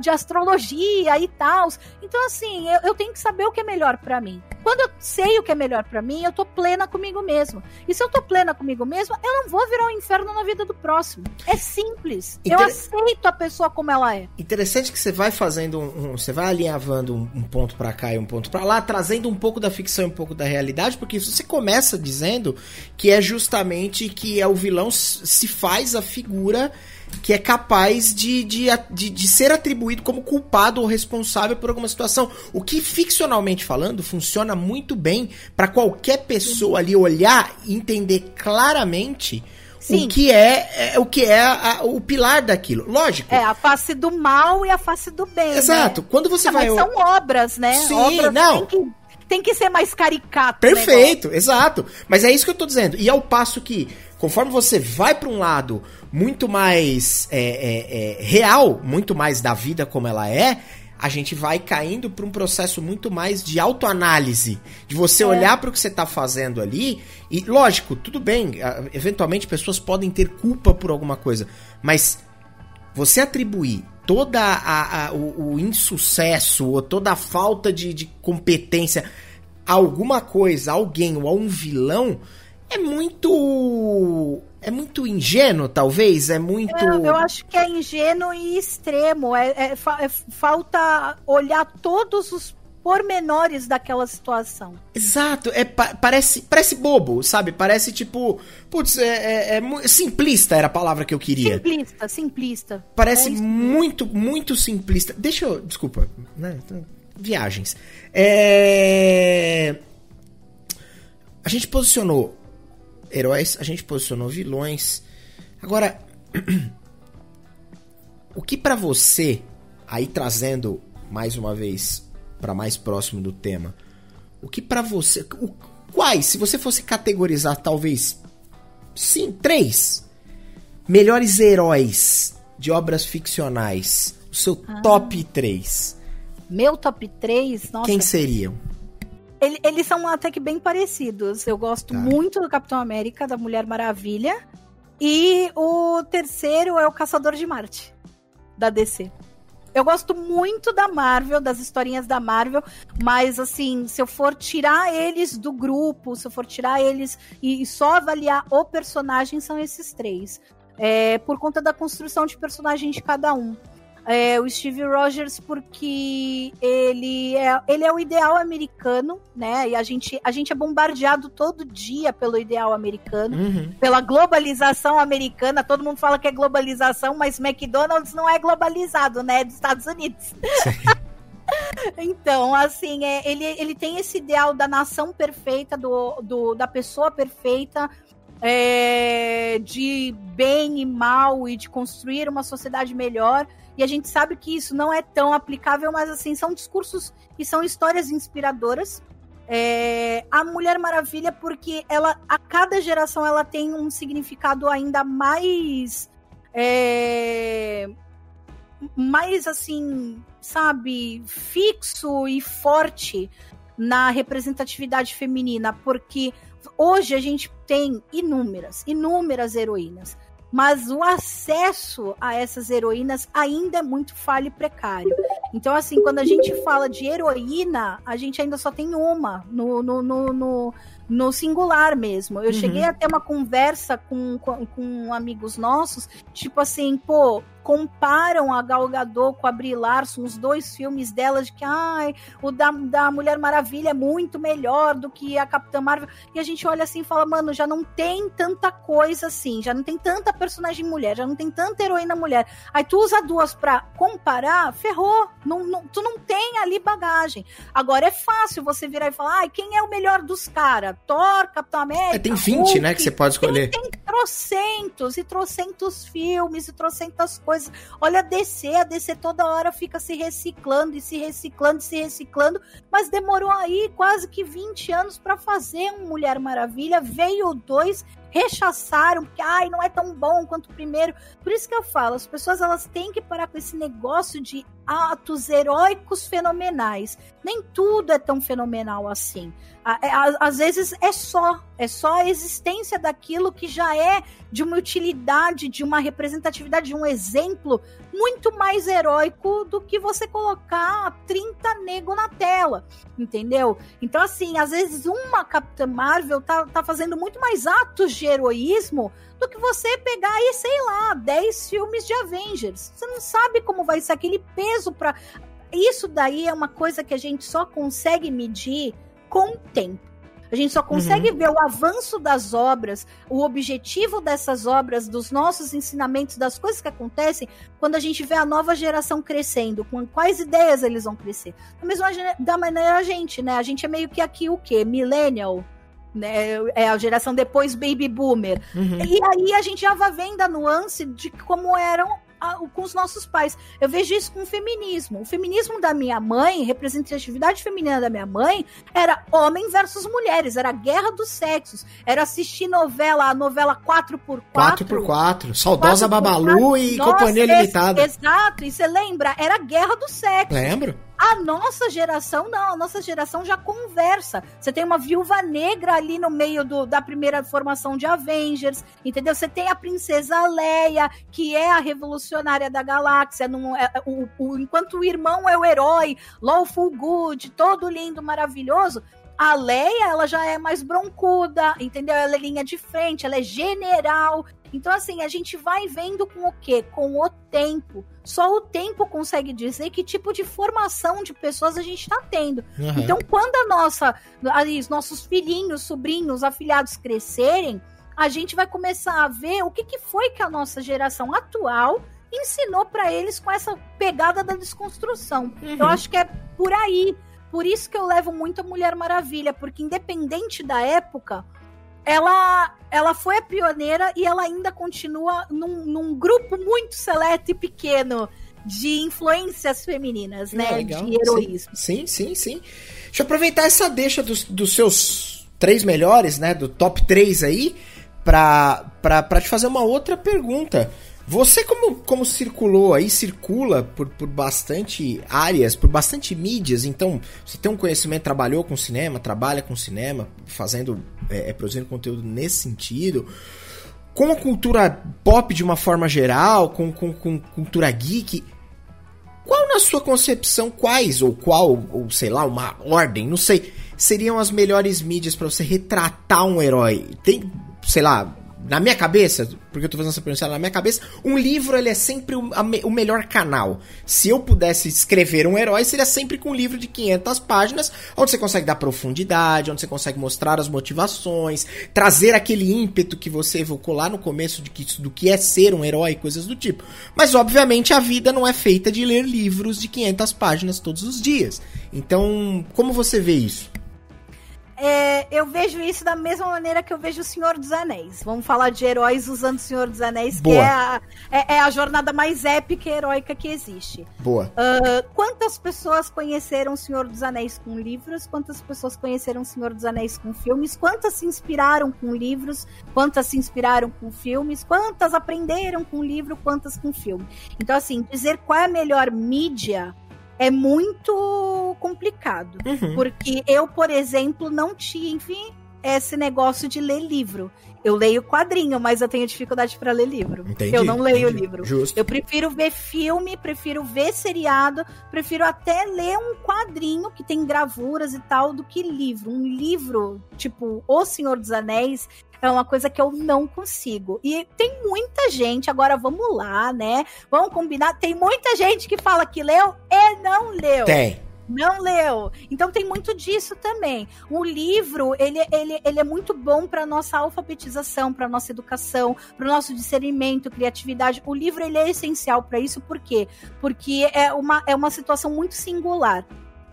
de astrologia e tal. Então, assim, eu, eu tenho que saber o que é melhor para mim. Quando eu sei o que é melhor para mim, eu tô plena comigo mesmo. E se eu tô plena comigo mesma, eu não vou virar um inferno na vida do próximo. É simples. Inter... Eu aceito a pessoa como ela é. Interessante que você vai fazendo um, um você vai alinhavando um, um ponto para cá e um ponto para lá, trazendo um pouco da ficção e um pouco da realidade, porque você começa dizendo que é justamente que é o vilão se faz a figura que é capaz de, de, de, de, ser atribuído como culpado ou responsável por alguma situação. O que, ficcionalmente falando, funciona muito bem para qualquer pessoa ali olhar e entender claramente Sim. o que é, é o que é a, o pilar daquilo. Lógico. É a face do mal e a face do bem. Né? Exato. Né? Quando você vai. são obras, né? Sim, obras não. Tem que, tem que ser mais caricato. Perfeito, exato. Mas é isso que eu tô dizendo. E ao passo que, conforme você vai para um lado muito mais é, é, é, real, muito mais da vida como ela é, a gente vai caindo para um processo muito mais de autoanálise, de você é. olhar para o que você está fazendo ali e, lógico, tudo bem, eventualmente pessoas podem ter culpa por alguma coisa, mas você atribuir toda a, a o, o, insucesso ou toda a falta de, de competência a alguma coisa, a alguém ou a um vilão é muito é muito ingênuo, talvez? É muito. Eu, eu acho que é ingênuo e extremo. É, é, é, falta olhar todos os pormenores daquela situação. Exato, é, pa parece, parece bobo, sabe? Parece tipo. Putz, é, é, é, simplista era a palavra que eu queria. Simplista, simplista. Parece é muito, muito simplista. Deixa eu. Desculpa, né? Então, viagens. É. A gente posicionou heróis, a gente posicionou vilões. Agora, o que para você, aí trazendo mais uma vez para mais próximo do tema, o que para você, o, quais, se você fosse categorizar talvez sim, três melhores heróis de obras ficcionais, o seu ah. top 3. Meu top 3, nossa. Quem seriam? Ele, eles são até que bem parecidos. Eu gosto tá. muito do Capitão América, da Mulher Maravilha. E o terceiro é o Caçador de Marte, da DC. Eu gosto muito da Marvel, das historinhas da Marvel, mas assim, se eu for tirar eles do grupo, se eu for tirar eles e, e só avaliar o personagem, são esses três. É, por conta da construção de personagem de cada um é, o Steve Rogers porque ele é, ele é o ideal americano, né? E a gente, a gente é bombardeado todo dia pelo ideal americano, uhum. pela globalização americana. Todo mundo fala que é globalização, mas McDonald's não é globalizado, né? É dos Estados Unidos. Então, assim, é, ele, ele tem esse ideal da nação perfeita, do, do da pessoa perfeita, é, de bem e mal e de construir uma sociedade melhor. E a gente sabe que isso não é tão aplicável, mas assim, são discursos e são histórias inspiradoras. É, a Mulher Maravilha, porque ela, a cada geração, ela tem um significado ainda mais. É, mais assim, sabe, fixo e forte na representatividade feminina, porque hoje a gente tem inúmeras, inúmeras heroínas mas o acesso a essas heroínas ainda é muito falho e precário. Então, assim, quando a gente fala de heroína, a gente ainda só tem uma no, no, no, no, no singular mesmo. Eu uhum. cheguei a ter uma conversa com, com, com amigos nossos, tipo assim, pô, comparam a Gal Gadot com a Brie Larson, os dois filmes dela, de que ai, o da, da Mulher Maravilha é muito melhor do que a Capitã Marvel. E a gente olha assim e fala, mano, já não tem tanta coisa assim, já não tem tanta personagem mulher, já não tem tanta heroína mulher. Aí tu usa duas pra comparar, ferrou. Não, não, tu não tem ali bagagem. Agora é fácil você virar e falar, ai, quem é o melhor dos caras? Thor, Capitão América. É, tem 20, Hulk, né, que você pode escolher. Tem, tem trocentos e trocentos filmes e trocentas coisas coisas. Olha a DC, a DC toda hora fica se reciclando e se reciclando e se reciclando, mas demorou aí quase que 20 anos para fazer um Mulher Maravilha. Veio 2 rechaçaram, porque ai, não é tão bom quanto o primeiro. Por isso que eu falo, as pessoas elas têm que parar com esse negócio de atos heróicos fenomenais. Nem tudo é tão fenomenal assim. É, às vezes é só, é só a existência daquilo que já é de uma utilidade, de uma representatividade, de um exemplo muito mais heróico do que você colocar 30 nego na tela, entendeu? Então, assim, às vezes uma Capitã Marvel tá, tá fazendo muito mais atos de heroísmo do que você pegar aí, sei lá, 10 filmes de Avengers. Você não sabe como vai ser aquele peso para Isso daí é uma coisa que a gente só consegue medir com o tempo. A gente só consegue uhum. ver o avanço das obras, o objetivo dessas obras, dos nossos ensinamentos, das coisas que acontecem, quando a gente vê a nova geração crescendo, com quais ideias eles vão crescer. Da mesma da maneira a gente, né? A gente é meio que aqui o quê? Millennial, né? É a geração depois baby boomer. Uhum. E aí a gente já vai vendo a nuance de como eram a, com os nossos pais. Eu vejo isso com o feminismo. O feminismo da minha mãe, representatividade feminina da minha mãe, era homem versus mulheres, era guerra dos sexos, era assistir novela, a novela 4x4. 4x4, saudosa 4x4. Babalu e Nossa, Companhia Limitada. Exato, e você lembra? Era guerra dos sexos. Lembro. A nossa geração, não, a nossa geração já conversa. Você tem uma viúva negra ali no meio do, da primeira formação de Avengers, entendeu? Você tem a princesa Leia, que é a revolucionária da galáxia, não é, o, o, enquanto o irmão é o herói, lawful good, todo lindo, maravilhoso. A Leia, ela já é mais broncuda, entendeu? Ela é linha de frente, ela é general. Então, assim, a gente vai vendo com o quê? Com o tempo. Só o tempo consegue dizer que tipo de formação de pessoas a gente está tendo. Uhum. Então, quando a nossa, ali, os nossos filhinhos, sobrinhos, afilhados crescerem, a gente vai começar a ver o que, que foi que a nossa geração atual ensinou para eles com essa pegada da desconstrução. Uhum. Eu acho que é por aí. Por isso que eu levo muito a Mulher Maravilha, porque independente da época, ela, ela foi a pioneira e ela ainda continua num, num grupo muito seleto e pequeno de influências femininas, né? Legal. De heroísmo. Sim, sim, sim, sim. Deixa eu aproveitar essa deixa dos, dos seus três melhores, né? Do top 3 aí, pra, pra, pra te fazer uma outra pergunta. Você, como, como circulou aí, circula por, por bastante áreas, por bastante mídias, então você tem um conhecimento, trabalhou com cinema, trabalha com cinema, fazendo, é, é, produzindo conteúdo nesse sentido. Com a cultura pop de uma forma geral, com, com, com cultura geek, qual na sua concepção, quais, ou qual, ou sei lá, uma ordem, não sei, seriam as melhores mídias para você retratar um herói? Tem, sei lá, na minha cabeça, porque eu tô fazendo essa pergunta na minha cabeça, um livro ele é sempre o, a, o, melhor canal. Se eu pudesse escrever um herói, seria sempre com um livro de 500 páginas, onde você consegue dar profundidade, onde você consegue mostrar as motivações, trazer aquele ímpeto que você evocou lá no começo de que, do que é ser um herói, coisas do tipo. Mas obviamente a vida não é feita de ler livros de 500 páginas todos os dias. Então, como você vê isso? É, eu vejo isso da mesma maneira que eu vejo o Senhor dos Anéis. Vamos falar de heróis usando o Senhor dos Anéis, Boa. que é a, é, é a, jornada mais épica e heróica que existe. Boa. Uh, quantas pessoas conheceram o Senhor dos Anéis com livros? Quantas pessoas conheceram o Senhor dos Anéis com filmes? Quantas se inspiraram com livros? Quantas se inspiraram com filmes? Quantas aprenderam com livro? Quantas com filme? Então, assim, dizer qual é a melhor mídia é muito complicado. Uhum. Porque eu, por exemplo, não tinha, enfim, esse negócio de ler livro. Eu leio quadrinho, mas eu tenho dificuldade para ler livro. Entendi, eu não leio entendi. livro. Justo. Eu prefiro ver filme, prefiro ver seriado, prefiro até ler um quadrinho que tem gravuras e tal do que livro. Um livro, tipo O Senhor dos Anéis, é uma coisa que eu não consigo. E tem muita gente, agora vamos lá, né? Vamos combinar. Tem muita gente que fala que leu e não leu. Tem. Não leu. Então tem muito disso também. O livro, ele, ele, ele é muito bom para nossa alfabetização, para nossa educação, para o nosso discernimento, criatividade. O livro ele é essencial para isso, por quê? Porque é uma, é uma situação muito singular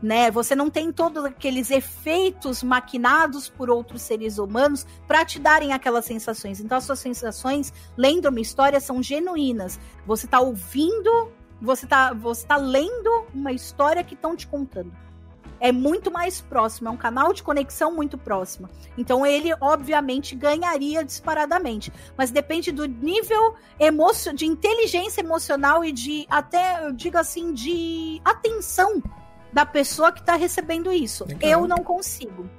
né? Você não tem todos aqueles efeitos maquinados por outros seres humanos para te darem aquelas sensações. Então as suas sensações, lendo uma história, são genuínas. Você está ouvindo, você está você tá lendo uma história que estão te contando. é muito mais próximo, é um canal de conexão muito próximo. Então ele, obviamente, ganharia disparadamente. Mas depende do nível emocio de inteligência emocional e de, até, eu digo assim, de atenção da pessoa que está recebendo isso. Legal. Eu não consigo.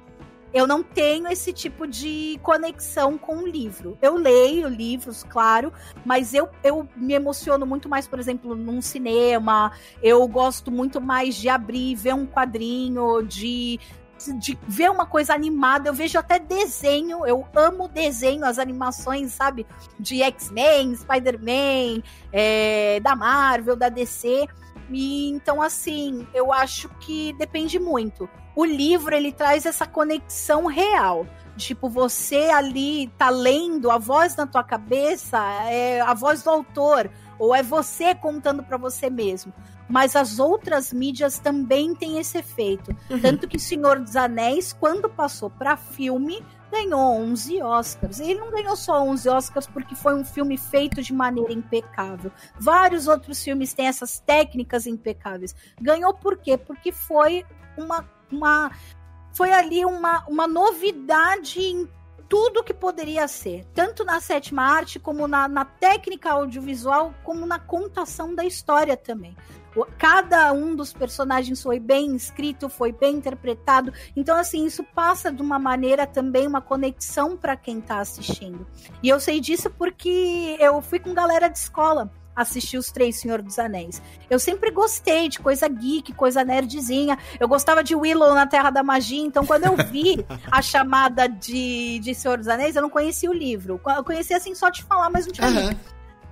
Eu não tenho esse tipo de conexão com o livro. Eu leio livros, claro, mas eu, eu me emociono muito mais, por exemplo, num cinema. Eu gosto muito mais de abrir, ver um quadrinho, de de ver uma coisa animada, eu vejo até desenho, eu amo desenho, as animações, sabe? De X-Men, Spider-Man, é, da Marvel, da DC. E então, assim, eu acho que depende muito. O livro, ele traz essa conexão real. Tipo, você ali tá lendo, a voz na tua cabeça é a voz do autor, ou é você contando para você mesmo. Mas as outras mídias também têm esse efeito. Uhum. Tanto que Senhor dos Anéis, quando passou para filme, ganhou 11 Oscars. E ele não ganhou só 11 Oscars porque foi um filme feito de maneira impecável. Vários outros filmes têm essas técnicas impecáveis. Ganhou por quê? Porque foi uma, uma foi ali uma, uma novidade em tudo que poderia ser, tanto na sétima arte, como na, na técnica audiovisual, como na contação da história também. Cada um dos personagens foi bem escrito, foi bem interpretado. Então, assim, isso passa de uma maneira também, uma conexão para quem está assistindo. E eu sei disso porque eu fui com galera de escola assistir os três Senhor dos Anéis. Eu sempre gostei de coisa geek, coisa nerdzinha. Eu gostava de Willow na Terra da Magia, então quando eu vi a chamada de, de Senhor dos Anéis, eu não conhecia o livro. Eu conhecia assim só de falar, mas não tinha uhum.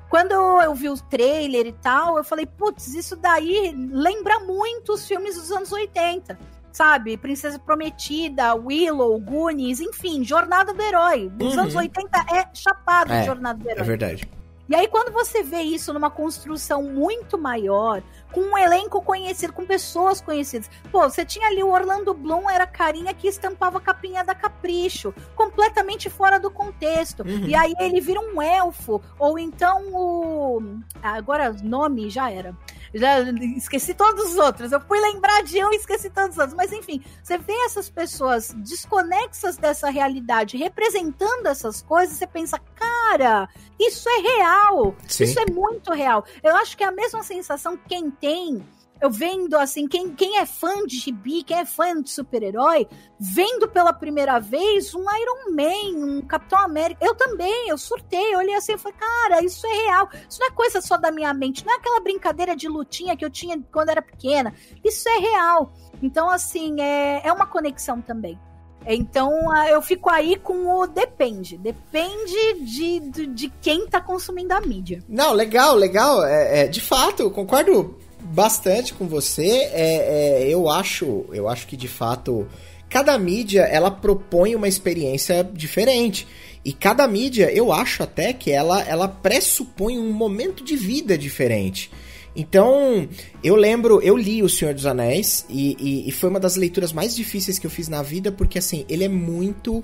Quando eu vi o trailer e tal, eu falei, putz, isso daí lembra muito os filmes dos anos 80 sabe? Princesa Prometida, Willow, Goonies, enfim, Jornada do Herói. Dos uhum. anos 80 é chapado é, Jornada do Herói. É verdade. E aí, quando você vê isso numa construção muito maior, com um elenco conhecido, com pessoas conhecidas. Pô, você tinha ali o Orlando Bloom, era carinha que estampava a capinha da Capricho, completamente fora do contexto. Uhum. E aí ele vira um elfo, ou então o. Agora, nome já era. Já esqueci todos os outros. Eu fui lembrar de um e esqueci todos os outros. Mas enfim, você vê essas pessoas desconexas dessa realidade, representando essas coisas, você pensa, cara, isso é real. Sim. Isso é muito real. Eu acho que é a mesma sensação que quem tem eu vendo assim, quem, quem é fã de gibi, quem é fã de super-herói, vendo pela primeira vez um Iron Man, um Capitão América. Eu também, eu surtei, eu olhei assim e falei, cara, isso é real. Isso não é coisa só da minha mente, não é aquela brincadeira de lutinha que eu tinha quando era pequena. Isso é real. Então, assim, é, é uma conexão também. Então eu fico aí com o depende. Depende de, de, de quem tá consumindo a mídia. Não, legal, legal. É, é, de fato, concordo bastante com você. É, é, eu acho, eu acho que de fato cada mídia ela propõe uma experiência diferente. E cada mídia, eu acho até que ela, ela pressupõe um momento de vida diferente. Então, eu lembro, eu li O Senhor dos Anéis e, e, e, foi uma das leituras mais difíceis que eu fiz na vida, porque assim, ele é muito.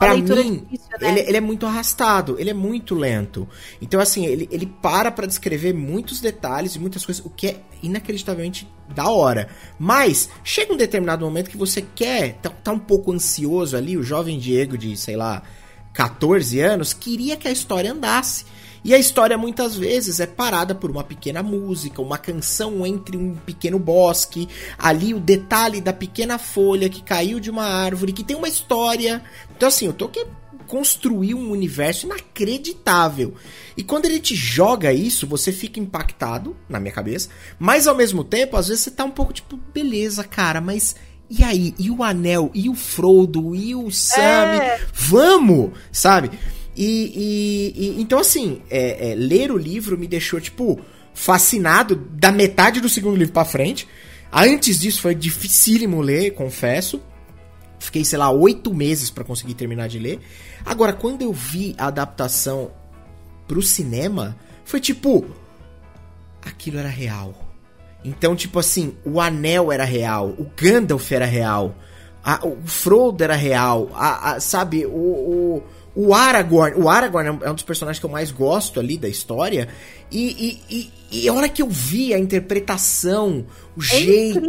Pra mim, difícil, né? ele, ele, é muito arrastado, ele é muito lento. Então, assim, ele, ele para pra descrever muitos detalhes e muitas coisas, o que é inacreditavelmente da hora. Mas, chega um determinado momento que você quer, tá, tá um pouco ansioso ali, o jovem Diego de, sei lá, 14 anos, queria que a história andasse. E a história muitas vezes é parada por uma pequena música, uma canção entre um pequeno bosque, ali o detalhe da pequena folha que caiu de uma árvore, que tem uma história. Então, assim, o Tolkien construiu um universo inacreditável. E quando ele te joga isso, você fica impactado, na minha cabeça, mas ao mesmo tempo, às vezes você tá um pouco tipo, beleza, cara, mas. E aí? E o Anel? E o Frodo? E o Sam? É. Vamos! Sabe? E, e, e então, assim, é, é, ler o livro me deixou, tipo, fascinado da metade do segundo livro pra frente. Antes disso foi dificílimo ler, confesso. Fiquei, sei lá, oito meses para conseguir terminar de ler. Agora, quando eu vi a adaptação pro cinema, foi tipo. Aquilo era real. Então, tipo assim, o anel era real, o Gandalf era real, a, o Frodo era real, a, a sabe, o, o o Aragorn, o Aragorn é um dos personagens que eu mais gosto ali da história. E, e, e, e a hora que eu vi a interpretação, o é jeito.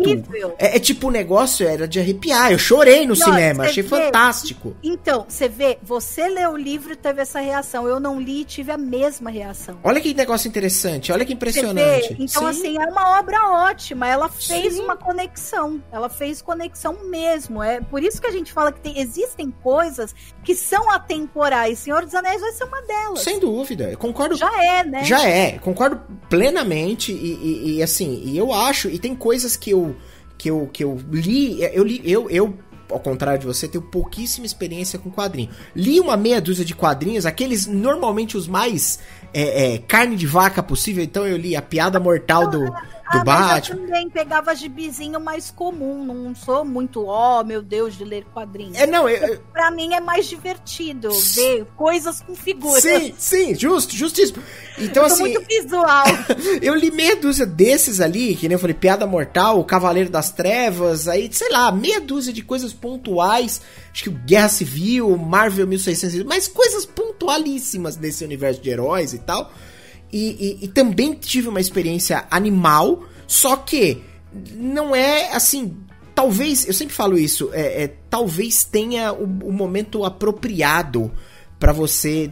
É, é, tipo, o negócio era de arrepiar. Eu chorei no cinema, achei vê, fantástico. Então, você vê, você leu o livro e teve essa reação. Eu não li e tive a mesma reação. Olha que negócio interessante, olha que impressionante. Então, Sim. assim, é uma obra ótima. Ela fez Sim. uma conexão. Ela fez conexão mesmo. É por isso que a gente fala que tem, existem coisas que são atemporais. Senhor dos Anéis vai ser uma delas. Sem dúvida. concordo. Já é, né? Já é. Concordo plenamente. E, e, e assim, e eu acho. E tem coisas que eu que eu, que eu li, eu li, eu, eu ao contrário de você, tenho pouquíssima experiência com quadrinho. Li uma meia dúzia de quadrinhos, aqueles normalmente os mais é, é, carne de vaca possível. Então eu li a piada mortal do do ah, Batman. eu também pegava gibizinho mais comum, não sou muito, ó, oh, meu Deus, de ler quadrinhos. É, não, eu, Pra mim é mais divertido ver coisas com figuras. Sim, sim, justo, justíssimo. Então, eu assim. muito visual. eu li meia dúzia desses ali, que nem eu falei, Piada Mortal, o Cavaleiro das Trevas, aí, sei lá, meia dúzia de coisas pontuais. Acho que Guerra Civil, Marvel 1600, mas coisas pontualíssimas desse universo de heróis e tal. E, e, e também tive uma experiência animal, só que não é assim. Talvez, eu sempre falo isso, é, é talvez tenha o, o momento apropriado para você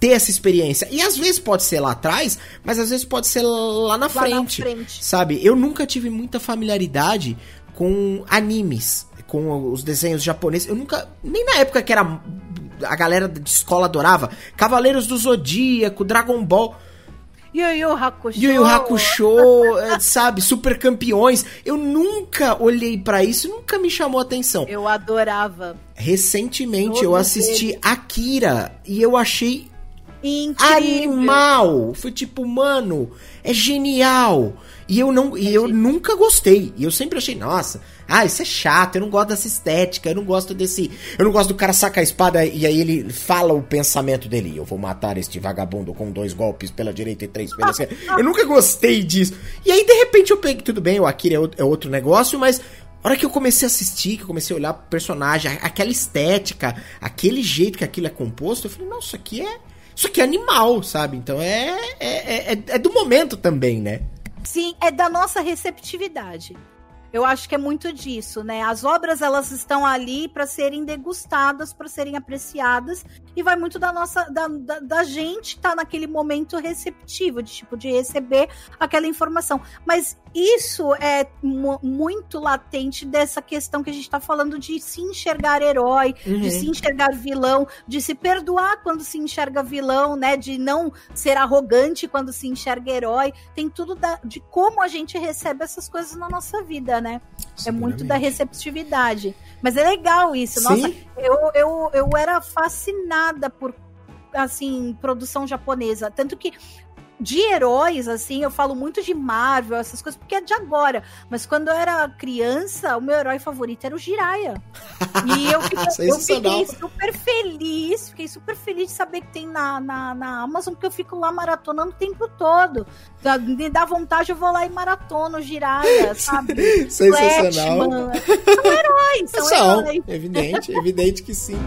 ter essa experiência. E às vezes pode ser lá atrás, mas às vezes pode ser lá na, lá frente, na frente. Sabe? Eu nunca tive muita familiaridade com animes, com os desenhos japoneses. Eu nunca. Nem na época que era a galera de escola adorava. Cavaleiros do Zodíaco, Dragon Ball. Yu Yu Hakusho. Yu Yu Hakusho, é, sabe, super campeões. Eu nunca olhei para isso, nunca me chamou atenção. Eu adorava. Recentemente eu assisti. Akira e eu achei Incrível. animal. Foi tipo, mano, é genial. E eu não, e eu nunca gostei. E eu sempre achei, nossa, ah, isso é chato, eu não gosto dessa estética, eu não gosto desse. Eu não gosto do cara sacar a espada e aí ele fala o pensamento dele. Eu vou matar este vagabundo com dois golpes pela direita e três pela esquerda. eu nunca gostei disso. E aí, de repente, eu peguei, tudo bem, o Akira é, é outro negócio, mas a hora que eu comecei a assistir, que eu comecei a olhar pro personagem, aquela estética, aquele jeito que aquilo é composto, eu falei, nossa, isso aqui é. Isso aqui é animal, sabe? Então é, é, é, é do momento também, né? Sim, é da nossa receptividade. Eu acho que é muito disso, né? As obras elas estão ali para serem degustadas, para serem apreciadas e vai muito da nossa da, da, da gente estar tá naquele momento receptivo, de tipo de receber aquela informação. Mas isso é muito latente dessa questão que a gente está falando de se enxergar herói, uhum. de se enxergar vilão, de se perdoar quando se enxerga vilão, né? De não ser arrogante quando se enxerga herói. Tem tudo da, de como a gente recebe essas coisas na nossa vida, né? É muito da receptividade. Mas é legal isso. Sim. Nossa, eu, eu, eu era fascinada por assim, produção japonesa. Tanto que de heróis, assim, eu falo muito de Marvel, essas coisas, porque é de agora. Mas quando eu era criança, o meu herói favorito era o Jiraya. E eu fiquei, eu fiquei super feliz, fiquei super feliz de saber que tem na, na, na Amazon, porque eu fico lá maratonando o tempo todo. Me dá vontade, eu vou lá e maratono o Jiraya, sabe? Sensacional. São heróis, são, são heróis. Evidente, evidente que sim.